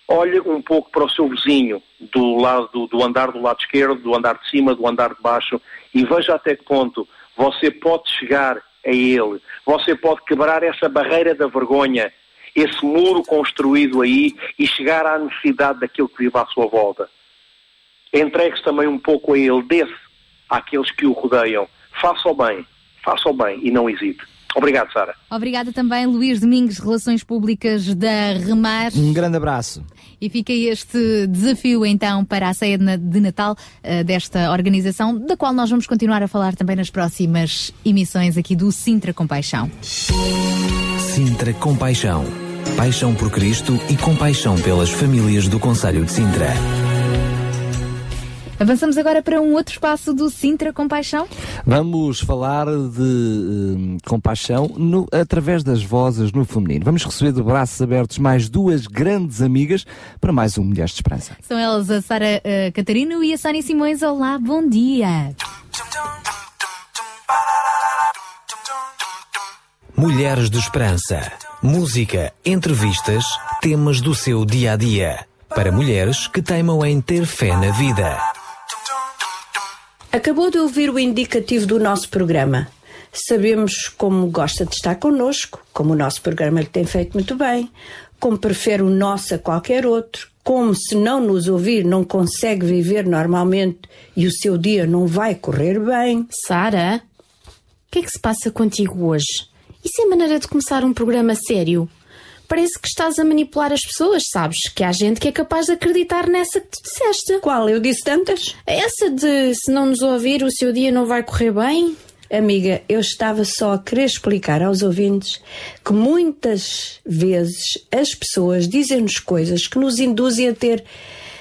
olhe um pouco para o seu vizinho, do lado do, do andar do lado esquerdo, do andar de cima, do andar de baixo, e veja até que ponto você pode chegar a ele, você pode quebrar essa barreira da vergonha, esse muro construído aí e chegar à necessidade daquilo que vive à sua volta. Entregue-se também um pouco a ele, desse àqueles que o rodeiam. Faça o bem, faça o bem e não hesite. Obrigado, Sara. Obrigada também, Luís Domingos, Relações Públicas da Remar. Um grande abraço. E fica este desafio então para a ceia de Natal eh, desta organização, da qual nós vamos continuar a falar também nas próximas emissões aqui do Sintra Compaixão. Sintra Compaixão. Paixão por Cristo e compaixão pelas famílias do Conselho de Sintra. Avançamos agora para um outro espaço do Sintra Compaixão. Vamos falar de eh, compaixão no- através das vozes no feminino. Vamos receber de braços abertos mais duas grandes amigas para mais um Mulheres de Esperança. São elas a Sara eh, Catarino e a Sónia Simões. Olá, bom dia. Mulheres de Esperança. Música, entrevistas, temas do seu dia a dia. Para mulheres que teimam em ter fé na vida. Acabou de ouvir o indicativo do nosso programa. Sabemos como gosta de estar connosco, como o nosso programa lhe tem feito muito bem, como prefere o nosso a qualquer outro, como se não nos ouvir não consegue viver normalmente e o seu dia não vai correr bem. Sara, o que é que se passa contigo hoje? Isso é maneira de começar um programa sério? Parece que estás a manipular as pessoas, sabes? Que há gente que é capaz de acreditar nessa que tu disseste. Qual? Eu disse tantas? Essa de se não nos ouvir, o seu dia não vai correr bem? Amiga, eu estava só a querer explicar aos ouvintes que muitas vezes as pessoas dizem-nos coisas que nos induzem a ter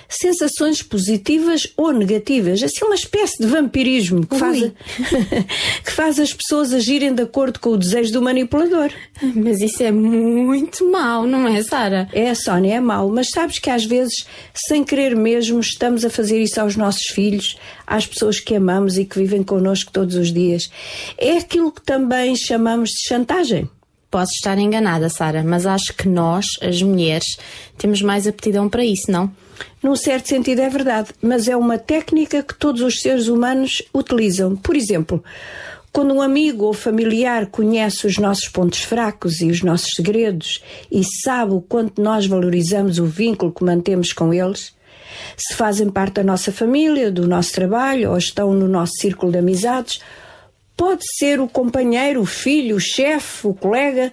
sensações positivas ou negativas, assim uma espécie de vampirismo que faz, que faz as pessoas agirem de acordo com o desejo do manipulador. Mas isso é muito mau, não é, Sara? É, Sónia, é mau, mas sabes que às vezes, sem querer mesmo, estamos a fazer isso aos nossos filhos, às pessoas que amamos e que vivem connosco todos os dias. É aquilo que também chamamos de chantagem. Posso estar enganada, Sara, mas acho que nós, as mulheres, temos mais aptidão para isso, não? Num certo sentido é verdade, mas é uma técnica que todos os seres humanos utilizam. Por exemplo, quando um amigo ou familiar conhece os nossos pontos fracos e os nossos segredos e sabe o quanto nós valorizamos o vínculo que mantemos com eles, se fazem parte da nossa família, do nosso trabalho ou estão no nosso círculo de amizades, pode ser o companheiro, o filho, o chefe, o colega,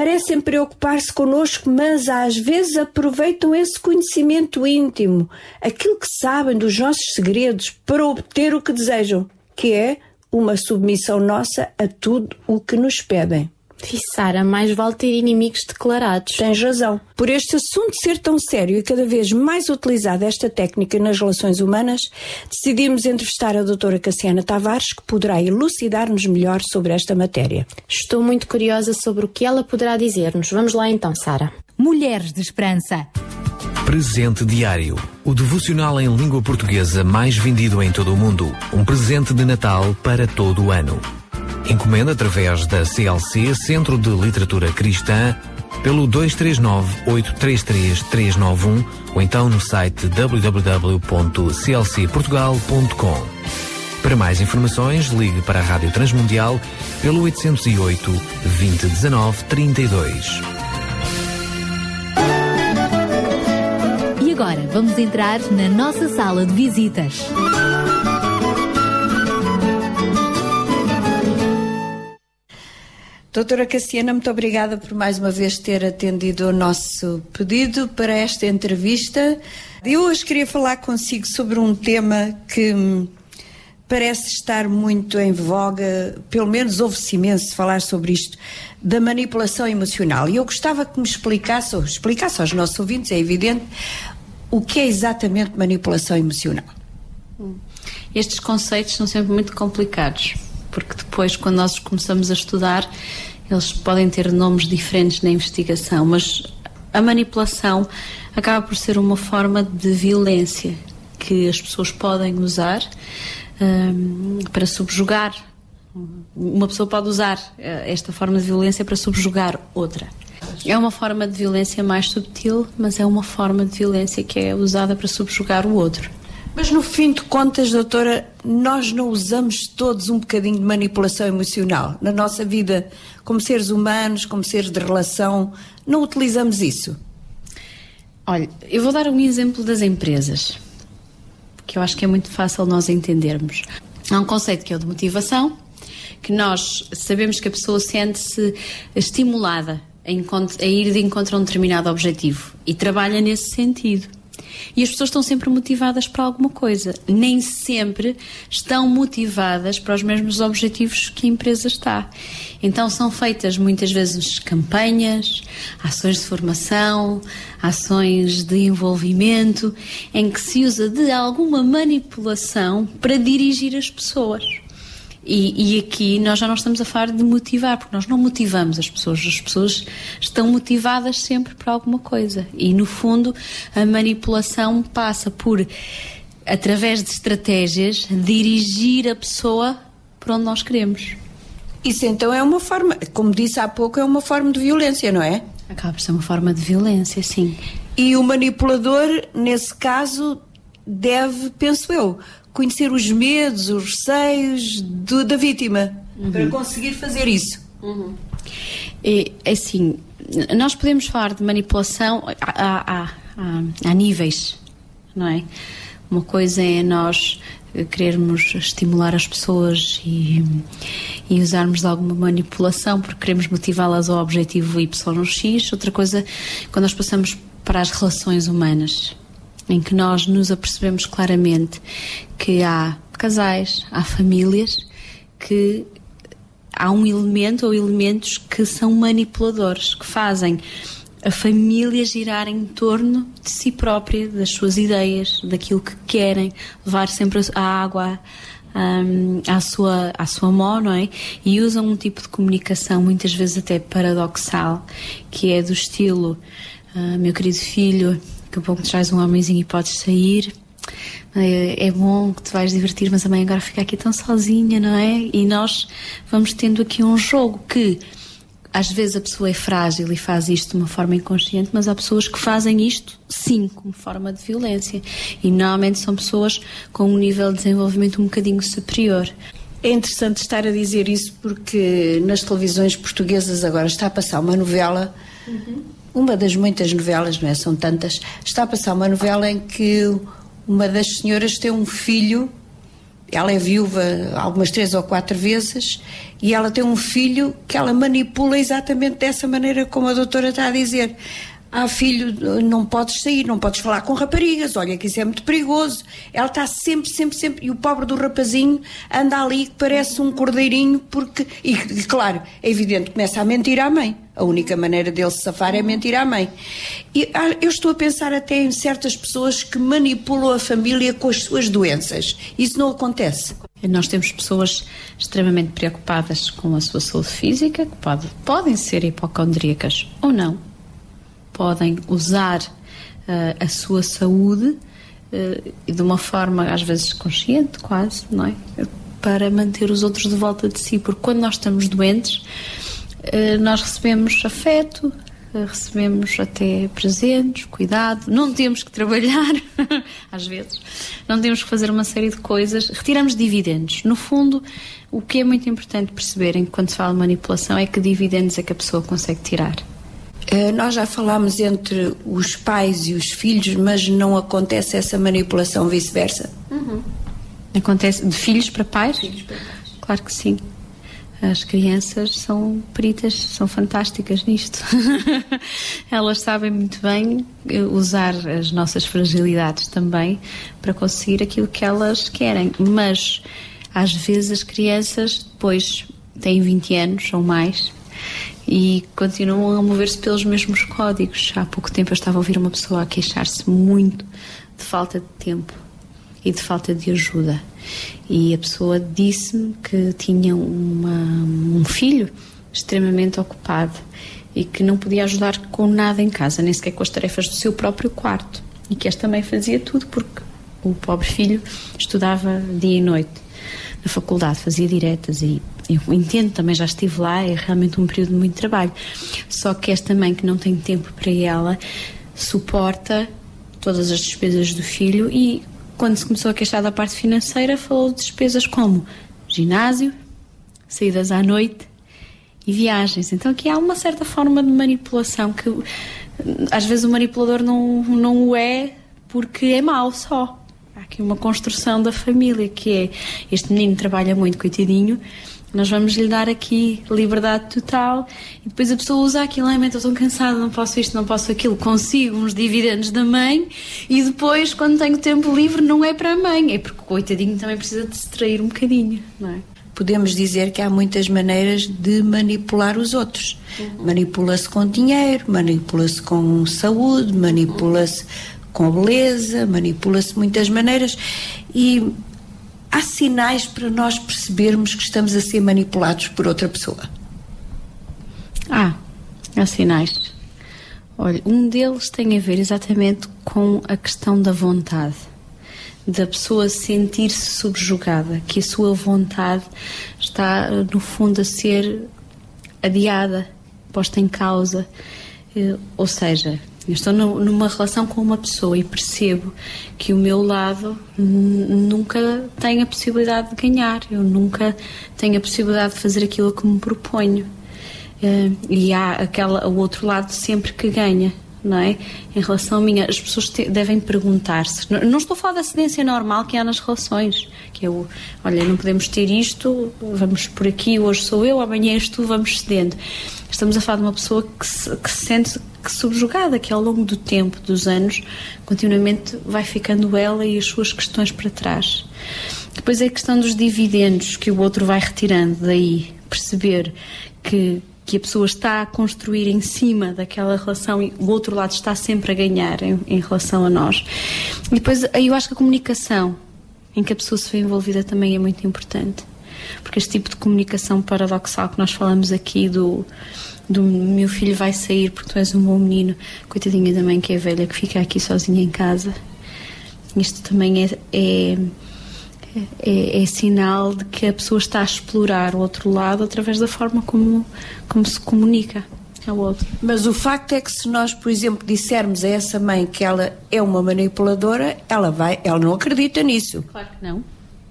parecem preocupar-se connosco, mas às vezes aproveitam esse conhecimento íntimo, aquilo que sabem dos nossos segredos, para obter o que desejam, que é uma submissão nossa a tudo o que nos pedem. E Sara, mais vale ter inimigos declarados. Tens razão. Por este assunto ser tão sério e cada vez mais utilizada esta técnica nas relações humanas, decidimos entrevistar a doutora Cassiana Tavares, que poderá elucidar-nos melhor sobre esta matéria. Estou muito curiosa sobre o que ela poderá dizer-nos. Vamos lá então, Sara. Mulheres de Esperança. Presente Diário. O devocional em língua portuguesa mais vendido em todo o mundo. Um presente de Natal para todo o ano. Encomenda através da CLC Centro de Literatura Cristã pelo 239-833-391 ou então no site www.clcportugal.com. Para mais informações, ligue para a Rádio Transmundial pelo 808 2019 32. E agora vamos entrar na nossa sala de visitas. Doutora Cassiana, muito obrigada por mais uma vez ter atendido o nosso pedido para esta entrevista. Eu hoje queria falar consigo sobre um tema que hum, parece estar muito em voga, pelo menos ouve-se imenso falar sobre isto, da manipulação emocional. E eu gostava que me explicasse, ou explicasse aos nossos ouvintes, é evidente, o que é exatamente manipulação emocional. Estes conceitos são sempre muito complicados, porque depois, quando nós começamos a estudar, eles podem ter nomes diferentes na investigação, mas a manipulação acaba por ser uma forma de violência que as pessoas podem usar hum, para subjugar. Uma pessoa pode usar eh, esta forma de violência para subjugar outra. É uma forma de violência mais subtil, mas é uma forma de violência que é usada para subjugar o outro. Mas no fim de contas, doutora, nós não usamos todos um bocadinho de manipulação emocional na nossa vida, como seres humanos, como seres de relação, não utilizamos isso? Olha, eu vou dar um exemplo das empresas, que eu acho que é muito fácil nós entendermos. Há um conceito que é o de motivação, que nós sabemos que a pessoa sente-se estimulada a, a ir de encontro a um determinado objetivo e trabalha nesse sentido. E as pessoas estão sempre motivadas para alguma coisa. Nem sempre estão motivadas para os mesmos objetivos que a empresa está. Então são feitas muitas vezes campanhas, ações de formação, ações de envolvimento, em que se usa de alguma manipulação para dirigir as pessoas. E, e aqui nós já não estamos a falar de motivar, porque nós não motivamos as pessoas, as pessoas estão motivadas sempre por alguma coisa. E no fundo, a manipulação passa por, através de estratégias, dirigir a pessoa para onde nós queremos. Isso então é uma forma, como disse há pouco, é uma forma de violência, não é? Acaba por ser uma forma de violência, sim. E o manipulador, nesse caso, deve, penso eu, conhecer os medos, os receios do- da vítima para conseguir fazer isso. É, é assim, nós podemos falar de manipulação há, há- há- há níveis, não é? Uma coisa é nós eh, querermos estimular as pessoas e, e usarmos alguma manipulação porque queremos motivá-las ao objetivo Y ou X. Outra coisa, quando nós passamos para as relações humanas, em que nós nos apercebemos claramente que há casais, há famílias que há um elemento ou elementos que são manipuladores, que fazem a família girar em torno de si própria, das suas ideias, daquilo que querem, levar sempre a água hum, à, sua, à sua mão, não é? E usam um tipo de comunicação, muitas vezes até paradoxal, que é do estilo: ah, meu querido filho, que bom que traz um homenzinho e podes sair. É é bom que te vais divertir, mas a mãe agora fica aqui tão sozinha, não é? E nós vamos tendo aqui um jogo que às vezes a pessoa é frágil e faz isto de uma forma inconsciente, mas há pessoas que fazem isto, sim, como forma de violência. E normalmente são pessoas com um nível de desenvolvimento um bocadinho superior. É interessante estar a dizer isso porque nas televisões portuguesas agora está a passar uma novela, uma das muitas novelas, não é? São tantas. Está a passar uma novela em que uma das senhoras tem um filho, ela é viúva algumas três ou quatro vezes, e ela tem um filho que ela manipula exatamente dessa maneira como a doutora está a dizer. Ah, filho, não podes sair, não podes falar com raparigas, olha que isso é muito perigoso. Ela está sempre, sempre, sempre. E o pobre do rapazinho anda ali que parece um cordeirinho, porque. E, claro, é evidente, começa a mentir à mãe. A única maneira dele se safar é mentir à mãe. E ah, eu estou a pensar até em certas pessoas que manipulam a família com as suas doenças. Isso não acontece. Nós temos pessoas extremamente preocupadas com a sua saúde física, que pode, podem ser hipocondríacas ou não. Podem usar ah, a sua saúde e de uma forma às vezes consciente, quase, não é? Para manter os outros de volta de si, porque quando nós estamos doentes, ah, nós recebemos afeto, recebemos até presentes, cuidado, não temos que trabalhar, às vezes, não temos que fazer uma série de coisas, retiramos dividendos. No fundo, o que é muito importante perceberem quando se fala de manipulação é que dividendos é que a pessoa consegue tirar. Eh, Nós já falámos entre os pais e os filhos, mas não acontece essa manipulação vice-versa. Acontece de filhos para pais? Claro que sim. As crianças são peritas, são fantásticas nisto. Elas sabem muito bem usar as nossas fragilidades também para conseguir aquilo que elas querem. Mas às vezes as crianças depois têm 20 anos ou mais e continuam a mover-se pelos mesmos códigos. Há pouco tempo eu estava a ouvir uma pessoa a queixar-se muito de falta de tempo e de falta de ajuda. E a pessoa disse-me que tinha uma- um filho extremamente ocupado e que não podia ajudar com nada em casa, nem sequer com as tarefas do seu próprio quarto. E que esta também fazia tudo porque o pobre filho estudava dia e noite na faculdade, fazia diretas e eu entendo, também já estive lá, é realmente um período de muito trabalho. Só que esta mãe que não tem tempo para ela suporta todas as despesas do filho e quando se começou a queixar da parte financeira falou de despesas como ginásio, saídas à noite e viagens. Então aqui há uma certa forma de manipulação que às vezes o manipulador não, não o é porque é mau só. Há aqui uma construção da família que é este menino trabalha muito, coitadinho, nós vamos lhe dar aqui liberdade total e depois a pessoa usa aquilo, ai, mãe, estou tão cansada, não posso isto, não posso aquilo, consigo uns dividendos da mãe e depois, quando tenho tempo livre, não é para a mãe, é porque o coitadinho também precisa de se distrair um bocadinho, não é? Podemos dizer que há muitas maneiras de manipular os outros. Manipula-se com dinheiro, manipula-se com saúde, manipula-se com beleza, manipula-se muitas maneiras e há sinais para nós percebermos que estamos a ser manipulados por outra pessoa. Ah, há sinais. Olha, um deles tem a ver exatamente com a questão da vontade. Da pessoa sentir-se subjugada, que a sua vontade está, no fundo, a ser adiada, posta em causa. Eh, Ou seja, eu estou nu- numa relação com uma pessoa e percebo que o meu lado nunca tem a possibilidade de ganhar, eu nunca tenho a possibilidade de fazer aquilo que me proponho. Eh, e há aquela, o outro lado sempre que ganha, não é? Em relação a mim, as pessoas te- devem perguntar-se. Não, não estou a falar da cedência normal que há nas relações, que é o, olha, não podemos ter isto, vamos por aqui, hoje sou eu, amanhã és tu, vamos cedendo. Estamos a falar de uma pessoa que se, que se sente que subjugada, que ao longo do tempo, dos anos, continuamente vai ficando ela e as suas questões para trás. Depois é a questão dos dividendos que o outro vai retirando daí, perceber que, que a pessoa está a construir em cima daquela relação e o outro lado está sempre a ganhar em, em relação a nós. E depois eu acho que a comunicação em que a pessoa se vê envolvida também é muito importante. Porque este tipo de comunicação paradoxal que nós falamos aqui do, do meu filho vai sair porque tu és um bom menino, coitadinha da mãe que é velha que fica aqui sozinha em casa. Isto também é, é, é, é sinal de que a pessoa está a explorar o outro lado através da forma como, como se comunica ao outro. Mas o facto é que se nós, por exemplo, dissermos a essa mãe que ela é uma manipuladora, ela vai, ela não acredita nisso. Claro que não.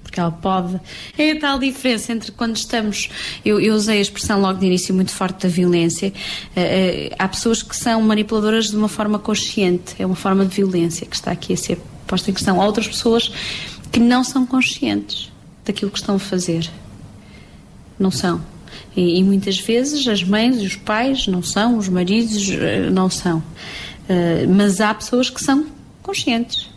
Porque ela pode. É a tal diferença entre quando estamos. Eu, eu usei a expressão logo de início muito forte da violência. Eh, eh, há pessoas que são manipuladoras de uma forma consciente, é uma forma de violência que está aqui a ser posta em questão. Há outras pessoas que não são conscientes daquilo que estão a fazer. Não são. E, e muitas vezes as mães e os pais não são, os maridos eh, não são. Eh, mas há pessoas que são conscientes.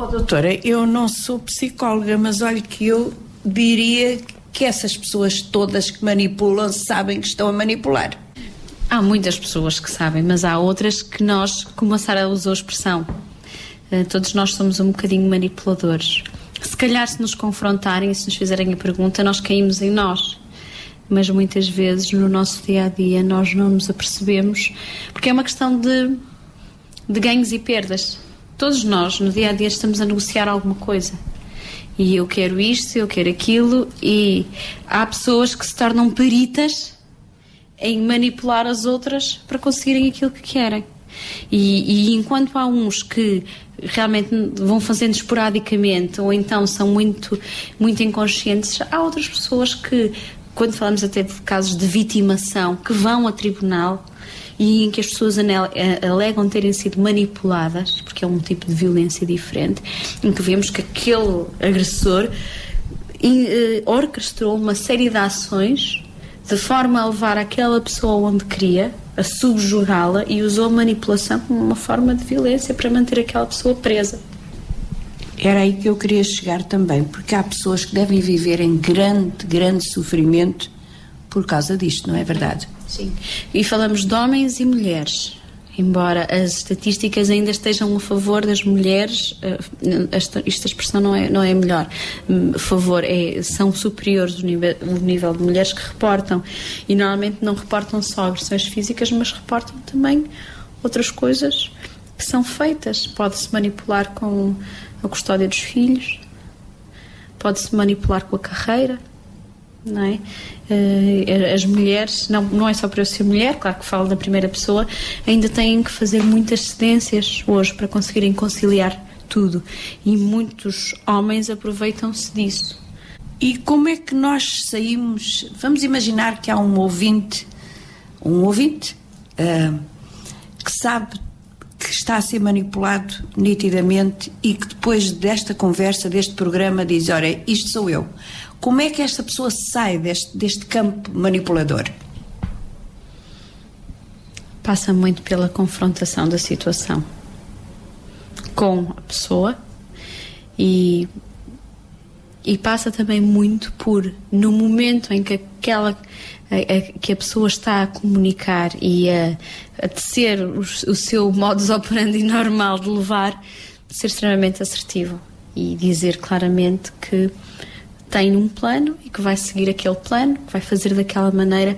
Oh, doutora, eu não sou psicóloga, mas olha que eu diria que essas pessoas todas que manipulam sabem que estão a manipular. Há muitas pessoas que sabem, mas há outras que nós, como a Sara usou a expressão, eh, todos nós somos um bocadinho manipuladores. Se calhar, se nos confrontarem e se nos fizerem a pergunta, nós caímos em nós. Mas muitas vezes no nosso dia a dia nós não nos apercebemos, porque é uma questão de, de ganhos e perdas. Todos nós, no dia a dia, estamos a negociar alguma coisa. E eu quero isto, eu quero aquilo, e há pessoas que se tornam peritas em manipular as outras para conseguirem aquilo que querem. E, e enquanto há uns que realmente vão fazendo esporadicamente ou então são muito, muito inconscientes, há outras pessoas que, quando falamos até de casos de vitimação, que vão a tribunal e em que as pessoas eh, alegam terem sido manipuladas, porque é um tipo de violência diferente, em que vemos que aquele agressor eh, orquestrou uma série de ações de forma a levar aquela pessoa onde queria, a subjugá-la e usou a manipulação como uma forma de violência para manter aquela pessoa presa. Era aí que eu queria chegar também, porque há pessoas que devem viver em grande, grande sofrimento por causa disto, não é verdade? Sim. E falamos de homens e mulheres. Embora as estatísticas ainda estejam a favor das mulheres, eh, esta, expressão não é, não é melhor. Hum, A favor, é, são superiores o nível, o nível de mulheres que reportam. E normalmente não reportam só agressões físicas, mas reportam também outras coisas que são feitas. Pode-se manipular com a custódia dos filhos, pode-se manipular com a carreira, não é? Eh, as mulheres, não, não é só para eu ser mulher, claro que falo da primeira pessoa, ainda têm que fazer muitas cedências hoje para conseguirem conciliar tudo. E muitos homens aproveitam-se disso. E como é que nós saímos? Vamos imaginar que há um ouvinte, um ouvinte ah, que sabe que está a ser manipulado nitidamente e que depois desta conversa, deste programa, diz: Olha, isto sou eu. Como é que esta pessoa sai deste, deste campo manipulador? Passa muito pela confrontação da situação com a pessoa e e passa também muito por no momento em que aquela a, a, que a pessoa está a comunicar e a, a tecer o, o seu modus operandi normal de levar ser extremamente assertivo e dizer claramente que tem um plano e que vai seguir aquele plano, que vai fazer daquela maneira,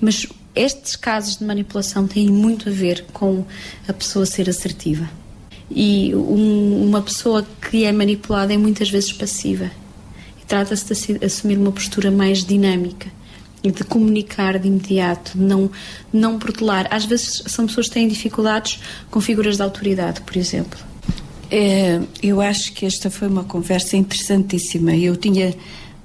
mas estes casos de manipulação têm muito a ver com a pessoa ser assertiva. E um, uma pessoa que é manipulada é muitas vezes passiva. Trata-se de assumir uma postura mais dinâmica e de comunicar de imediato, de não, não protelar. Às vezes são pessoas que têm dificuldades com figuras de autoridade, por exemplo. É, eu acho que esta foi uma conversa interessantíssima. Eu tinha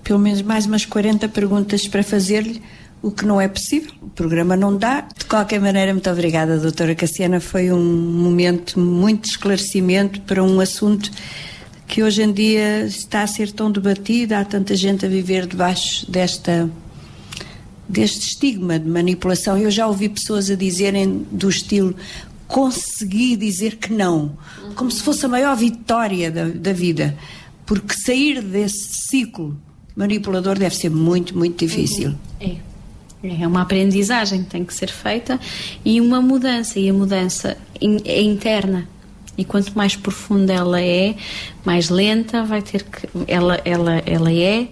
pelo menos mais umas 40 perguntas para fazer-lhe, o que não é possível. O programa não dá. De qualquer maneira, muito obrigada, doutora Cassiana. Foi um momento muito esclarecimento para um assunto que hoje em dia está a ser tão debatido. Há tanta gente a viver debaixo desta deste estigma de manipulação. Eu já ouvi pessoas a dizerem do estilo consegui dizer que não, como se fosse a maior vitória da, da vida, porque sair desse ciclo manipulador deve ser muito, muito difícil. É. É uma aprendizagem que tem que ser feita e uma mudança, e a mudança é interna. E quanto mais profunda ela é, mais lenta vai ter que. Ela, ela, ela é,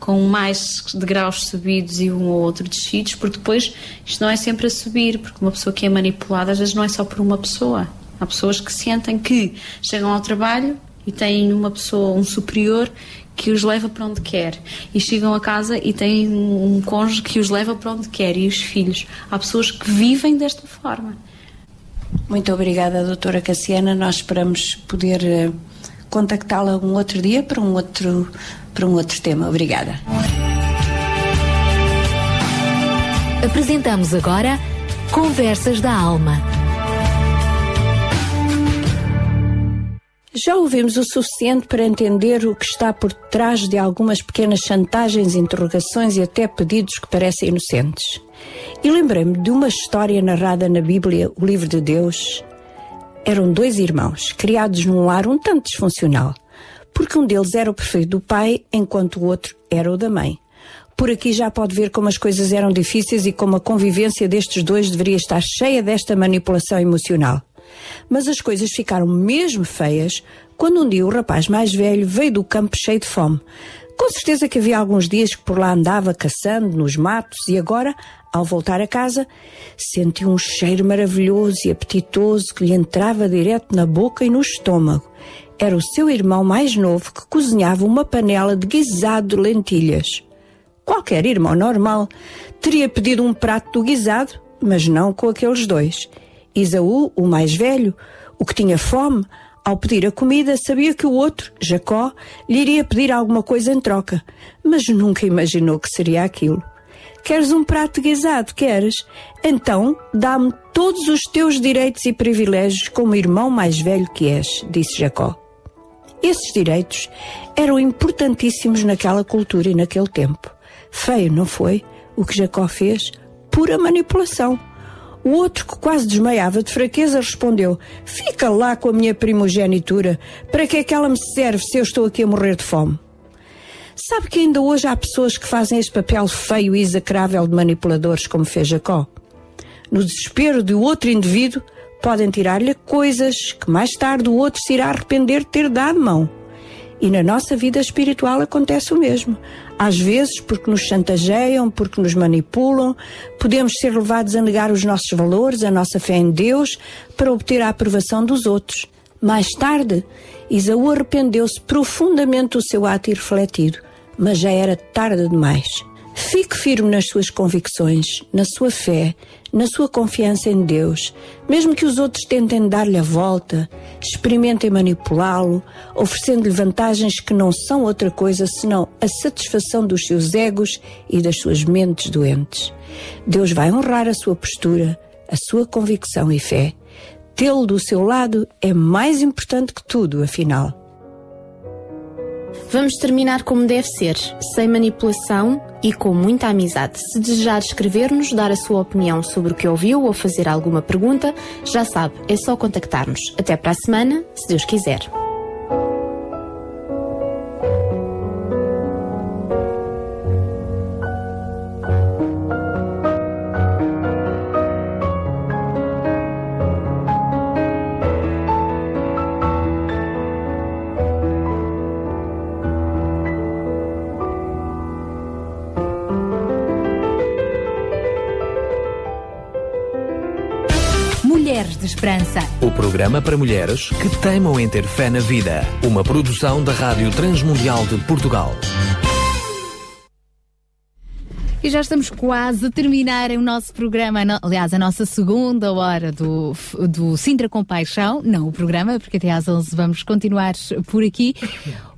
com mais degraus subidos e um ou outro descidos, porque depois isto não é sempre a subir, porque uma pessoa que é manipulada às vezes não é só por uma pessoa. Há pessoas que sentem que chegam ao trabalho e têm uma pessoa, um superior, que os leva para onde quer. E chegam a casa e têm um cônjuge que os leva para onde quer. E os filhos. Há pessoas que vivem desta forma. Muito obrigada, doutora Cassiana. Nós esperamos poder uh, contactá-la um outro dia para um outro, para um outro tema. Obrigada. Apresentamos agora Conversas da Alma. Já ouvimos o suficiente para entender o que está por trás de algumas pequenas chantagens, interrogações e até pedidos que parecem inocentes. E lembrei-me de uma história narrada na Bíblia, o livro de Deus. Eram dois irmãos, criados num lar um tanto disfuncional, porque um deles era o prefeito do pai, enquanto o outro era o da mãe. Por aqui já pode ver como as coisas eram difíceis e como a convivência destes dois deveria estar cheia desta manipulação emocional. Mas as coisas ficaram mesmo feias quando um dia o rapaz mais velho veio do campo cheio de fome. Com certeza que havia alguns dias que por lá andava caçando nos matos e agora, ao voltar a casa, sentiu um cheiro maravilhoso e apetitoso que lhe entrava direto na boca e no estômago. Era o seu irmão mais novo que cozinhava uma panela de guisado de lentilhas. Qualquer irmão normal teria pedido um prato do guisado, mas não com aqueles dois. Isaú, o mais velho, o que tinha fome, ao pedir a comida, sabia que o outro, Jacó, lhe iria pedir alguma coisa em troca, mas nunca imaginou que seria aquilo. Queres um prato guisado, queres? Então dá-me todos os teus direitos e privilégios como irmão mais velho que és, disse Jacó. Esses direitos eram importantíssimos naquela cultura e naquele tempo. Feio, não foi? O que Jacó fez? Pura manipulação. O outro, que quase desmaiava de fraqueza, respondeu: Fica lá com a minha primogenitura. Para que é que ela me serve se eu estou aqui a morrer de fome? Sabe que ainda hoje há pessoas que fazem este papel feio e execrável de manipuladores, como fez Jacó? No desespero do outro indivíduo, podem tirar-lhe coisas que mais tarde o outro se irá arrepender de ter dado mão. E na nossa vida espiritual acontece o mesmo. Às vezes, porque nos chantageiam, porque nos manipulam, podemos ser levados a negar os nossos valores, a nossa fé em Deus, para obter a aprovação dos outros. Mais tarde, Isaú arrependeu-se profundamente do seu ato irrefletido, mas já era tarde demais. Fique firme nas suas convicções, na sua fé, na sua confiança em Deus. Mesmo que os outros tentem dar-lhe a volta, experimentem manipulá-lo, oferecendo-lhe vantagens que não são outra coisa senão a satisfação dos seus egos e das suas mentes doentes. Deus vai honrar a sua postura, a sua convicção e fé. Tê-lo do seu lado é mais importante que tudo, afinal. Vamos terminar como deve ser, sem manipulação e com muita amizade. Se desejar escrever-nos, dar a sua opinião sobre o que ouviu ou fazer alguma pergunta, já sabe, é só contactar-nos. Até para a semana, se Deus quiser. Mulheres de Esperança. O programa para mulheres que teimam em ter fé na vida. Uma produção da Rádio Transmundial de Portugal. E já estamos quase a terminar o nosso programa, aliás, a nossa segunda hora do, do Sintra com Paixão, não o programa, porque até às 11 vamos continuar por aqui.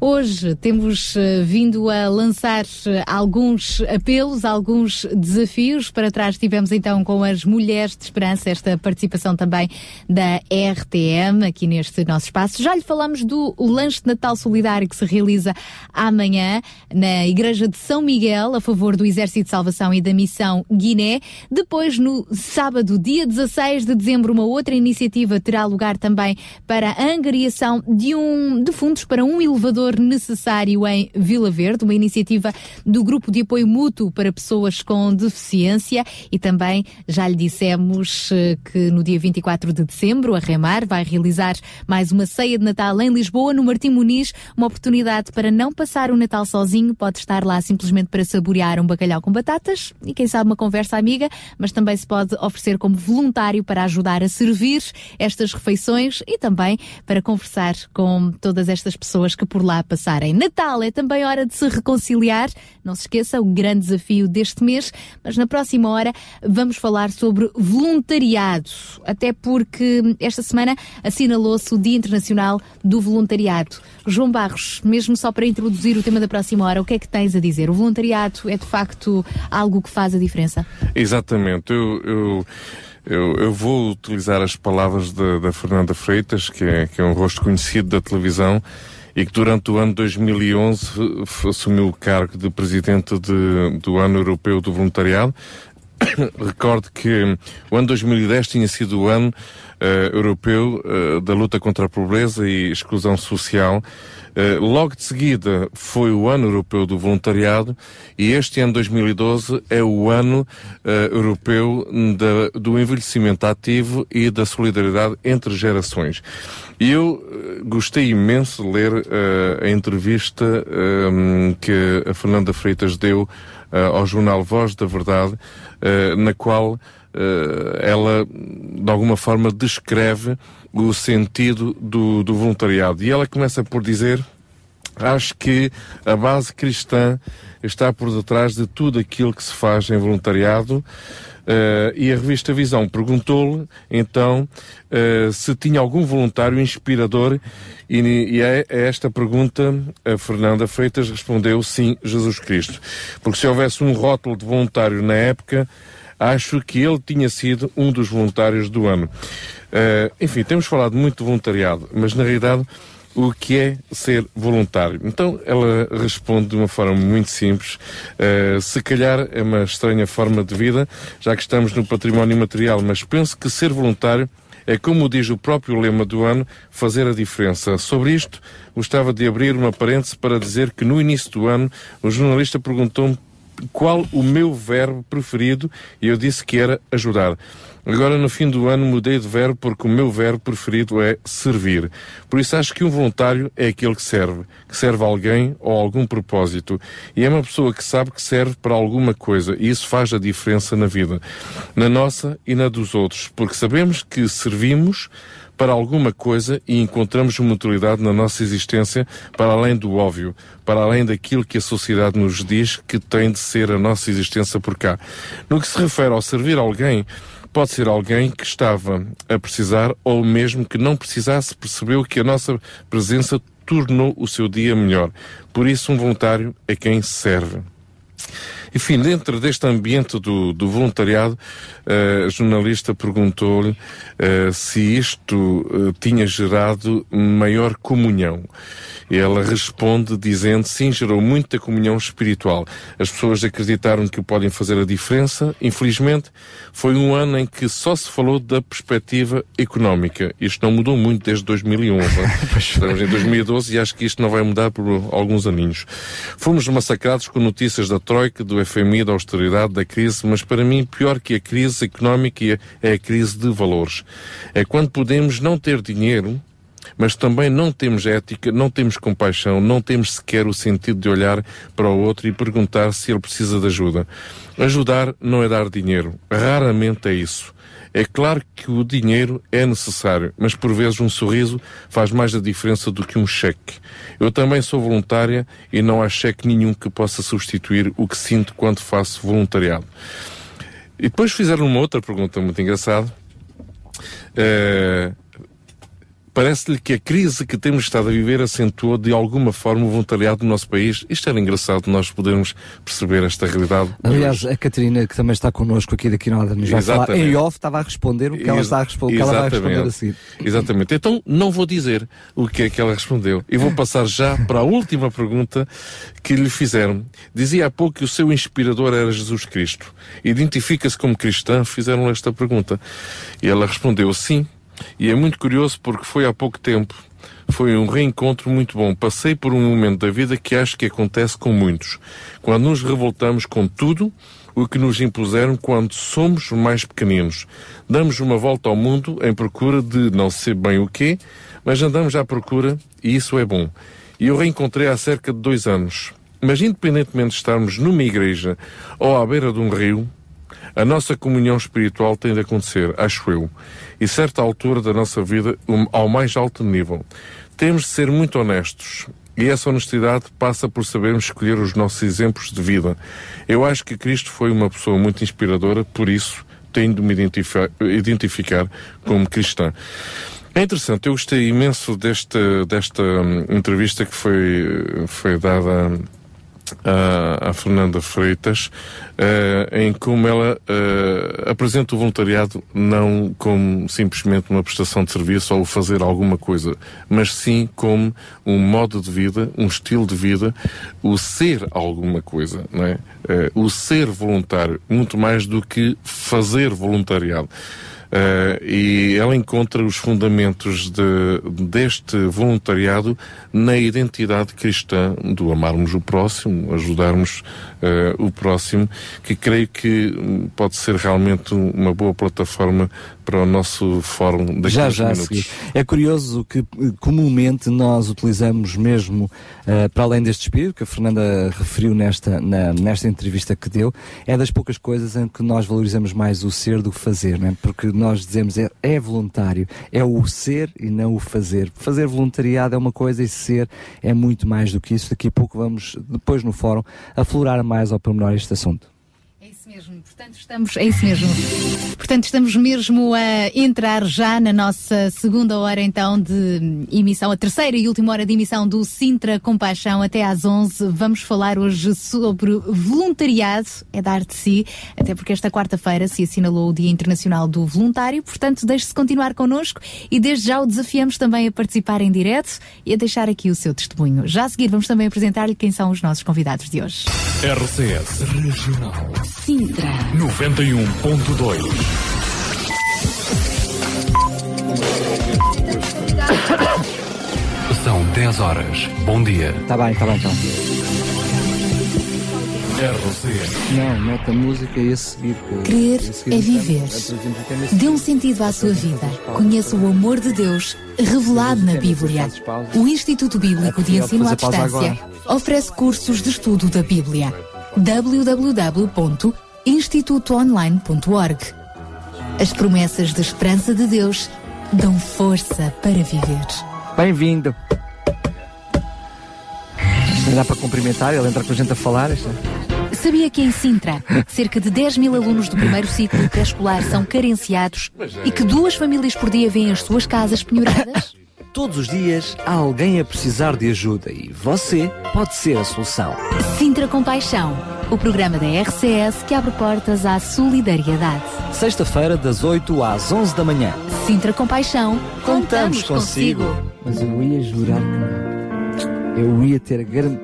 Hoje temos eh, vindo a lançar eh, alguns apelos, alguns desafios. Para trás tivemos então com as Mulheres de Esperança esta participação também da RTM aqui neste nosso espaço. Já lhe falamos do lanche de Natal Solidário que se realiza amanhã na Igreja de São Miguel a favor do Exército de Salvação e da Missão Guiné. Depois, no sábado, dia 16 de dezembro, uma outra iniciativa terá lugar também para a angariação de, um, de fundos para um elevador necessário em Vila Verde, uma iniciativa do Grupo de Apoio Mútuo para Pessoas com Deficiência. E também já lhe dissemos eh, que no dia 24 de dezembro a Remar vai realizar mais uma ceia de Natal em Lisboa, no Martim Muniz, uma oportunidade para não passar o Natal sozinho, pode estar lá simplesmente para saborear um bacalhau com batatas e quem sabe uma conversa amiga, mas também se pode oferecer como voluntário para ajudar a servir estas refeições e também para conversar com todas estas pessoas que por lá passarem. Natal é também hora de se reconciliar. Não se esqueça o grande desafio deste mês, mas na próxima hora vamos falar sobre voluntariado, até porque esta semana assinalou-se o Dia Internacional do Voluntariado. João Barros, mesmo só para introduzir o tema da próxima hora, o que é que tens a dizer? O voluntariado é de facto algo que faz a diferença? Exatamente. Eu, eu, eu, eu vou utilizar as palavras da, da Fernanda Freitas, que é, que é um rosto conhecido da televisão e que durante o ano 2011 f- assumiu o cargo de presidente de- do Ano Europeu do Voluntariado. Recordo que o ano 2010 tinha sido o ano eh, europeu eh, da luta contra a pobreza e exclusão social. Eh, logo de seguida foi o ano europeu do voluntariado e este ano 2012 é o ano eh, europeu da- do envelhecimento ativo e da solidariedade entre gerações. E eu eh, gostei imenso de ler a entrevista eh, que a Fernanda Freitas deu ao jornal Voz da Verdade, na qual ela, de alguma forma, descreve o sentido do, do voluntariado. E ela começa por dizer acho que a base cristã está por detrás de tudo aquilo que se faz em voluntariado. Eh, e a revista Visão perguntou-lhe, então, eh, se tinha algum voluntário inspirador, e, e a, a esta pergunta a Fernanda Freitas respondeu sim, Jesus Cristo. Porque se houvesse um rótulo de voluntário na época, acho que ele tinha sido um dos voluntários do ano. Eh, enfim, temos falado muito de voluntariado, mas na realidade o que é ser voluntário. Então ela responde de uma forma muito simples. Uh, se calhar é uma estranha forma de vida, já que estamos no património material, mas penso que ser voluntário é, como diz o próprio lema do ano, fazer a diferença. Sobre isto, gostava de abrir uma parêntese para dizer que no início do ano o jornalista perguntou-me qual o meu verbo preferido e eu disse que era ajudar. Agora, no fim do ano, mudei de verbo porque o meu verbo preferido é servir. Por isso, acho que um voluntário é aquele que serve, que serve a alguém ou a algum propósito. E é uma pessoa que sabe que serve para alguma coisa e isso faz a diferença na vida, na nossa e na dos outros, porque sabemos que servimos para alguma coisa e encontramos uma utilidade na nossa existência para além do óbvio, para além daquilo que a sociedade nos diz que tem de ser a nossa existência por cá. No que se refere ao servir alguém, pode ser alguém que estava a precisar ou mesmo que não precisasse, percebeu que a nossa presença tornou o seu dia melhor. Por isso, um voluntário é quem serve. Enfim, dentro deste ambiente do, do voluntariado, eh, a jornalista perguntou-lhe eh, se isto eh, tinha gerado maior comunhão. E ela responde dizendo sim, gerou muita comunhão espiritual. As pessoas acreditaram que podem fazer a diferença. Infelizmente, foi um ano em que só se falou da perspectiva económica. Isto não mudou muito desde 2011. Estamos em 2012 e acho que isto não vai mudar por alguns aninhos. Fomos massacrados com notícias da Troika, do FMI, da austeridade, da crise, mas para mim, pior que a crise económica é a crise de valores. É quando podemos não ter dinheiro, mas também não temos ética, não temos compaixão, não temos sequer o sentido de olhar para o outro e perguntar se ele precisa de ajuda. Ajudar não é dar dinheiro, raramente é isso. É claro que o dinheiro é necessário, mas por vezes um sorriso faz mais a diferença do que um cheque. Eu também sou voluntária e não há cheque nenhum que possa substituir o que sinto quando faço voluntariado. E depois fizeram uma outra pergunta muito engraçada. Eh, Parece-lhe que a crise que temos estado a viver acentuou de alguma forma o voluntariado no nosso país. Isto era engraçado nós podermos perceber esta realidade. Aliás, a Catarina, que também está connosco aqui daqui nada, nos vai falar. Em off estava a responder o que ela, está a responder, que ela vai responder a seguir. Exatamente. Então não vou dizer o que é que ela respondeu. E vou passar já para a última pergunta que lhe fizeram. Dizia há pouco que o seu inspirador era Jesus Cristo. Identifica-se como cristã? Fizeram esta pergunta. E ela respondeu sim. E é muito curioso porque foi há pouco tempo. Foi um reencontro muito bom. Passei por um momento da vida que acho que acontece com muitos. Quando nos revoltamos com tudo o que nos impuseram quando somos mais pequeninos. Damos uma volta ao mundo em procura de não sei bem o quê, mas andamos à procura e isso é bom. E eu reencontrei há cerca de dois anos. Mas independentemente de estarmos numa igreja ou à beira de um rio, a nossa comunhão espiritual tem de acontecer, acho eu, e certa altura da nossa vida, um- ao mais alto nível. Temos de ser muito honestos. E essa honestidade passa por sabermos escolher os nossos exemplos de vida. Eu acho que Cristo foi uma pessoa muito inspiradora, por isso tenho de me identificar, como cristã. É interessante, eu gostei imenso desta, desta hum, entrevista que foi, foi dada à Fernanda Freitas, eh, em como ela eh, apresenta o voluntariado não como simplesmente uma prestação de serviço ou fazer alguma coisa, mas sim como um modo de vida, um estilo de vida, o ser alguma coisa, não é? Eh, o ser voluntário, muito mais do que fazer voluntariado. Eh, e ela encontra os fundamentos de- deste voluntariado na identidade cristã do amarmos o próximo, ajudarmos eh, o próximo, que creio que hum, pode ser realmente uma boa plataforma para o nosso fórum daqui Já, a já minutos. É curioso que eh, comumente nós utilizamos mesmo, eh, para além deste espírito que a Fernanda referiu nesta, na- nesta entrevista que deu, é das poucas coisas em que nós valorizamos mais o ser do que fazer, não é? porque nós dizemos é, é voluntário, é o ser e não o fazer. Fazer voluntariado é uma coisa e ser é muito mais do que isso. Daqui a pouco vamos, depois no fórum, aflorar mais ao pormenor este assunto. Portanto, estamos, é isso mesmo. Portanto, estamos mesmo a entrar já na nossa segunda hora, então, de emissão, a terceira e última hora de emissão do Sintra Compaixão até às 11. Vamos falar hoje sobre voluntariado, é dar de si, até porque esta quarta-feira se assinalou o Dia Internacional do Voluntário. Portanto, deixe-se continuar connosco e desde já o desafiamos também a participar em direto e a deixar aqui o seu testemunho. Já a seguir, vamos também apresentar-lhe quem são os nossos convidados de hoje. RCS Regional Sintra. 91.2 São 10 horas. Bom dia. Tá bem, tá bem, então. RCS Não, mete a música e a seguir. Crer é viver. Dê um sentido à sua vida. Conheça o amor de Deus revelado na Bíblia. O Instituto Bíblico de Ensino à Distância oferece cursos de estudo da Bíblia. www.institutoonline.org As promessas de esperança de Deus dão força para viver. Bem-vindo. Não dá para cumprimentar, ele entra com a gente a falar. Isto... Sabia que em Sintra, cerca de 10 mil alunos do primeiro ciclo pré-escolar são carenciados e que duas famílias por dia vêm as suas casas penhoradas? Todos os dias há alguém a precisar de ajuda e você pode ser a solução. Sintra Compaixão, o programa da RCS que abre portas à solidariedade. Sexta-feira, das 8 às 11 da manhã. Sintra Compaixão, contamos, consigo. Mas eu ia jurar que não. Eu ia ter grande.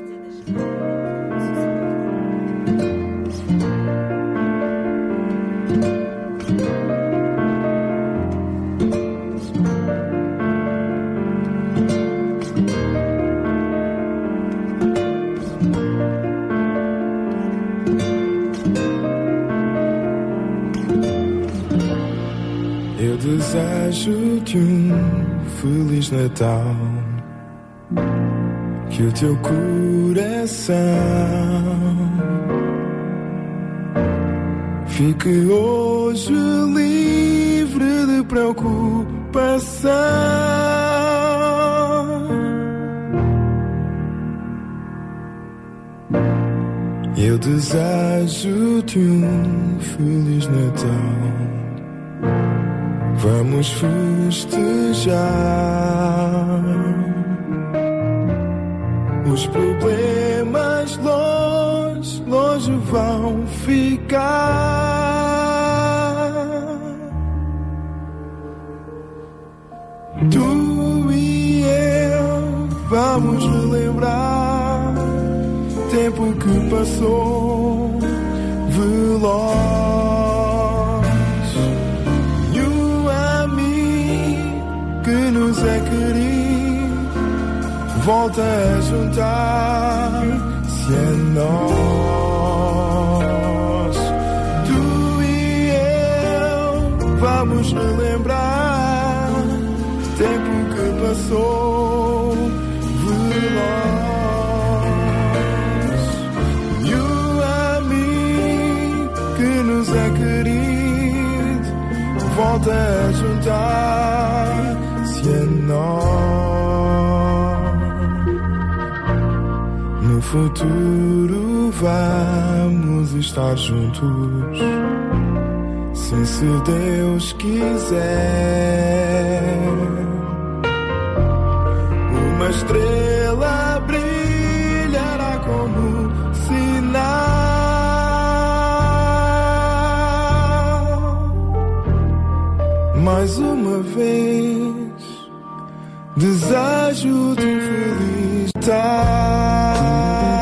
Desejo-te um Feliz Natal. Que o teu coração fique hoje livre de preocupação. Eu desejo-te um Feliz Natal. Vamos festejar. Os problemas longe, longe vão ficar. Tu e eu vamos relembrar tempo que passou veloz. É querido volta a juntar-se a nós. Tu e eu vamos relembrar tempo que passou veloz. E o amigo que nos é querido volta a juntar-se No futuro vamos estar juntos. Sim, se Deus quiser. Uma estrela brilhará como sinal. Mais uma vez, desejo-te um feliz Natal.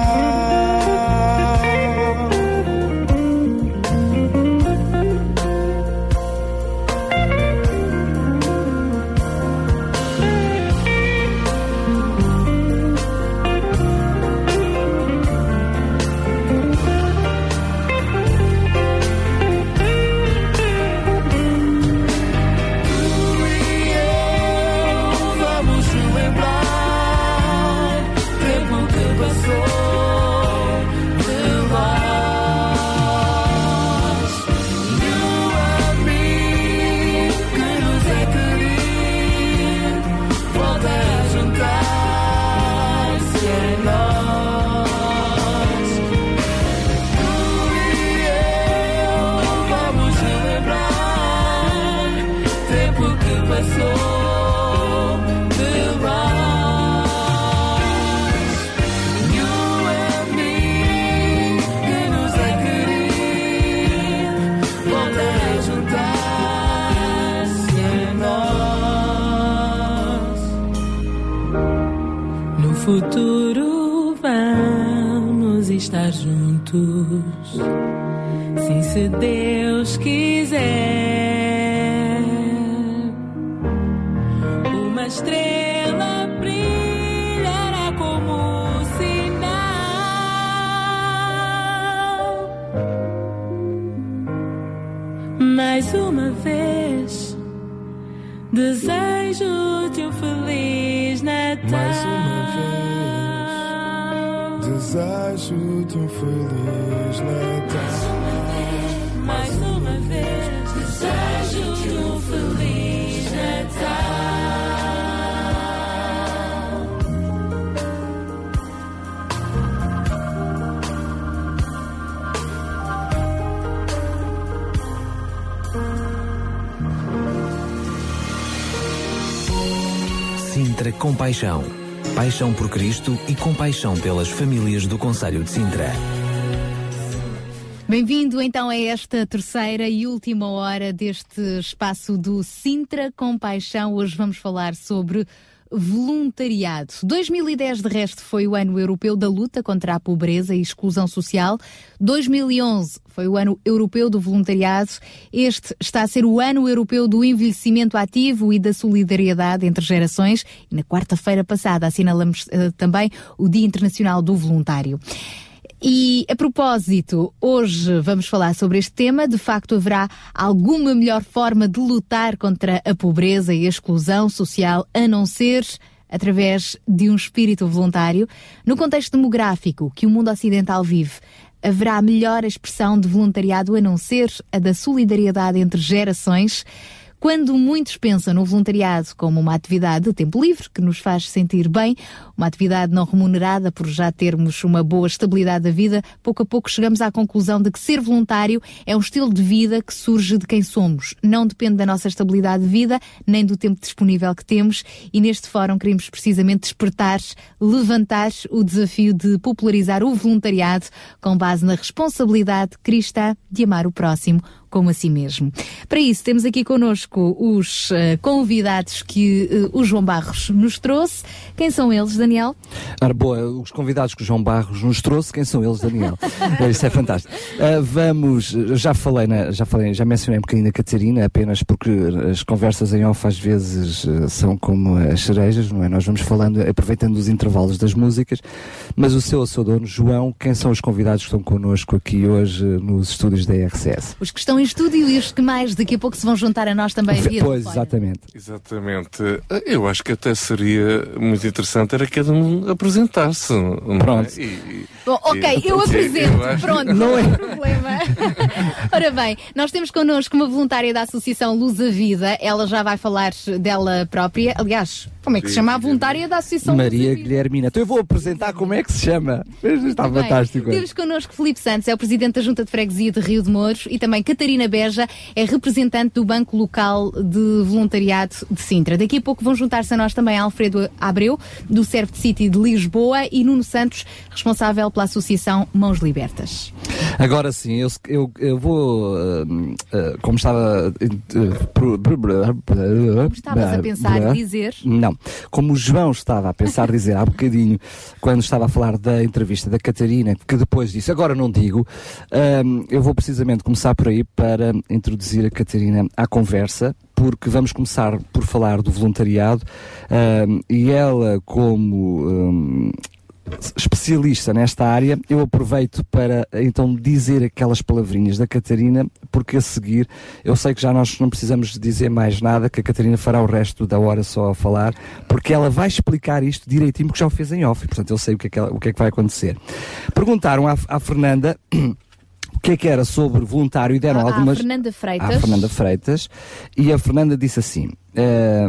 Compaixão. Paixão por Cristo e compaixão pelas famílias do Conselho de Sintra. Bem-vindo então a esta terceira e última hora deste espaço do Sintra Compaixão. Hoje vamos falar sobre voluntariado. 2010, de resto, foi o ano europeu da luta contra a pobreza e exclusão social. 2011 foi o ano europeu do voluntariado. Este está a ser o ano europeu do envelhecimento ativo e da solidariedade entre gerações. E na quarta-feira passada assinalamos uh, também o Dia Internacional do Voluntário. E a propósito, hoje vamos falar sobre este tema. De facto, haverá alguma melhor forma de lutar contra a pobreza e a exclusão social a não ser através de um espírito voluntário? No contexto demográfico que o mundo ocidental vive, haverá melhor expressão de voluntariado a não ser a da solidariedade entre gerações? Quando muitos pensam no voluntariado como uma atividade de tempo livre que nos faz sentir bem, uma atividade não remunerada por já termos uma boa estabilidade da vida, pouco a pouco chegamos à conclusão de que ser voluntário é um estilo de vida que surge de quem somos. Não depende da nossa estabilidade de vida, nem do tempo disponível que temos, e neste fórum queremos precisamente despertar, levantar o desafio de popularizar o voluntariado com base na responsabilidade cristã de amar o próximo como a si mesmo. Para isso, temos aqui connosco os uh, convidados que uh, o João Barros nos trouxe. Quem são eles, Daniel? Ora, boa, os convidados que o João Barros nos trouxe, quem são eles, Daniel? Isso é fantástico. Uh, vamos, já falei, na, já falei, já mencionei um bocadinho a Catarina, apenas porque as conversas em off às vezes são como as cerejas, não é? Nós vamos falando, aproveitando os intervalos das músicas, mas o seu, o seu dono, João, quem são os convidados que estão connosco aqui hoje nos estúdios da RCS? Os que estão em estúdio e os que mais daqui a pouco se vão juntar a nós também via Pois, exatamente. Exatamente. Eu acho que até seria muito interessante era cada um apresentar-se. Pronto. É? E, Bom, ok, eu apresento. Eu. Pronto, não é problema. Ora bem, nós temos connosco uma voluntária da Associação Luz a Vida. Ela já vai falar dela própria. Aliás, como é que se chama a voluntária da Associação Maria? Guilhermina. Então eu vou apresentar como é que se chama. Está Bem, fantástico. Temos connosco Filipe Santos, é o presidente da Junta de Freguesia de Rio de Mouros e também Catarina Beja, é representante do Banco Local de Voluntariado de Sintra. Daqui a pouco vão juntar-se a nós também Alfredo Abreu, do Serve City de Lisboa e Nuno Santos, responsável pela Associação Mãos Libertas. Agora sim, eu, eu, eu vou, uh, uh, como estava... Como estavas a pensar dizer? Não, como o João estava a pensar dizer há bocadinho, quando estava a falar da entrevista da Catarina, que depois disse, agora não digo, eu vou precisamente começar por aí para introduzir a Catarina à conversa, porque vamos começar por falar do voluntariado e ela, como um, especialista nesta área, eu aproveito para então dizer aquelas palavrinhas da Catarina, porque a seguir eu sei que já nós não precisamos dizer mais nada, que a Catarina fará o resto da hora só a falar, porque ela vai explicar isto direitinho, porque já o fez em off, portanto eu sei o que é que, ela, o que, é que vai acontecer. Perguntaram à, à Fernanda. O que é que era sobre voluntário e deram Ah, algumas. À Fernanda Freitas. À Fernanda Freitas. E a Fernanda disse assim: eh,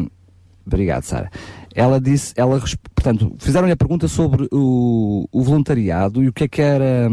Obrigado, Sara. Ela disse, ela, portanto, fizeram-lhe a pergunta sobre o, o voluntariado e o que é que era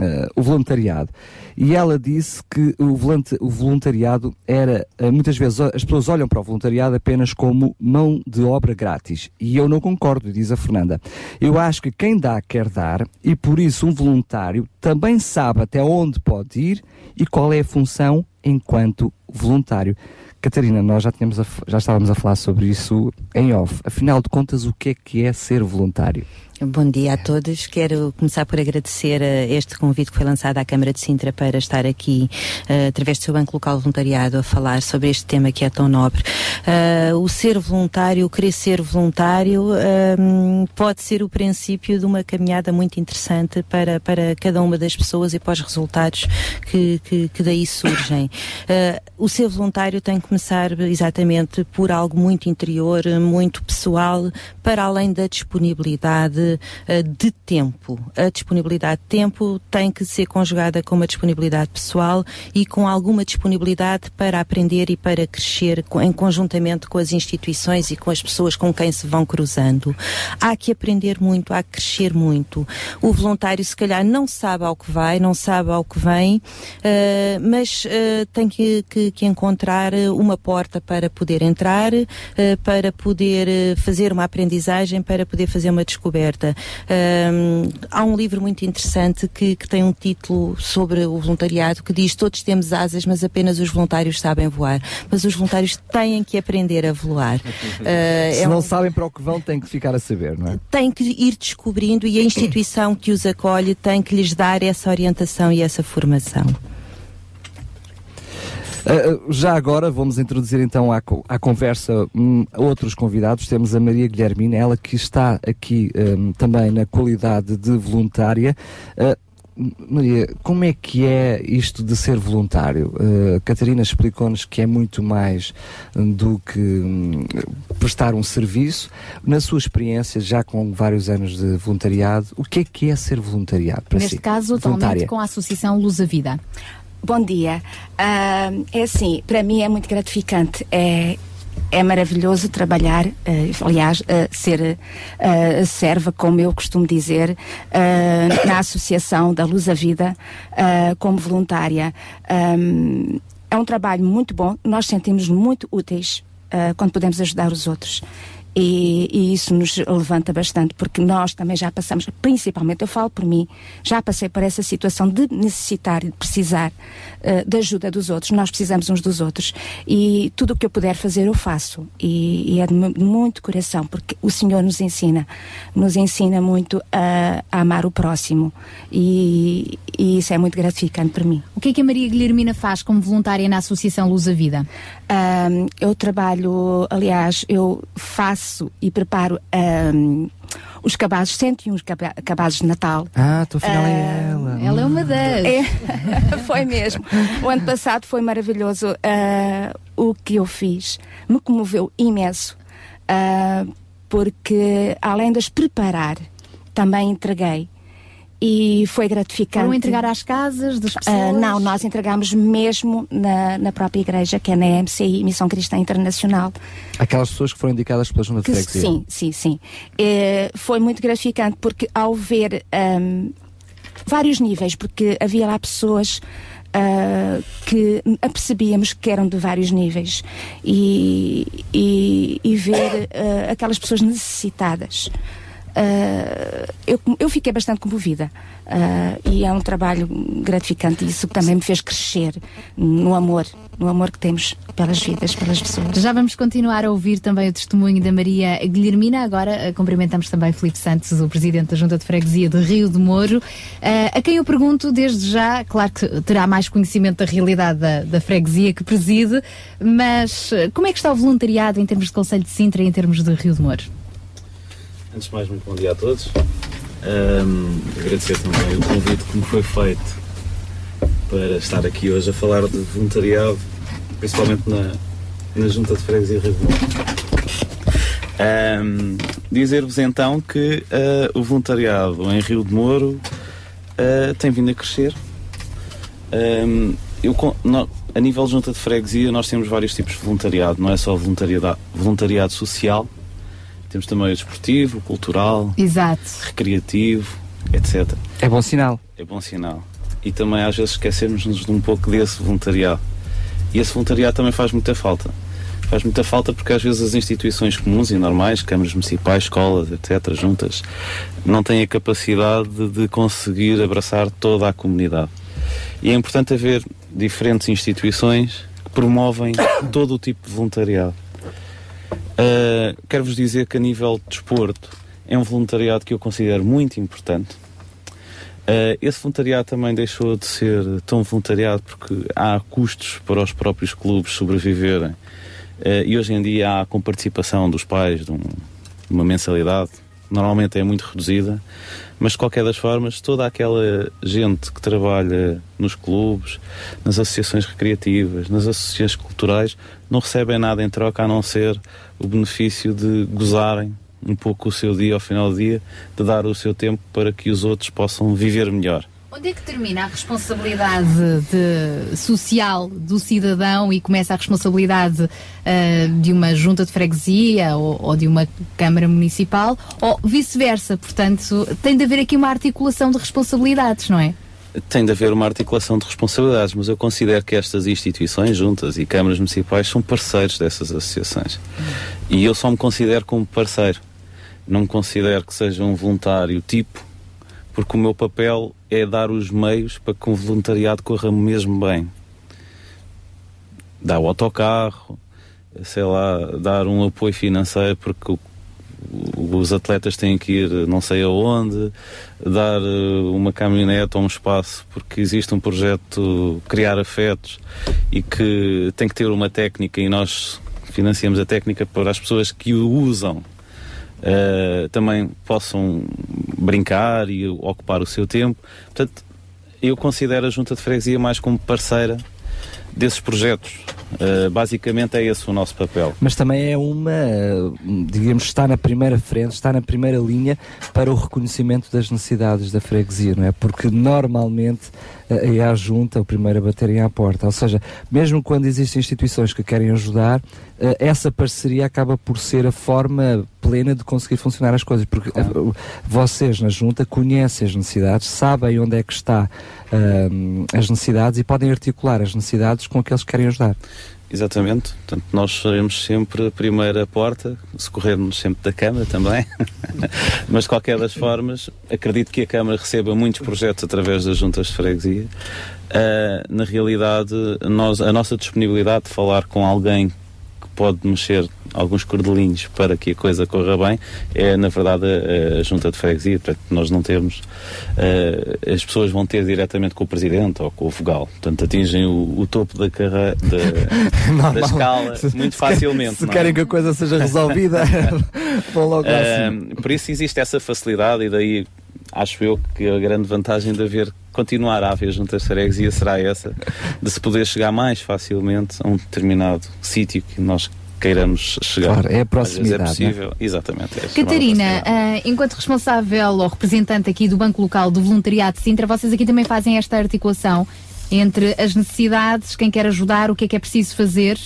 eh, o voluntariado. E ela disse que o, volunta- o voluntariado era, eh, muitas vezes, as pessoas olham para o voluntariado apenas como mão de obra grátis. E eu não concordo, diz a Fernanda. Eu acho que quem dá quer dar e por isso um voluntário também sabe até onde pode ir e qual é a função enquanto voluntário. Catarina, nós já, tínhamos a já estávamos a falar sobre isso em off. Afinal de contas, o que é que é ser voluntário? Bom dia a todos. Quero começar por agradecer eh, este convite que foi lançado à Câmara de Sintra para estar aqui, eh, através do seu Banco Local Voluntariado, a falar sobre este tema que é tão nobre. Eh, o ser voluntário, o querer ser voluntário, ehm, pode ser o princípio de uma caminhada muito interessante para, para cada uma das pessoas e para os resultados que, que, que daí surgem. O ser voluntário tem que começar exatamente por algo muito interior, muito pessoal, para além da disponibilidade uh, de tempo. A disponibilidade de tempo tem que ser conjugada com uma disponibilidade pessoal e com alguma disponibilidade para aprender e para crescer em conjuntamente com as instituições e com as pessoas com quem se vão cruzando. Há que aprender muito, há que crescer muito. O voluntário, se calhar, não sabe ao que vai, não sabe ao que vem, uh, mas uh, tem que, que, que, encontrar uma porta para poder entrar, para poder fazer uma aprendizagem, para poder fazer uma descoberta. Há um livro muito interessante que, que tem um título sobre o voluntariado que diz todos temos asas, mas apenas os voluntários sabem voar. Mas os voluntários têm que aprender a voar. Uh, Se é não um... sabem para o que vão, têm que ficar a saber, não é? Têm que ir descobrindo e a instituição que os acolhe tem que lhes dar essa orientação e essa formação. Uh, já agora vamos introduzir então à, à conversa um, outros convidados. Temos a Maria Guilhermina, ela que está aqui um, também na qualidade de voluntária. Uh, Maria, como é que é isto de ser voluntário? Uh, Catarina explicou-nos que é muito mais do que um, prestar um serviço. Na sua experiência, já com vários anos de voluntariado, o que é que é ser voluntariado para Neste si? caso, atualmente com a Associação Luz a Vida. Bom dia. Uh, é assim, para mim é muito gratificante. É, é maravilhoso trabalhar, uh, aliás, uh, ser uh, serva, como eu costumo dizer, na Associação da Luz à Vida, como voluntária. Um, é um trabalho muito bom, nós sentimos muito úteis quando podemos ajudar os outros. E, e, isso nos levanta bastante, porque nós também já passamos, principalmente eu falo por mim, já passei por essa situação de necessitar e de precisar uh, da ajuda dos outros. Nós precisamos uns dos outros. E tudo o que eu puder fazer, eu faço. E, e é de muito coração, porque o Senhor nos ensina, nos ensina muito a, a amar o próximo. E, e, isso é muito gratificante para mim. O que é que a Maria Guilhermina faz como voluntária na Associação Luz a Vida? Um, eu trabalho, aliás, eu faço e preparo um, os cabazes, 101 cabazes de Natal. Ah, estou afinal uh, é ela. Ela é uma das. É, foi mesmo. O ano passado foi maravilhoso. Uh, o que eu fiz me comoveu imenso, uh, porque além de as preparar, também entreguei e foi gratificante. Foram entregar às casas das pessoas? Uh, não, nós entregamos mesmo na, na própria igreja, que é na MCI, Missão Cristã Internacional. Aquelas pessoas que foram indicadas pela Junta de Freguesia? Sim, sim, sim. Uh, foi muito gratificante porque ao ver um, vários níveis, porque havia lá pessoas Uh, que apercebíamos que eram de vários níveis e, e, e ver uh, aquelas pessoas necessitadas. Uh, eu, eu fiquei bastante comovida uh, e é um trabalho gratificante isso que também me fez crescer no amor no amor que temos pelas vidas, pelas pessoas. Já vamos continuar a ouvir também o testemunho da Maria Guilhermina. Agora uh, cumprimentamos também Felipe Santos, o Presidente da Junta de Freguesia de Rio de Moro, a quem eu pergunto desde já, claro que terá mais conhecimento da realidade da, da freguesia que preside, mas como é que está o voluntariado em termos de Conselho de Sintra e em termos de Rio de Moro? Antes de mais, muito bom dia a todos. Um, agradecer também o convite que me foi feito para estar aqui hoje a falar de voluntariado, principalmente na, na Junta de Freguesia Rio de um, Dizer-vos então que uh, o voluntariado em Rio de Moro uh, tem vindo a crescer. Um, eu, no, a nível de Junta de Freguesia, nós temos vários tipos de voluntariado, não é só voluntariado, voluntariado social, temos também o desportivo, o cultural, Exato. recreativo, etc. É bom sinal. É bom sinal. E também às vezes esquecemos-nos de um pouco desse voluntariado. E esse voluntariado também faz muita falta. Faz muita falta porque às vezes as instituições comuns e normais, câmaras municipais, escolas, etc., juntas, não têm a capacidade de conseguir abraçar toda a comunidade. E é importante haver diferentes instituições que promovem todo o tipo de voluntariado. Uh, Quero-vos dizer que a nível de desporto é um voluntariado que eu considero muito importante. Uh, esse voluntariado também deixou de ser tão voluntariado porque há custos para os próprios clubes sobreviverem. Uh, e hoje em dia há com participação dos pais de, um, de uma mensalidade, normalmente é muito reduzida, mas de qualquer das formas, toda aquela gente que trabalha nos clubes, nas associações recreativas, nas associações culturais, não recebem nada em troca a não ser o benefício de gozarem um pouco o seu dia ao final do dia, de dar o seu tempo para que os outros possam viver melhor. Onde é que termina a responsabilidade de- social do cidadão e começa a responsabilidade ah, de uma junta de freguesia ou, ou de uma Câmara Municipal? Ou vice-versa? Portanto, tem de haver aqui uma articulação de responsabilidades, não é? Tem de haver uma articulação de responsabilidades, mas eu considero que estas instituições, juntas e câmaras municipais, são parceiros dessas associações. E eu só me considero como parceiro. Não me considero que seja um voluntário tipo, porque o meu papel é dar os meios para que o voluntariado corra mesmo bem. Dar o autocarro, sei lá, dar um apoio financeiro porque o os atletas têm que ir não sei aonde, dar eh, uma caminhonete ou um espaço, porque existe um projeto Criar Afetos e que tem que ter uma técnica e nós financiamos a técnica para as pessoas que o usam eh, também possam brincar e ocupar o seu tempo. Portanto, eu considero a Junta de Freguesia mais como parceira desses projetos. Eh, basicamente é esse o nosso papel. Mas também é uma, digamos, está na primeira frente, está na primeira linha para o reconhecimento das necessidades da freguesia, não é? Porque normalmente é a junta o primeiro a baterem à porta. Ou seja, mesmo quando existem instituições que querem ajudar, eh, essa parceria acaba por ser a forma plena de conseguir funcionar as coisas. Porque eh, vocês na junta conhecem as necessidades, sabem onde é que está ahm, as necessidades e podem articular as necessidades com aqueles que querem ajudar. Exatamente. Portanto, nós seremos sempre a primeira porta, socorrermos sempre da Câmara também. Mas, de qualquer das formas, acredito que a Câmara receba muitos projetos através das juntas de freguesia. Ah, na realidade, nós, a nossa disponibilidade de falar com alguém pode mexer alguns cordelinhos para que a coisa corra bem é, na verdade, a, a junta de freguesia. Portanto, nós não temos. ah, as pessoas vão ter diretamente com o presidente ou com o vogal. Portanto, atingem o, o topo da carreira. Da, da escala Se- muito facilmente. Se é? querem que a coisa seja resolvida, vão logo acima. Ah, por isso existe essa facilidade e daí acho eu que a grande vantagem de haver continuar a haver juntas de freguesia será essa de se poder chegar mais facilmente a um determinado sítio que nós queiramos chegar. Claro, é a vezes proximidade, é possível, exatamente. É Catarina, ah, enquanto responsável ou representante aqui do Banco Local do Voluntariado de Sintra, vocês aqui também fazem esta articulação entre as necessidades, quem quer ajudar, o que é que é preciso fazer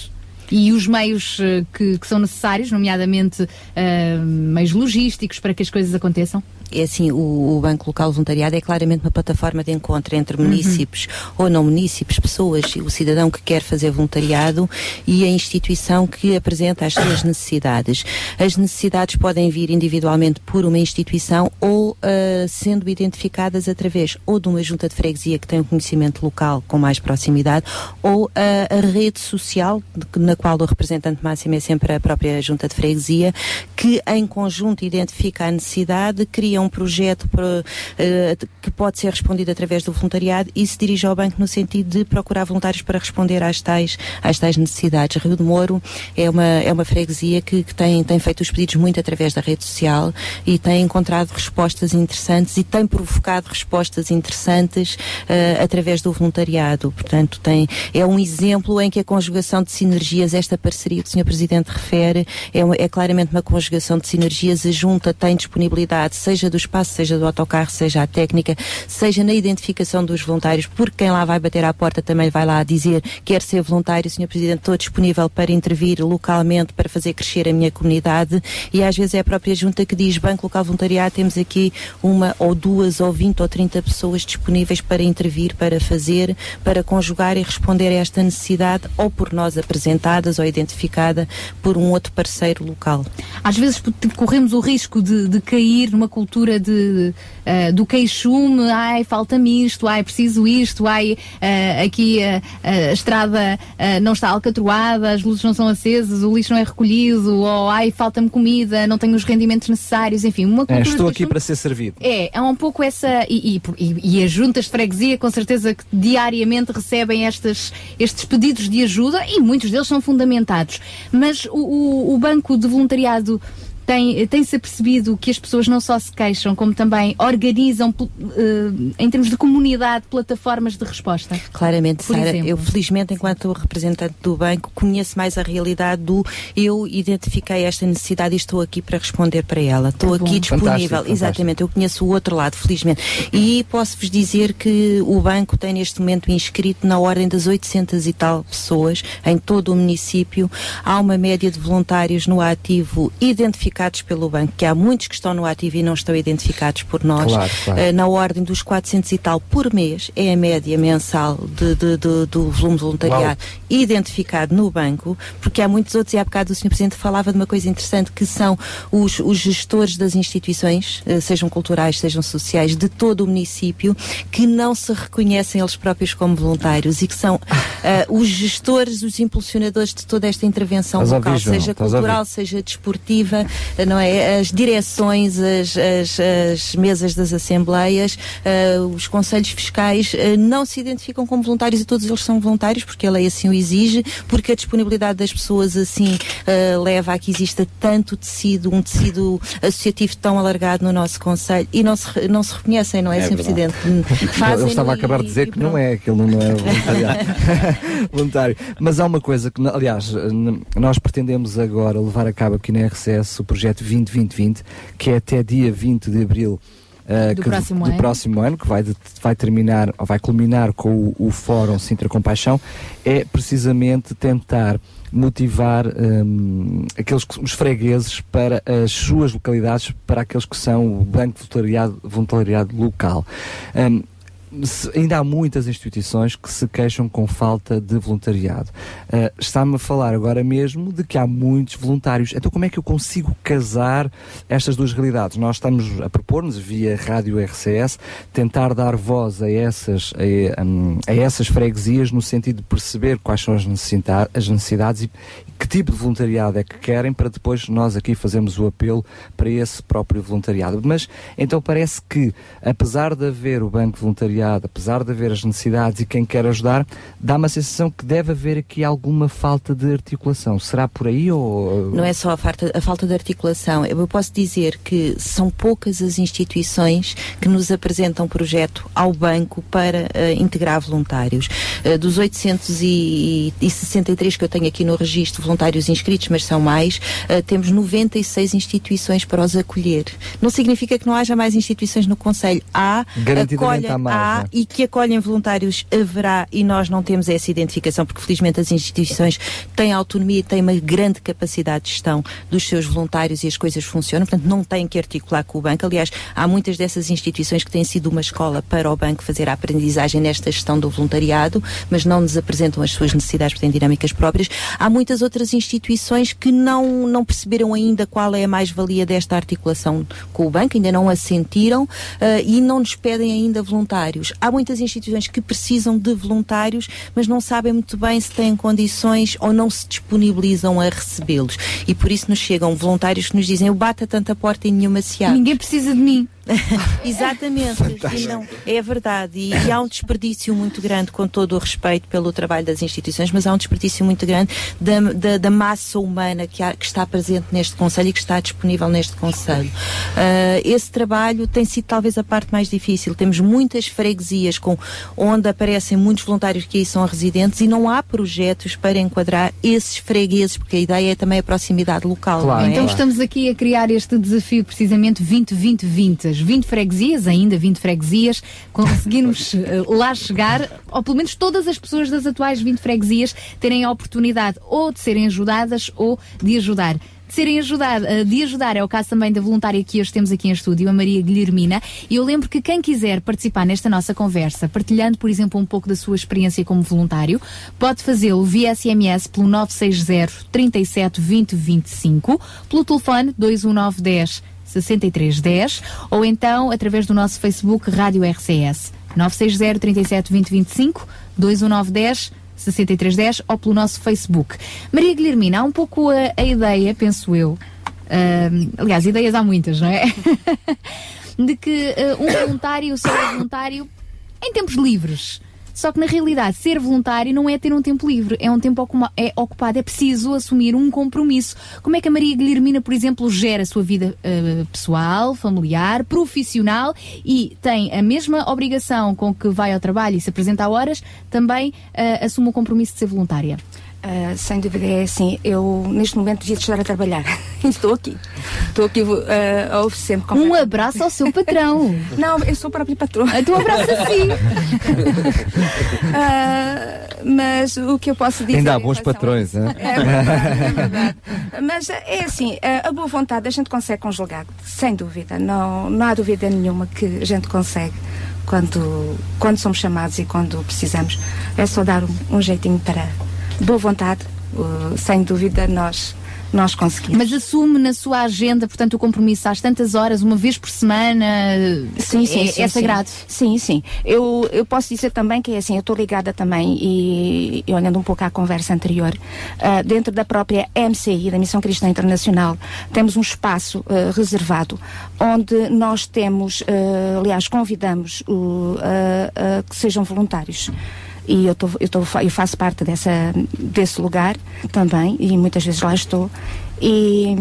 e os meios eh, que, que são necessários, nomeadamente ah, meios logísticos para que as coisas aconteçam? É assim, o, o Banco Local Voluntariado é claramente uma plataforma de encontro entre munícipes ou não munícipes, pessoas, o cidadão que quer fazer voluntariado e a instituição que apresenta as suas necessidades. As necessidades podem vir individualmente por uma instituição ou ah, sendo identificadas através ou de uma junta de freguesia que tem um conhecimento local com mais proximidade ou ah, a rede social na qual o representante máximo é sempre a própria junta de freguesia que em conjunto identifica a necessidade, cria projeto para, eh, que pode ser respondido através do voluntariado e se dirige ao banco no sentido de procurar voluntários para responder às tais, às tais necessidades. Rio de Moro é uma, é uma freguesia que, que tem, tem feito os pedidos muito através da rede social e tem encontrado respostas interessantes e tem provocado respostas interessantes eh, através do voluntariado. Portanto, tem, é um exemplo em que a conjugação de sinergias, esta parceria que o Sr. Presidente refere, é, uma- é claramente uma conjugação de sinergias. A Junta tem disponibilidade, seja do espaço, seja do autocarro, seja a técnica, seja na identificação dos voluntários, porque quem lá vai bater à porta também vai lá dizer quer ser voluntário, Sr. Presidente, estou disponível para intervir localmente para fazer crescer a minha comunidade e às vezes é a própria junta que diz Banco Local Voluntariado, temos aqui uma ou duas ou 20 ou 30 pessoas disponíveis para intervir, para fazer, para conjugar e responder a esta necessidade ou por nós apresentadas ou identificada por um outro parceiro local. Às vezes p- corremos o risco de, de cair numa cultura de, ah, do queixume, ai, falta-me isto, ai, preciso isto, ai, ah, aqui ah, a estrada não está alcatroada, as luzes não são acesas, o lixo não é recolhido, ou ai, falta-me comida, não tenho os rendimentos necessários, enfim, uma É, cultura estou aqui queixume. para ser servido. É, há um pouco essa. E, e- e- e as juntas de freguesia, com certeza, que diariamente recebem estas, estes pedidos de ajuda e muitos deles são fundamentados. Mas o, o- o Banco de Voluntariado tem, tem-se apercebido que as pessoas não só se queixam, como também organizam, uh, em termos de comunidade, plataformas de resposta? Claramente, Sara. Eu, felizmente, enquanto representante do banco, conheço mais a realidade do eu identifiquei esta necessidade e estou aqui para responder para ela. Estou Tá aqui disponível. Fantástico, Exatamente. Eu conheço o outro lado, felizmente. E posso-vos dizer que o banco tem neste momento inscrito na ordem das 800 e tal pessoas em todo o município. Há uma média de voluntários no ativo identificados pelo banco, que há muitos que estão no ativo e não estão identificados por nós. Claro, claro. Eh, na ordem dos 400 e tal por mês, é a média mensal de, de- de- do volume de voluntariado identificado no banco, porque há muitos outros, e há bocado o Sr. Presidente falava de uma coisa interessante, que são os, os gestores das instituições, eh, sejam culturais, sejam sociais, de todo o município, que não se reconhecem eles próprios como voluntários e que são eh, os gestores, os impulsionadores de toda esta intervenção Estás local, seja cultural, seja desportiva, não é? As direções, as, as- as mesas das assembleias, eh, os conselhos fiscais eh, não se identificam como voluntários e todos eles são voluntários porque a lei assim o exige, porque a disponibilidade das pessoas assim eh, leva a que exista tanto tecido, um tecido associativo tão alargado no nosso conselho e não se, não se reconhecem, não é, É Sr. Presidente? Eu Fazem estava a acabar de dizer que não é, aquilo não é voluntário. Mas há uma coisa que, aliás, nós pretendemos agora levar a cabo aqui na RCS o projeto 2020, que é até dia 20 de abril. uh, Do que- próximo do ano. próximo ano, que vai, de- vai terminar, ou vai culminar com o, o Fórum Sintra Compaixão, é precisamente tentar motivar hum, aqueles que- os fregueses para as suas localidades, para aqueles que são o Banco de Voluntariado, voluntariado Local. Se- ainda há muitas instituições que se queixam com falta de voluntariado. Ah, Está-me a falar agora mesmo de que há muitos voluntários. Então, como é que eu consigo casar estas duas realidades? Nós estamos a propor-nos, via Rádio RCS, tentar dar voz a essas, a, hum, a essas freguesias no sentido de perceber quais são as necessita- as necessidades e que tipo de voluntariado é que querem para depois nós aqui fazermos o apelo para esse próprio voluntariado. Mas então parece que, apesar de haver o banco de voluntariado, apesar de haver as necessidades e quem quer ajudar, dá-me a sensação que deve haver aqui alguma falta de articulação. Será por aí ou. Não é só a falta, a falta de articulação. Eu posso dizer que são poucas as instituições que nos apresentam projeto ao banco para eh, integrar voluntários. Eh, dos 863 que eu tenho aqui no registro, voluntários inscritos, mas são mais, eh, temos 96 instituições para os acolher. Não significa que não haja mais instituições no Conselho. Há, acolhem, há mais, há não é? e que acolhem voluntários haverá e nós não temos essa identificação porque felizmente as instituições têm autonomia e têm uma grande capacidade de gestão dos seus voluntários e as coisas funcionam, portanto não têm que articular com o banco. Aliás, há muitas dessas instituições que têm sido uma escola para o banco fazer a aprendizagem nesta gestão do voluntariado, mas não nos apresentam as suas necessidades, porque têm dinâmicas próprias. Há muitas outras instituições que não, não perceberam ainda qual é a mais-valia desta articulação com o banco, ainda não a sentiram eh, e não nos pedem ainda voluntários. Há muitas instituições que precisam de voluntários, mas não sabem muito bem se têm condições ou não se disponibilizam a recebê-los. E por isso nos chegam voluntários que nos dizem: Eu bato a tanta porta e nenhuma se abre. Ninguém precisa de mim. Exatamente, e não, é verdade. E, e há um desperdício muito grande, com todo o respeito pelo trabalho das instituições, mas há um desperdício muito grande da, da, da massa humana que, há- que está presente neste Conselho e que está disponível neste Conselho. Ah, esse trabalho tem sido talvez a parte mais difícil. Temos muitas freguesias com, onde aparecem muitos voluntários que aí são residentes e não há projetos para enquadrar esses fregueses, porque a ideia é também a proximidade local. não é? então estamos aqui a criar este desafio precisamente 20-20-20. As 20 freguesias, ainda 20 freguesias, conseguirmos eh, lá chegar, ou pelo menos todas as pessoas das atuais 20 freguesias terem a oportunidade ou de serem ajudadas ou de ajudar. De serem ajudar, eh, de ajudar é o caso também da voluntária que hoje temos aqui em estúdio, a Maria Guilhermina. E eu lembro que quem quiser participar nesta nossa conversa, partilhando, por exemplo, um pouco da sua experiência como voluntário, pode fazê-lo via SMS pelo 960 37 20 25, pelo telefone 21910 6310 ou então através do nosso Facebook Rádio RCS 960 37 20 25 21910 6310 ou pelo nosso Facebook. Maria Guilhermina, há um pouco a, a ideia, penso eu, ahm, aliás, ideias há muitas, não é? de que ah, um voluntário será voluntário em tempos livres. Só que na realidade, ser voluntário não é ter um tempo livre, é um tempo é ocupado, é preciso assumir um compromisso. Como é que a Maria Guilhermina, por exemplo, gera a sua vida uh, pessoal, familiar, profissional e tem a mesma obrigação com que vai ao trabalho e se apresenta a horas, também uh, assume o compromisso de ser voluntária? Uh, sem dúvida é assim, eu neste momento devia estar a trabalhar. Estou aqui. Estou aqui uh, a oferecer sempre Um abraço ao seu patrão. Não, eu sou o próprio patrão. Então abraço sim. uh, mas o que eu posso dizer. Ainda há bons patrões, né? É verdade, é verdade. Mas é assim, a boa vontade a gente consegue conjugar, sem dúvida. Não, não há dúvida nenhuma que a gente consegue quando, quando somos chamados e quando precisamos. É só dar um, um jeitinho para boa vontade, uh, sem dúvida, nós nós conseguimos. Mas assume na sua agenda, portanto, o compromisso às tantas horas, uma vez por semana, sim, sim, é, sim, é sagrado? Sim, sim. Eu, eu posso dizer também que, assim, eu estou ligada também, e, e, olhando um pouco à conversa anterior, uh, dentro da própria MCI, da Missão Cristã Internacional, temos um espaço uh, reservado, onde nós temos, uh, aliás, convidamos que sejam voluntários e eu, tô, eu, tô, eu faço parte dessa, desse lugar também e muitas vezes lá estou. E,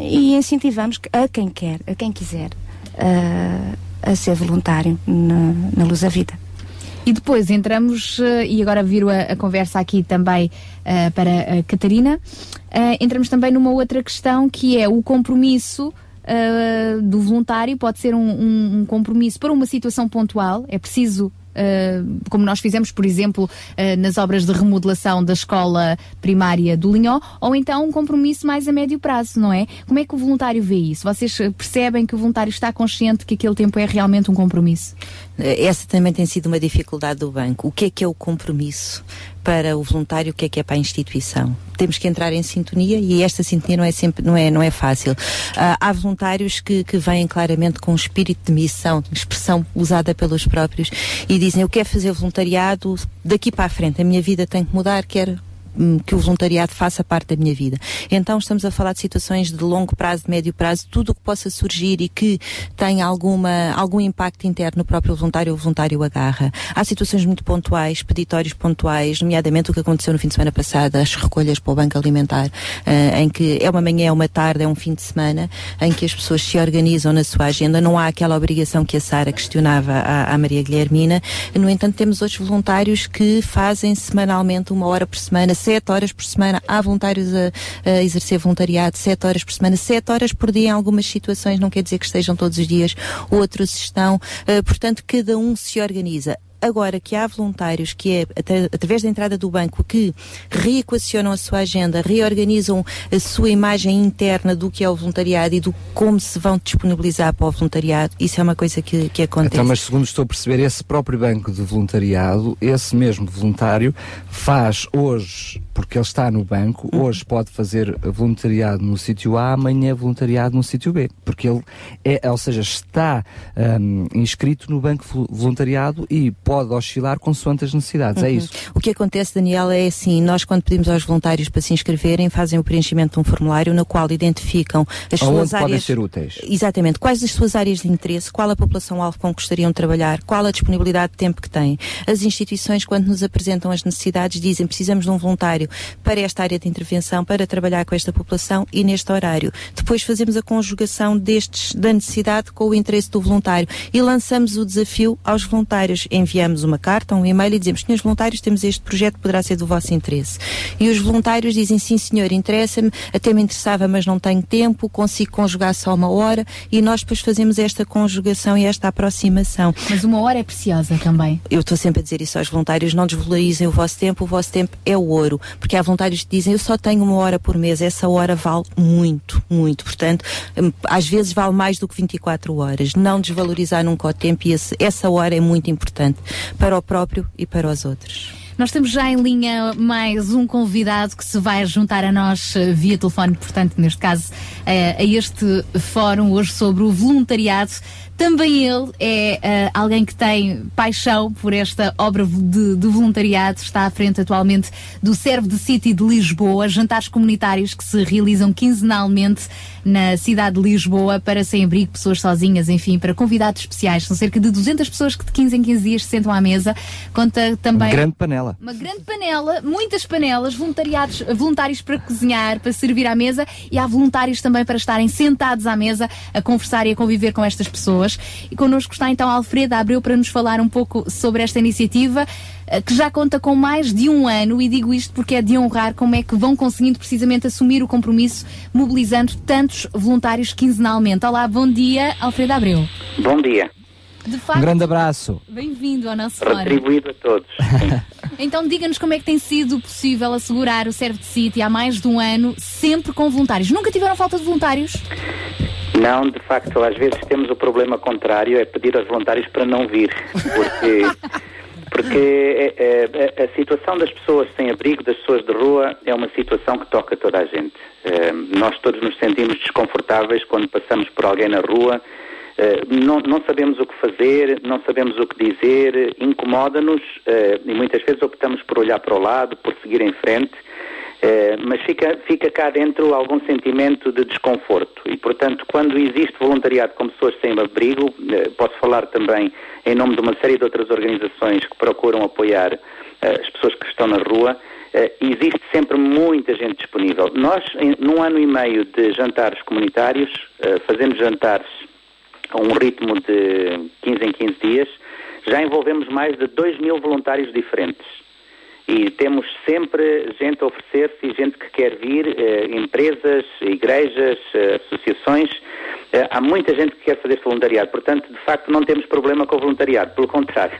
e incentivamos a quem quer, a quem quiser a, a ser voluntário na, na Luz da Vida. E depois entramos, eh, e agora viro a, a conversa aqui também uh, para a Catarina, uh, entramos também numa outra questão que é o compromisso uh, do voluntário, pode ser um, um, um compromisso para uma situação pontual, é preciso como nós fizemos, por exemplo, uh, nas obras de remodelação da escola primária do Linhó, ou então um compromisso mais a médio prazo, não é? Como é que o voluntário vê isso? Vocês percebem que o voluntário está consciente que aquele tempo é realmente um compromisso? Essa também tem sido uma dificuldade do banco. O que é que é o compromisso para o voluntário? O que é que é para a instituição? Temos que entrar em sintonia e esta sintonia não é sempre, não é, não é fácil. Uh, há voluntários que, que vêm claramente com um espírito de missão, expressão usada pelos próprios e dizem eu quero fazer voluntariado daqui para a frente, a minha vida tem que mudar, quero que o voluntariado faça parte da minha vida. Então estamos a falar de situações de longo prazo, de médio prazo, tudo o que possa surgir e que tenha alguma, algum impacto interno no próprio voluntário, o voluntário agarra. Há situações muito pontuais, peditórios pontuais, nomeadamente o que aconteceu no fim de semana passado, as recolhas para o Banco Alimentar, uh, em que é uma manhã, é uma tarde, é um fim de semana, em que as pessoas se organizam na sua agenda, não há aquela obrigação que a Sara questionava à, à Maria Guilhermina. No entanto, temos outros voluntários que fazem semanalmente, uma hora por semana, sete horas por semana. Há voluntários a, a, exercer voluntariado, sete horas por semana, sete horas por dia em algumas situações, não quer dizer que estejam todos os dias, outros estão. Uh, portanto, cada um se organiza. Agora que há voluntários que é através da entrada do banco que reequacionam a sua agenda, reorganizam a sua imagem interna do que é o voluntariado e do como se vão disponibilizar para o voluntariado, isso é uma coisa que, que acontece. Então, mas segundo estou a perceber, esse próprio banco de voluntariado, esse mesmo voluntário, faz hoje, porque ele está no banco, uhum. hoje pode fazer voluntariado no sítio A, amanhã voluntariado no sítio B, porque ele é, ou seja, está um, inscrito no banco voluntariado e pode oscilar consoante as necessidades, é uhum. é isso. O que acontece, Daniel, é assim, nós quando pedimos aos voluntários para se inscreverem, fazem o preenchimento de um formulário no qual identificam as Aonde suas áreas... podem ser úteis. Exatamente. Quais as suas áreas de interesse, qual a população-alvo com que gostariam de trabalhar, qual a disponibilidade de tempo que têm. As instituições, quando nos apresentam as necessidades, dizem precisamos de um voluntário para esta área de intervenção, para trabalhar com esta população e neste horário. Depois fazemos a conjugação destes, da necessidade com o interesse do voluntário e lançamos o desafio aos voluntários. Enviamos uma carta, um e-mail e dizemos, senhores voluntários, temos este projeto, poderá ser do vosso interesse. E os voluntários dizem, sim senhor, interessa-me, até me interessava, mas não tenho tempo, consigo conjugar só uma hora e nós depois fazemos esta conjugação e esta aproximação. Mas uma hora é preciosa também. Eu estou sempre a dizer isso aos voluntários, não desvalorizem o vosso tempo, o vosso tempo é o ouro, porque há voluntários que dizem, eu só tenho uma hora por mês, essa hora vale muito, muito, portanto, hum, às vezes vale mais do que 24 horas. Não desvalorizar nunca o tempo e esse, essa hora é muito importante para o próprio e para os outros. Nós temos já em linha mais um convidado que se vai juntar a nós eh, via telefone, portanto, neste caso, a este fórum hoje sobre o voluntariado. Também ele é uh, alguém que tem paixão por esta obra de, de, voluntariado. Está à frente atualmente do Serve de City de Lisboa, jantares comunitários que se realizam quinzenalmente na cidade de Lisboa para sem-abrigo, pessoas sozinhas, enfim, para convidados especiais. São cerca de 200 pessoas que de 15 em 15 dias se sentam à mesa. Conta também. Uma grande panela. Uma grande panela, muitas panelas, voluntariados, voluntários para cozinhar, para servir à mesa e há voluntários também para estarem sentados à mesa a conversar e a conviver com estas pessoas pessoas. E connosco está então Alfreda Abreu para nos falar um pouco sobre esta iniciativa eh, que já conta com mais de um ano, e digo isto porque é de honrar como é que vão conseguindo precisamente assumir o compromisso, mobilizando tantos voluntários quinzenalmente. Olá, bom dia, Alfredo Abreu. Bom dia. Facto, um grande abraço. Bem-vindo ao nosso fórum. Retribuído a todos. então diga-nos como é que tem sido possível assegurar o Serve de City há mais de um ano, sempre com voluntários. Nunca tiveram falta de voluntários? Não, de facto, às vezes temos o problema contrário, é pedir aos voluntários para não vir, porque, porque é, é, a situação das pessoas sem abrigo, das pessoas de rua, é uma situação que toca toda a gente. É, nós todos nos sentimos desconfortáveis quando passamos por alguém na rua, é, não, não, sabemos o que fazer, não sabemos o que dizer, incomoda-nos é, e muitas vezes optamos por olhar para o lado, por seguir em frente. Eh, mas fica, fica cá dentro algum sentimento de desconforto. E, portanto, quando existe voluntariado com pessoas sem abrigo, posso falar também em nome de uma série de outras organizações que procuram apoiar as pessoas que estão na rua, existe sempre muita gente disponível. Nós, num ano e meio de jantares comunitários, fazemos jantares a um ritmo de 15 em 15 dias, já envolvemos mais de 2 mil voluntários diferentes. E temos sempre gente a oferecer-se gente que quer vir, eh, empresas, igrejas, eh, associações. Eh, há muita gente que quer fazer voluntariado. Portanto, de facto, não temos problema com o voluntariado, pelo contrário.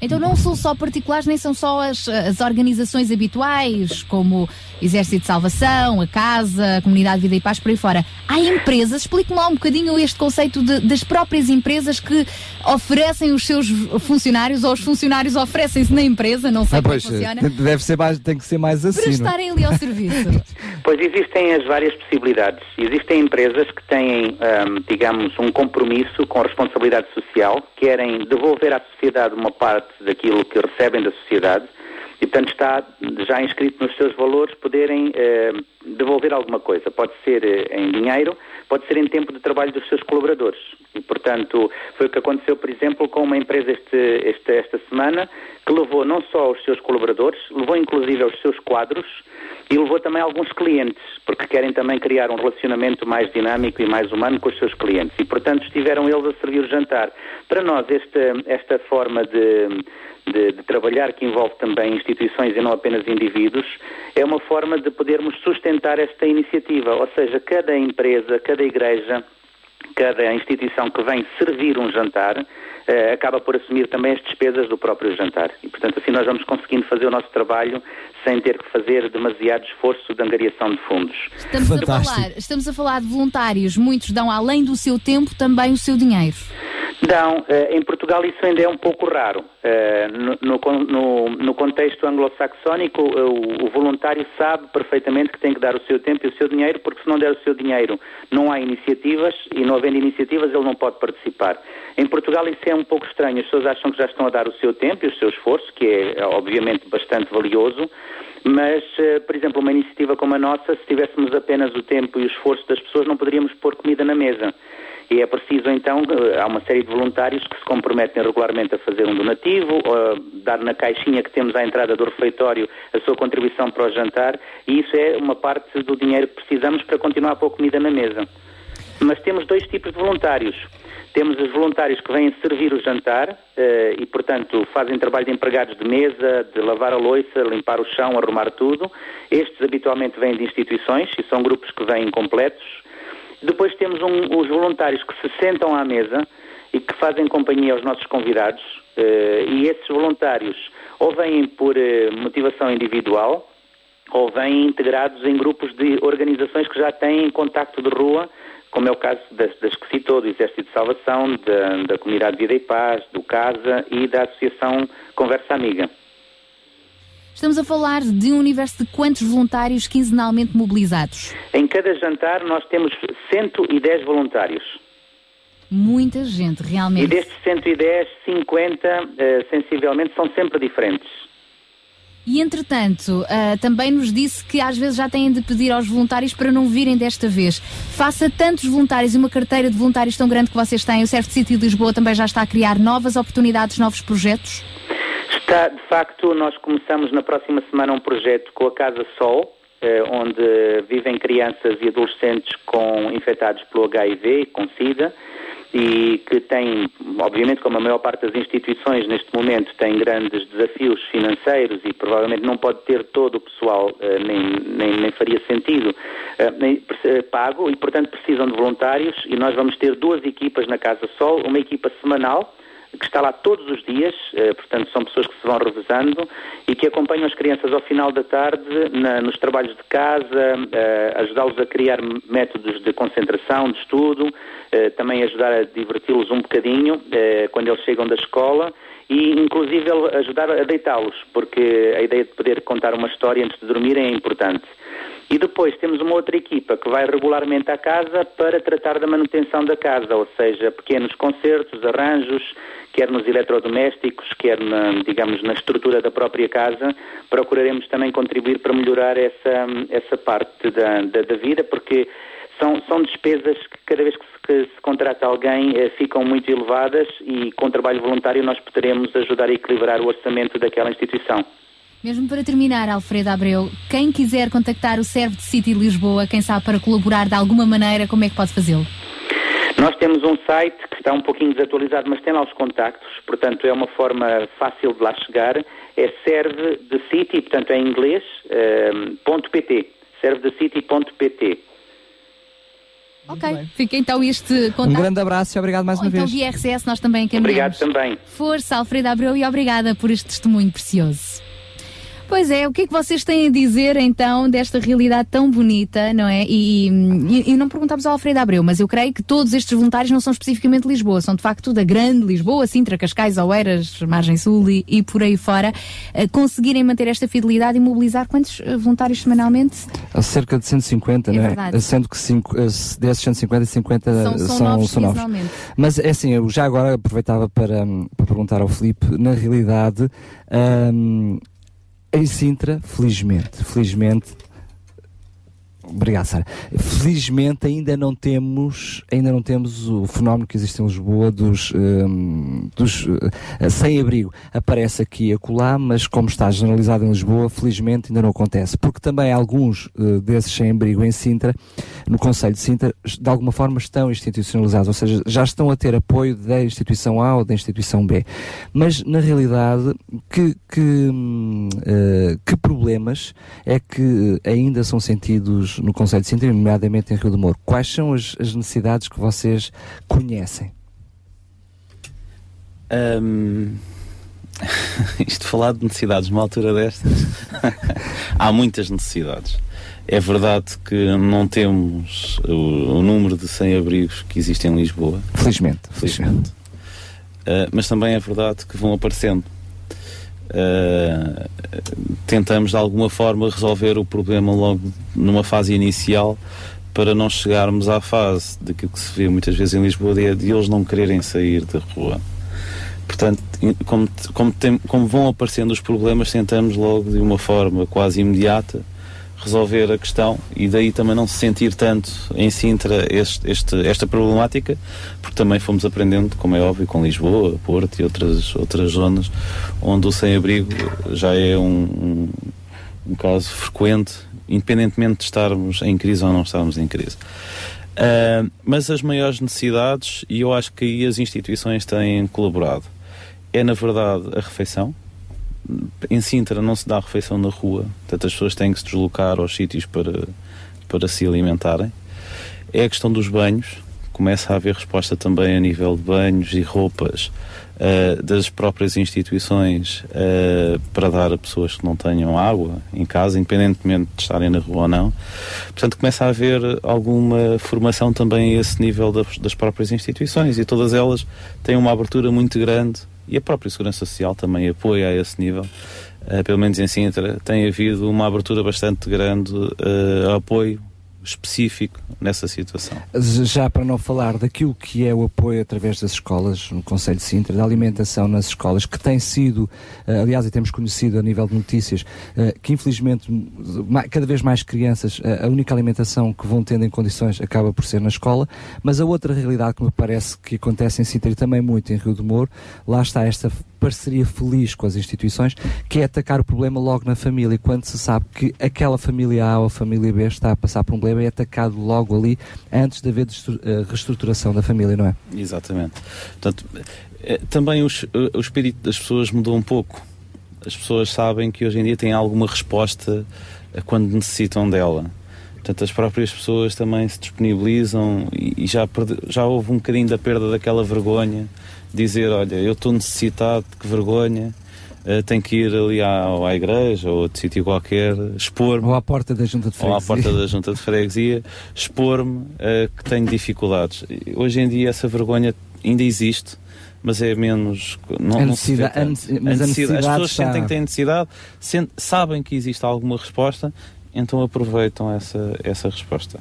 Então não são só particulares, nem são só as, as organizações habituais, como Exército de Salvação, a Casa, a Comunidade Vida e Paz, por aí fora. Há empresas, explique-me lá um bocadinho este conceito de, das próprias empresas que oferecem os seus funcionários, ou os funcionários oferecem-se na empresa, não sei ah, como é pois, funciona. Deve ser mais, tem que ser mais assim. Para estarem ali ao serviço. Pois existem as várias possibilidades. Existem empresas que têm, um, digamos, um compromisso com responsabilidade social, querem devolver à sociedade uma parte daquilo que recebem da sociedade e, portanto, está já inscrito nos seus valores poderem eh, devolver alguma coisa. Pode ser eh, em dinheiro, pode ser em tempo de trabalho dos seus colaboradores. E, portanto, foi o que aconteceu, por exemplo, com uma empresa este, este, esta semana, que levou não só os seus colaboradores, levou inclusive os seus quadros e levou também alguns clientes, porque querem também criar um relacionamento mais dinâmico e mais humano com os seus clientes. E, portanto, estiveram eles a servir o jantar. Para nós, esta, esta forma de de, de, trabalhar, que envolve também instituições e não apenas indivíduos, é uma forma de podermos sustentar esta iniciativa. Ou seja, cada empresa, cada igreja, cada instituição que vem servir um jantar eh, acaba por assumir também as despesas do próprio jantar. E, portanto, assim nós vamos conseguindo fazer o nosso trabalho sem ter que fazer demasiado esforço de angariação de fundos. Estamos a, falar, estamos a falar de voluntários, muitos dão além do seu tempo também o seu dinheiro. Não, eh, em Portugal isso ainda é um pouco raro. Eh, no, no, no contexto anglo-saxónico, o, o, voluntário sabe perfeitamente que tem que dar o seu tempo e o seu dinheiro, porque se não der o seu dinheiro não há iniciativas e não havendo iniciativas ele não pode participar. Em Portugal isso é um pouco estranho. As pessoas acham que já estão a dar o seu tempo e o seu esforço, que é obviamente bastante valioso, mas, por exemplo, uma iniciativa como a nossa, se tivéssemos apenas o tempo e o esforço das pessoas, não poderíamos pôr comida na mesa. E é preciso, então, há uma série de voluntários que se comprometem regularmente a fazer um donativo, dar na caixinha que temos à entrada do refeitório a sua contribuição para o jantar, e isso é uma parte do dinheiro que precisamos para continuar a pôr comida na mesa. Mas temos dois tipos de voluntários. Temos os voluntários que vêm servir o jantar eh, e, portanto, fazem trabalho de empregados de mesa, de lavar a louça, limpar o chão, arrumar tudo. Estes habitualmente vêm de instituições e são grupos que vêm completos depois temos um, os voluntários que se sentam à mesa e que fazem companhia aos nossos convidados, uh, e esses voluntários ou vêm por uh, motivação individual ou vêm integrados em grupos de organizações que já têm contacto de rua, como é o caso das, das que citou, do Exército de Salvação, da, da Comunidade Vida e Paz, do CASA e da Associação Conversa Amiga. Estamos a falar de um universo de quantos voluntários quinzenalmente mobilizados? Em cada jantar nós temos 110 voluntários. Muita gente, realmente. E destes 110, 50, eh, sensivelmente, são sempre diferentes. E entretanto, ah, também nos disse que às vezes já têm de pedir aos voluntários para não virem desta vez. Faça tantos voluntários e uma carteira de voluntários tão grande que vocês têm, o Certo City de Lisboa também já está a criar novas oportunidades, novos projetos? Está, de facto, nós começamos na próxima semana um projeto com a Casa Sol, eh, onde vivem crianças e adolescentes com infectados pelo HIV, com SIDA, e que tem, obviamente, como a maior parte das instituições neste momento tem grandes desafios financeiros e provavelmente não pode ter todo o pessoal, eh, nem, nem, nem faria sentido, eh, eh, pago e, portanto, precisam de voluntários e nós vamos ter duas equipas na Casa Sol, uma equipa semanal, que está lá todos os dias, eh, portanto são pessoas que se vão revezando e que acompanham as crianças ao final da tarde na, nos trabalhos de casa, eh, ajudá-los a criar métodos de concentração, de estudo, eh, também ajudar a diverti-los um bocadinho quando eles chegam da escola e inclusive ajudar a deitá-los, porque a ideia de poder contar uma história antes de dormirem é importante. E depois temos uma outra equipa que vai regularmente à casa para tratar da manutenção da casa, ou seja, pequenos concertos, arranjos, quer nos eletrodomésticos, quer na, digamos, na estrutura da própria casa, procuraremos também contribuir para melhorar essa, essa parte da, da, da vida, porque são, são despesas que cada vez que se, que se contrata alguém eh, ficam muito elevadas e com trabalho voluntário nós poderemos ajudar a equilibrar o orçamento daquela instituição. Mesmo para terminar, Alfredo Abreu, quem quiser contactar o Serve de City Lisboa, quem sabe para colaborar de alguma maneira, como é que pode fazê-lo? Nós temos um site que está um pouquinho desatualizado, mas tem lá os contactos, portanto é uma forma fácil de lá chegar. É serve de city, portanto é em inglês, um, ponto .pt, servedecity.pt. Ok, fica então este contato. Um grande abraço e obrigado mais Ou uma então vez. via RCS nós também encaminhamos. Obrigado também. Força, Alfredo Abreu, e obrigada por este testemunho precioso. Pois é, o que é que vocês têm a dizer então desta realidade tão bonita, não é? E, e, e não perguntámos ao Alfredo Abreu, mas eu creio que todos estes voluntários não são especificamente de Lisboa, são de facto da grande Lisboa, Sintra, Cascais, Oeiras, Margem Sul e, e por aí fora, eh, conseguirem manter esta fidelidade e mobilizar quantos eh, voluntários semanalmente? Cerca de 150, É não é? verdade. Sendo que cinco, eh, desses 150, 50 São- são, são novos são novos. Mas é assim, eu já agora aproveitava para, hum, para perguntar ao Filipe, na realidade, hum, em Sintra, felizmente, felizmente, Obrigado, Sara. Felizmente ainda não temos, ainda não temos o fenómeno que existe em Lisboa dos, hum, dos eh, sem-abrigo. Aparece aqui e acolá, mas como está generalizado em Lisboa, felizmente ainda não acontece. Porque também alguns eh, desses sem-abrigo em Sintra, no Conselho de Sintra, de alguma forma estão institucionalizados, ou seja, já estão a ter apoio da instituição A ou da instituição B. Mas, na realidade, que, que, eh, que problemas é que ainda são sentidos no Conselho de Sintra, nomeadamente em Rio do Moro? Quais são as, as necessidades que vocês conhecem? Hum, isto falar de necessidades numa altura destas, há muitas necessidades. É verdade que não temos o, o número de sem-abrigos que existe em Lisboa. Felizmente. Felizmente. Uh, mas também é verdade que vão aparecendo. Uh, tentamos de alguma forma resolver o problema logo numa fase inicial para não chegarmos à fase daquilo que se vê muitas vezes em Lisboa de, de eles não quererem sair da rua. Portanto, como, como, tem- como vão aparecendo os problemas, tentamos logo de uma forma quase imediata resolver a questão e daí também não se sentir tanto em Sintra este, este- esta problemática, porque também fomos aprendendo, como é óbvio, com Lisboa, Porto e outras, outras zonas onde o sem-abrigo já é um, um, um caso frequente, independentemente de estarmos em crise ou não estarmos em crise. Ah, mas as maiores necessidades, e eu acho que aí as instituições têm colaborado, é na verdade a refeição. Em Sintra não se dá refeição na rua, portanto as pessoas têm que se deslocar aos sítios para, para se alimentarem. É a questão dos banhos, começa a haver resposta também a nível de banhos e roupas ah, das próprias instituições ah, para dar a pessoas que não tenham água em casa, independentemente de estarem na rua ou não. Portanto, começa a haver alguma formação também a esse nível das, das próprias instituições e todas elas têm uma abertura muito grande e a própria Segurança Social também apoia a esse nível. Uh, pelo menos em Sintra, tem havido uma abertura bastante grande uh, a apoio específico nessa situação. Já para não falar daquilo que é o apoio através das escolas, no Conselho de Sintra, da alimentação nas escolas, que tem sido, uh, aliás, e temos conhecido a nível de notícias, uh, que infelizmente cada vez mais crianças, uh, a única alimentação que vão tendo em condições acaba por ser na escola, mas a outra realidade que me parece que acontece em Sintra e também muito em Rio do Moro, lá está esta parceria feliz com as instituições, que é atacar o problema logo na família, quando se sabe que aquela família A ou a família B está a passar por um problema, é atacado logo ali, antes de haver reestruturação da família, não é? Exatamente. Portanto, eh, também o, o espírito das pessoas mudou um pouco. As pessoas sabem que hoje em dia têm alguma resposta quando necessitam dela. Portanto, as próprias pessoas também se disponibilizam e, já, já houve um bocadinho da perda daquela vergonha dizer, olha, eu estou necessitado, que vergonha, uh, tenho que ir ali à, à igreja ou a outro sítio qualquer, expor-me. Ou à porta da junta de freguesia. Ou à porta da junta de freguesia, expor-me uh, que tenho dificuldades. Hoje em dia essa vergonha ainda existe, mas é menos. Não, a necessidade, não se mas a necessidade As pessoas está... sentem que têm necessidade, sabem que existe alguma resposta, então aproveitam essa, essa resposta.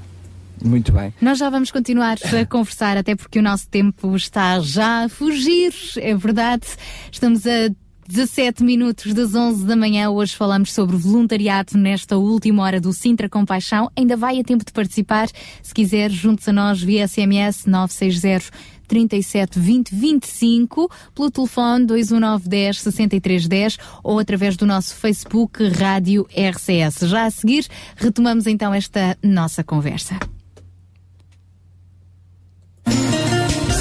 Muito bem. Nós já vamos continuar a conversar, até porque o nosso tempo está já a fugir, é verdade. Estamos a 17 minutos das 11 da manhã. Hoje falamos sobre voluntariado nesta última hora do Sintra Compaixão. Ainda vai a tempo de participar. Se quiser, junte-se a nós via SMS 960 37 20 25, pelo telefone 21910 6310 ou através do nosso Facebook Rádio RCS. Já a seguir, retomamos então esta nossa conversa.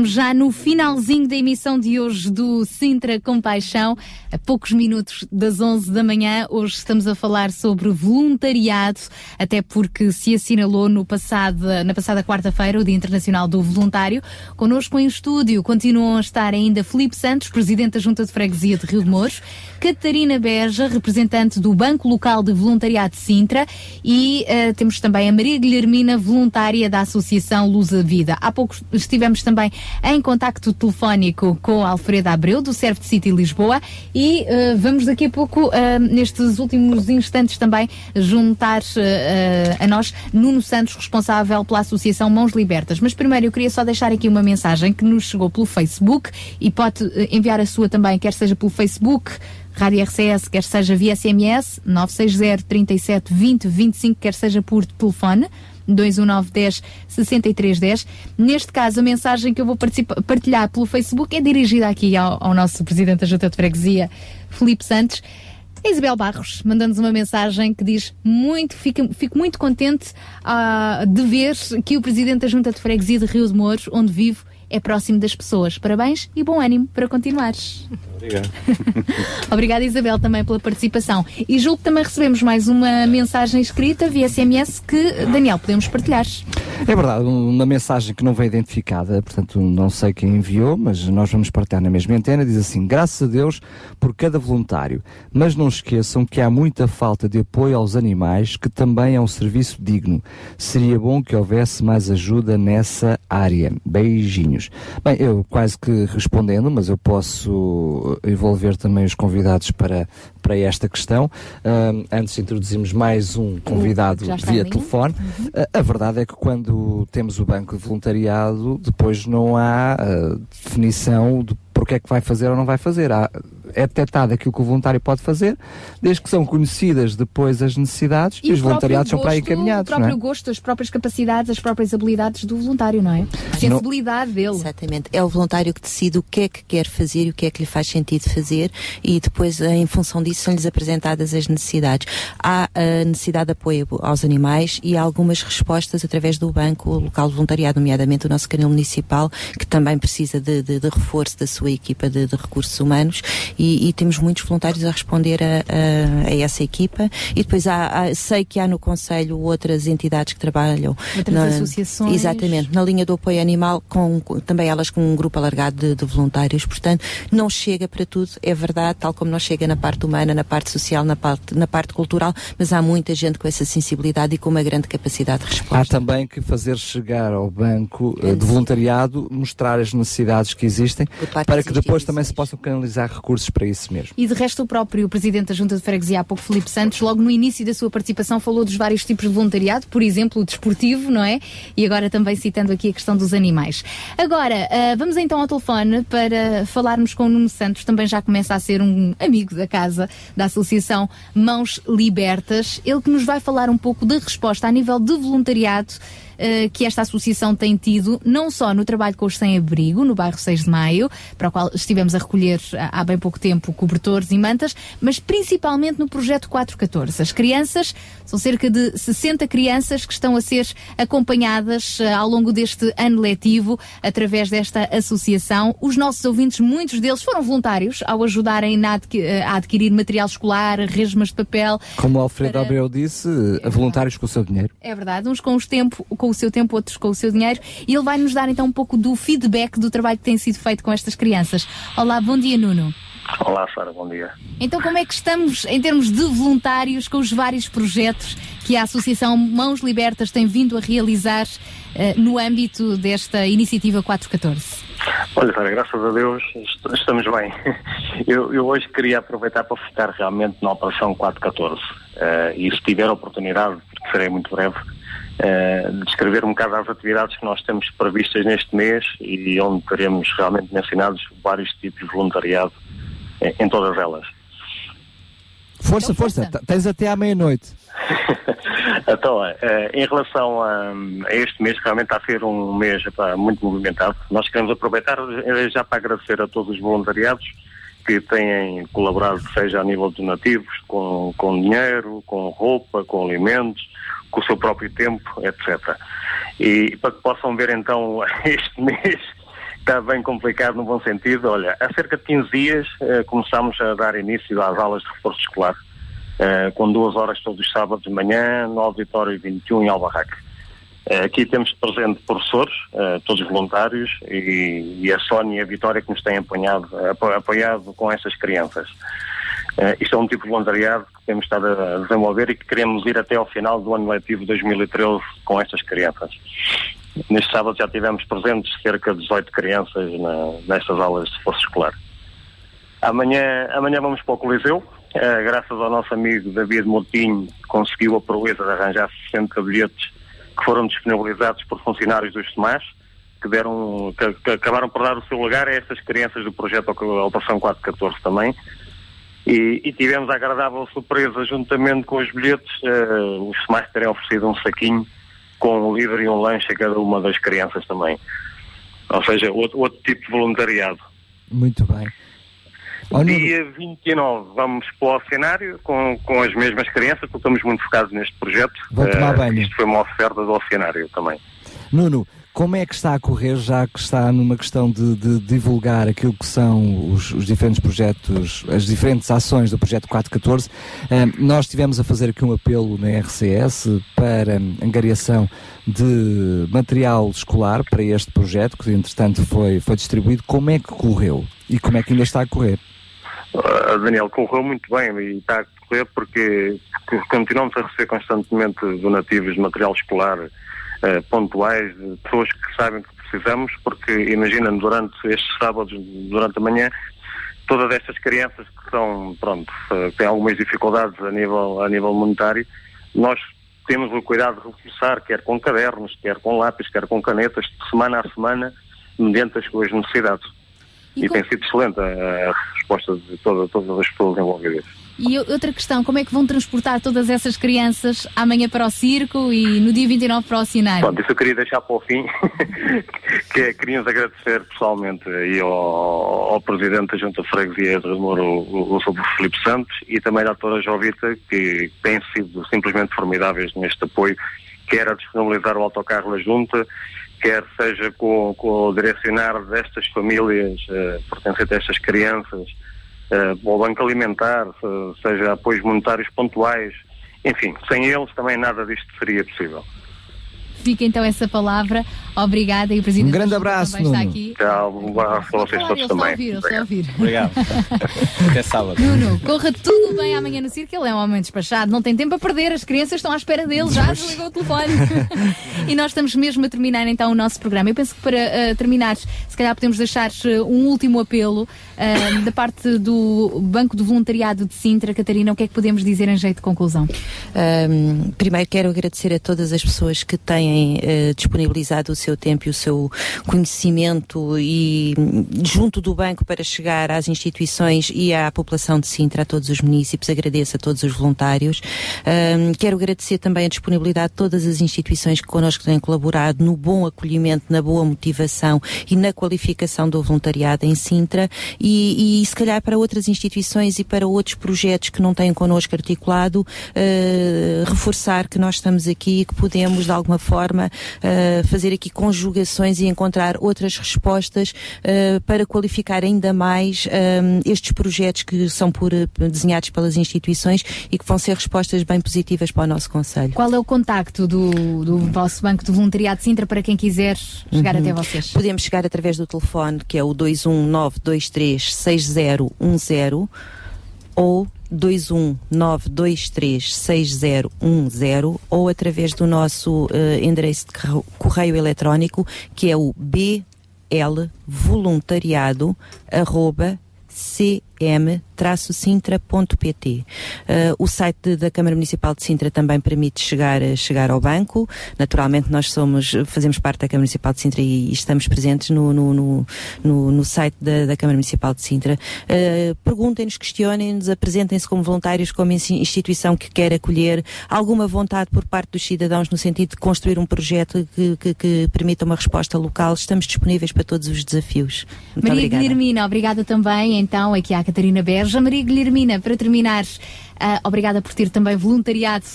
Estamos já no finalzinho da emissão de hoje do Sintra Compaixão, a poucos minutos das 11 da manhã. Hoje estamos a falar sobre voluntariado, até porque se assinalou no passado, na passada quarta-feira o Dia Internacional do Voluntário. Connosco em estúdio continuam a estar ainda Felipe Santos, Presidente da Junta de Freguesia de Rio de Mouros, Catarina Beja, representante do Banco Local de Voluntariado de Sintra e eh, temos também a Maria Guilhermina, voluntária da Associação Luz a Vida. Há pouco estivemos também em contacto telefónico com Alfredo Abreu, do Serve City Lisboa, e uh, vamos daqui a pouco, uh, nestes últimos instantes também, juntar uh, a nós Nuno Santos, responsável pela Associação Mãos Libertas. Mas primeiro eu queria só deixar aqui uma mensagem que nos chegou pelo Facebook e pode enviar a sua também, quer seja pelo Facebook, Rádio RCS, quer seja via SMS, 960 37 20 25, quer seja por telefone, 21910 6310. Neste caso, a mensagem que eu vou partilhar pelo Facebook é dirigida aqui ao, ao nosso Presidente da Junta de Freguesia, Felipe Santos. A Isabel Barros mandando-nos uma mensagem que diz muito, fico, fico muito contente uh, de ver que o Presidente da Junta de Freguesia de Rio de Mouros, onde vivo, é próximo das pessoas. Parabéns e bom ânimo para continuares. Obrigado. Obrigada, Isabel, também pela participação. E julgo que também recebemos mais uma mensagem escrita via SMS que, Daniel, podemos partilhar. É verdade, uma mensagem que não veio identificada, portanto não sei quem enviou, mas nós vamos partilhar na mesma antena. Diz assim: graças a Deus por cada voluntário, mas não esqueçam que há muita falta de apoio aos animais, que também é um serviço digno. Seria bom que houvesse mais ajuda nessa área. Beijinhos. Bem, eu quase que respondendo, mas eu posso envolver também os convidados para, para esta questão. Uh, antes introduzimos mais um convidado via telefone. Uhum. Uh, a verdade é que quando temos o banco de voluntariado, depois não há uh, definição de porque é que vai fazer ou não vai fazer. Há, é detectado aquilo que o voluntário pode fazer, desde que são conhecidas depois as necessidades e, e os voluntariados gosto, são para aí encaminhados. O próprio é? gosto, as próprias capacidades, as próprias habilidades do voluntário, não é? A sensibilidade dele. Exatamente. É o voluntário que decide o que é que quer fazer e o que é que lhe faz sentido fazer e depois, em função disso, são-lhes apresentadas as necessidades. Há a necessidade de apoio aos animais e há algumas respostas através do banco local de voluntariado, nomeadamente o nosso canal municipal, que também precisa de, de, de reforço da sua equipa de, de recursos humanos e, e, temos muitos voluntários a responder a, a, a essa equipa. E depois há, há, sei que há no Conselho outras entidades que trabalham. Outras na, associações. Exatamente, na linha do apoio animal, com, com também elas com um grupo alargado de, de, voluntários. Portanto, não chega para tudo, é verdade, tal como não chega na parte humana, na parte social, na parte, na parte cultural, mas há muita gente com essa sensibilidade e com uma grande capacidade de resposta. Há também que fazer chegar ao banco é de voluntariado, mostrar as necessidades que existem, para que depois também se possam canalizar recursos para isso mesmo. E de resto, o próprio Presidente da Junta de Freguesia, há pouco, Felipe Santos, logo no início da sua participação, falou dos vários tipos de voluntariado, por exemplo, o desportivo, não é? E agora também citando aqui a questão dos animais. Agora, uh, vamos então ao telefone para falarmos com o Nuno Santos, também já começa a ser um amigo da casa da Associação Mãos Libertas. Ele que nos vai falar um pouco da resposta a nível de voluntariado uh, que esta associação tem tido, não só no trabalho com os sem-abrigo, no bairro 6 de Maio, para o qual estivemos a recolher há bem pouco tempo cobertores e mantas, mas principalmente no projeto 414. As crianças, são cerca de 60 crianças que estão a ser acompanhadas uh, ao longo deste ano letivo através desta associação. Os nossos ouvintes, muitos deles foram voluntários ao ajudarem na adqu a adquirir material escolar, resmas de papel. Como o Alfredo para... Abreu disse, é voluntários com o seu dinheiro. É verdade, uns com, os tempo, com o seu tempo, outros com o seu dinheiro. E ele vai nos dar então um pouco do feedback do trabalho que tem sido feito com estas crianças. Olá, bom dia, Nuno. Olá, Sara, bom dia. Então, como é que estamos em termos de voluntários com os vários projetos que a Associação Mãos Libertas tem vindo a realizar uh, no âmbito desta iniciativa 414? Olha, Sara, graças a Deus estamos bem. Eu, eu, hoje queria aproveitar para focar realmente na Operação 414 uh, eh, e se tiver oportunidade, porque serei muito breve, uh, descrever um bocado as atividades que nós temos previstas neste mês e onde teremos realmente mencionados vários tipos de voluntariado em, em todas elas. Força, força, T- tens até à meia-noite. Então, eh, em relação a, a este mês, que realmente está a ser um mês epá, muito movimentado, nós queremos aproveitar eh, já para agradecer a todos os voluntariados que têm colaborado, seja a nível de donativos, com, com dinheiro, com roupa, com alimentos, com o seu próprio tempo, etc. E para que possam ver então este mês está bem complicado no bom sentido. Olha, há cerca de 15 dias eh, começámos a dar início às aulas de reforço escolar, eh, com duas horas todos os sábados de manhã, no Auditório 21 em Albarraque. Eh, aqui temos presente professores, eh, todos voluntários, e, a Sónia e a Vitória que nos têm apoiado, apo- apoiado com essas crianças. Eh, isto é um tipo de voluntariado que temos estado a desenvolver e que queremos ir até ao final do ano letivo 2013 com estas crianças. Neste sábado já tivemos presentes cerca de 18 crianças na, nestas aulas de reforço escolar. Amanhã, amanhã vamos para o Coliseu. Eh, graças ao nosso amigo David Moutinho, conseguiu a proeza de arranjar 60 bilhetes que foram disponibilizados por funcionários dos SEMAS, que, deram, que, que acabaram por dar o seu lugar a estas crianças do projeto Operação 414 também. E, e tivemos a agradável surpresa, juntamente com os bilhetes, eh, os SEMAS terem oferecido um saquinho com um livro e um lanche a cada uma das crianças também. Ou seja, outro, outro tipo de voluntariado. Muito bem. Nuno, Dia 29 vamos para o cenário com, com as mesmas crianças, porque estamos muito focados neste projeto. Vão tomar Eh, banho. Isto foi uma oferta do cenário também. Nuno, como é que está a correr, já que está numa questão de, de divulgar aquilo que são os, os diferentes projetos, as diferentes ações do projeto 414? Eh, nós estivemos a fazer aqui um apelo na RCS para angariação de material escolar para este projeto, que entretanto foi, foi distribuído. Como é que correu? E como é que ainda está a correr? Uh, Daniel, correu muito bem e está a correr porque continuamos a receber constantemente donativos de material escolar uh, pontuais, de pessoas que sabem que precisamos, porque imagina durante estes sábados, durante a manhã, todas estas crianças que são, pronto, uh, têm algumas dificuldades a nível, a nível monetário, nós temos o cuidado de reforçar, quer com cadernos, quer com lápis, quer com canetas, de semana a semana, mediante as suas necessidades. E, tem sido excelente a, resposta de toda, todas as pessoas envolvidas. E outra questão, como é que vão transportar todas essas crianças amanhã para o circo e no dia 29 para o cenário? Pronto, isso eu queria deixar para o fim, que é, queríamos agradecer pessoalmente aí ao, ao Presidente da Junta de Freguesia de Remoura, o, o Sr. Filipe Santos, e também à doutora Jovita, que têm sido simplesmente formidáveis neste apoio, quer a disponibilizar o autocarro da Junta, quer seja com, com o direcionar destas famílias eh, pertencentes a estas crianças, eh, ao banco alimentar, se- seja apoios monetários pontuais, enfim, sem eles também nada disto seria possível. Fica então essa palavra. Obrigada e o Presidente Um grande abraço, também está Nuno. aqui. Tchau, um abraço para vocês todos também. ouvir. Obrigado. Até sábado. Nuno, corra tudo bem amanhã no circo. Ele é um homem despachado, não tem tempo a perder. As crianças estão à espera dele, já desligou o telefone. e nós estamos mesmo a terminar então o nosso programa. Eu penso que para eh, terminar, se calhar podemos deixar eh, um último apelo eh, da parte do Banco do Voluntariado de Sintra. Catarina, o que é que podemos dizer em jeito de conclusão? Um, primeiro quero agradecer a todas as pessoas que têm eh, disponibilizado o seu tempo e o seu conhecimento e junto do banco para chegar às instituições e à população de Sintra, a todos os municípios. Agradeço a todos os voluntários. Um, quero agradecer também a disponibilidade de todas as instituições que connosco têm colaborado no bom acolhimento, na boa motivação e na qualificação do voluntariado em Sintra e, e se calhar para outras instituições e para outros projetos que não têm connosco articulado, eh, reforçar que nós estamos aqui e que podemos de alguma forma eh, fazer aqui conjugações e encontrar outras respostas eh, para qualificar ainda mais eh, estes projetos que são por, desenhados pelas instituições e que vão ser respostas bem positivas para o nosso Conselho. Qual é o contacto do, do vosso Banco do Voluntariado de Sintra para quem quiser chegar Uhum. até vocês? Podemos chegar através do telefone que é o 219236010 ou 219236010 ou através do nosso eh, endereço de correio eletrónico que é o blvoluntariado cm-sintra.pt. Uh, o site de, da Câmara Municipal de Sintra também permite chegar, chegar ao banco. Naturalmente, nós somos, fazemos parte da Câmara Municipal de Sintra e, e estamos presentes no, no, no, no, no site da, da, Câmara Municipal de Sintra. Uh, Perguntem-nos, questionem-nos, apresentem-se como voluntários, como instituição que quer acolher alguma vontade por parte dos cidadãos no sentido de construir um projeto que, que, que permita uma resposta local. Estamos disponíveis para todos os desafios. Muito Maria obrigada. Guilhermina, obrigada também então aqui à Catarina Berja. Maria Guilhermina, para terminar, uh, obrigada por ter também voluntariado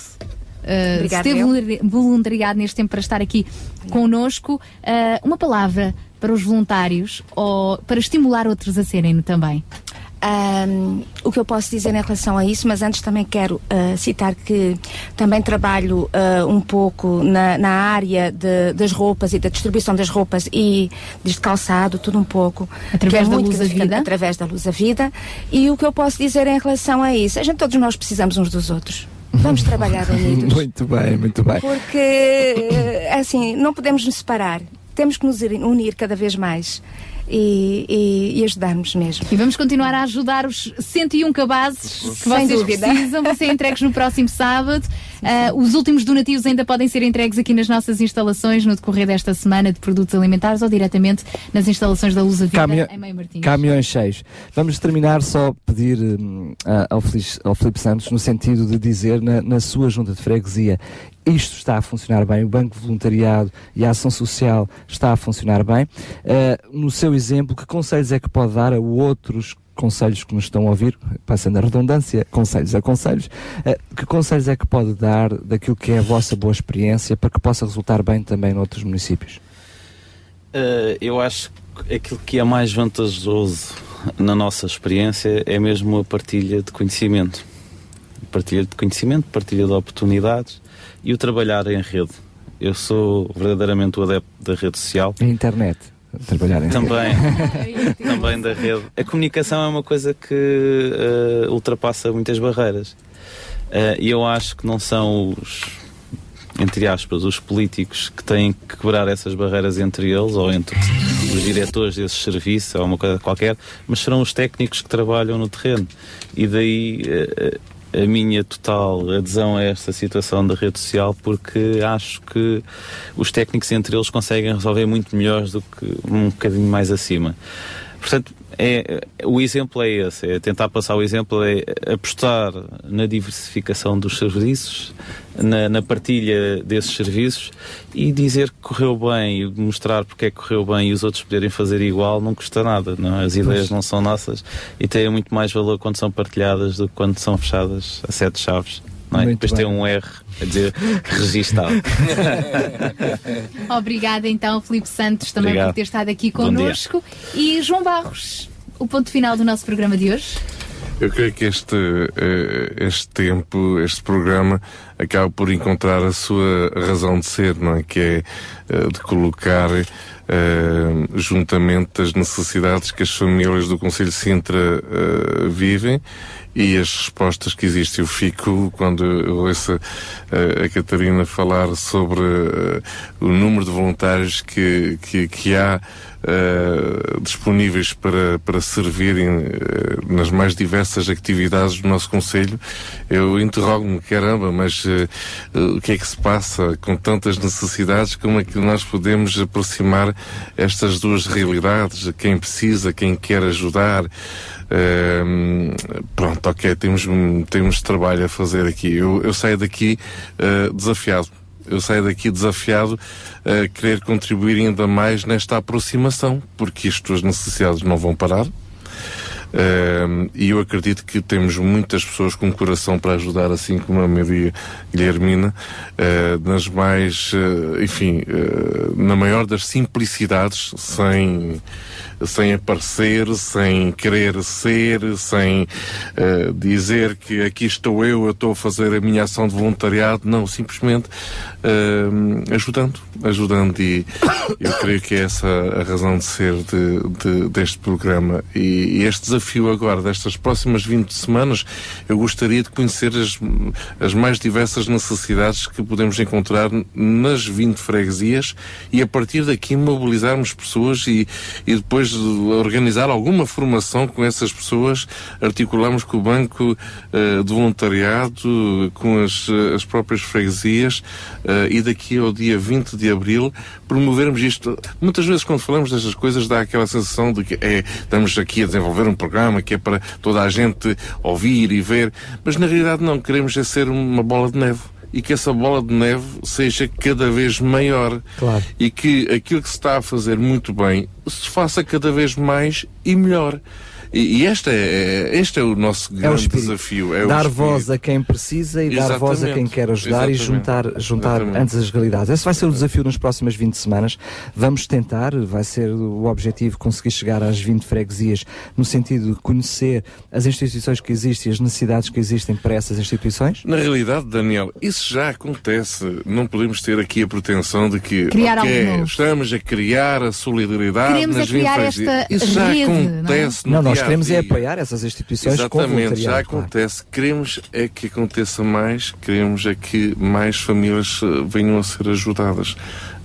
Uh, Obrigada, se teve voluntariado neste tempo para estar aqui connosco. Uh, uma palavra para os voluntários ou para estimular outros a serem também? Um, o que eu posso dizer em relação a isso, mas antes também quero uh, citar que também trabalho uh, um pouco na, na área de, das roupas e da distribuição das roupas e de calçado, tudo um pouco. Através é da Luz a Vida? Através da Luz a Vida. E o que eu posso dizer em relação a isso? A gente, todos nós precisamos uns dos outros. Vamos trabalhar unidos. muito bem, muito bem. Porque, eh, assim, não podemos nos separar. Temos que nos unir cada vez mais e, e, e ajudar-nos mesmo. E vamos continuar a ajudar os 101 cabazes que Sem vocês dúvida. precisam. Vão ser entregues no próximo sábado. Uh, os últimos donativos ainda podem ser entregues aqui nas nossas instalações no decorrer desta semana de produtos alimentares ou diretamente nas instalações da Luz Vida em Meio Martins. Caminhões cheios. Vamos terminar só pedir um, ao, ao Filipe Santos no sentido de dizer na, na sua junta de freguesia isto está a funcionar bem, o Banco Voluntariado e a Ação Social está a funcionar bem. Uh, no seu exemplo, que conselhos é que pode dar a outros conselhos que nos estão a ouvir, passando a redundância, conselhos a conselhos, uh, que conselhos é que pode dar daquilo que é a vossa boa experiência para que possa resultar bem também noutros municípios? Uh, eu acho que aquilo que é mais vantajoso na nossa experiência é mesmo a partilha de conhecimento. Partilha de conhecimento, partilha de oportunidades e o trabalhar em rede. Eu sou verdadeiramente o adepto da rede social. A internet. Trabalhar em também, também da rede. A comunicação é uma coisa que uh, ultrapassa muitas barreiras. Uh, e eu acho que não são os, entre aspas, os políticos que têm que quebrar essas barreiras entre eles ou entre os diretores desses serviços ou uma coisa qualquer, mas serão os técnicos que trabalham no terreno. E daí uh, a minha total adesão a esta situação da rede social porque acho que os técnicos entre eles conseguem resolver muito melhor do que um bocadinho mais acima. Portanto, é, o exemplo é esse, é tentar passar o exemplo, é apostar na diversificação dos serviços, na, na, partilha desses serviços e dizer que correu bem e mostrar porque é que correu bem e os outros poderem fazer igual não custa nada, não? É? as ideias não são nossas e têm muito mais valor quando são partilhadas do que quando são fechadas a sete chaves. Não é? Depois bem. tem um R a dizer registado. Obrigada então, Filipe Santos, também Obrigado. por ter estado aqui connosco. E João Barros, o ponto final do nosso programa de hoje. Eu creio que este, eh, este tempo, este programa, acaba por encontrar a sua razão de ser, não é? Que é eh, de colocar uh, juntamente as necessidades que as famílias do Conselho de Sintra uh, vivem e as respostas que existem. Eu fico, quando eu ouço uh, a Catarina falar sobre o número de voluntários que, que, que há Uh, disponíveis para, para servirem uh, nas mais diversas atividades do nosso Conselho, eu interrogo-me, caramba, mas uh, o que é que se passa com tantas necessidades? Como é que nós podemos aproximar estas duas realidades? Quem precisa, quem quer ajudar? pronto, ok, temos, temos trabalho a fazer aqui. Eu, eu saio daqui desafiado eu saio daqui desafiado a querer contribuir ainda mais nesta aproximação, porque isto as necessidades não vão parar. Uh, e eu acredito que temos muitas pessoas com coração para ajudar, assim como a Maria Guilhermina, uh, nas mais, uh, enfim, na maior das simplicidades, sem sem aparecer, sem querer ser, sem dizer que aqui estou eu, eu estou a fazer a minha ação de voluntariado, não, simplesmente uh, ajudando, ajudando e eu creio que é essa a razão de ser de, de, deste programa. E, e este desafio agora destas próximas 20 semanas, eu gostaria de conhecer as, as mais diversas necessidades que podemos encontrar nas 20 freguesias e a partir daqui mobilizarmos pessoas e, e depois organizar alguma formação com essas pessoas, articularmos com o Banco uh, de Voluntariado, com as, as próprias freguesias uh, e daqui ao dia 20 de abril promovermos isto. Muitas vezes quando falamos destas coisas dá aquela sensação de que é, estamos aqui a desenvolver um programa que é para toda a gente ouvir e ver, mas na realidade não, queremos é ser uma bola de neve e que essa bola de neve seja cada vez maior. Claro. E que aquilo que se está a fazer muito bem se faça cada vez mais e melhor. E, e este, é, este é o nosso grande é o desafio. É dar voz a quem precisa e Exatamente. dar voz a quem quer ajudar Exatamente. e juntar, juntar antes as realidades. Esse vai ser o desafio nas próximas 20 semanas. Vamos tentar, vai ser o objetivo conseguir chegar às 20 freguesias no sentido de conhecer as instituições que existem e as necessidades que existem para essas instituições. Na realidade, Daniel, isso já acontece. Não podemos ter aqui a pretensão de que Criar ok, algo novo. estamos a criar a solidariedade Queremos nas é criar 20 esta freguesias. Isso já rede, acontece Não, no nós dia a queremos é apoiar essas instituições com Exatamente, já voluntariado. claro. acontece. Queremos é que aconteça mais, queremos é que mais famílias eh, venham a ser ajudadas.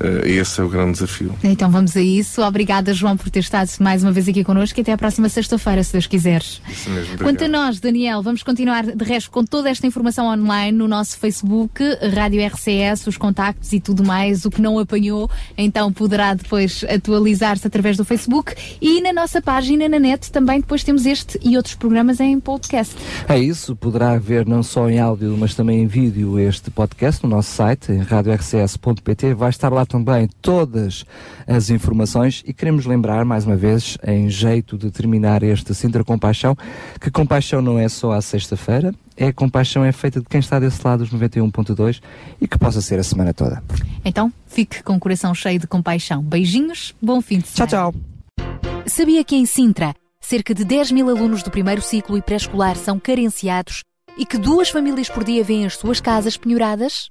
Eh, esse é o grande desafio. Então vamos a isso. Obrigada, João, por ter estado mais uma vez aqui connosco e até à próxima sexta-feira, se Deus quiseres. Isso mesmo, Quanto a obrigado. nós, Daniel, vamos continuar de resto com toda esta informação online no nosso Facebook, Rádio RCS, os contactos e tudo mais. O que não apanhou, então poderá depois atualizar-se através do Facebook e na nossa página na net também depois temos este e outros programas em podcast. É isso, poderá ver não só em áudio, mas também em vídeo este podcast no nosso site, em radiorcs.pt. Vai estar lá também todas as informações e queremos lembrar, mais uma vez, em jeito de terminar este Sintra Compaixão, que compaixão não é só à sexta-feira, é compaixão é feita de quem está desse lado dos 91.2 e que possa ser a semana toda. Então, fique com o coração cheio de compaixão. Beijinhos, bom fim de semana. Tchau, tchau. Sabia que em Sintra, cerca de 10 mil alunos do primeiro ciclo e pré-escolar são carenciados e que duas famílias por dia vêm as suas casas penhoradas?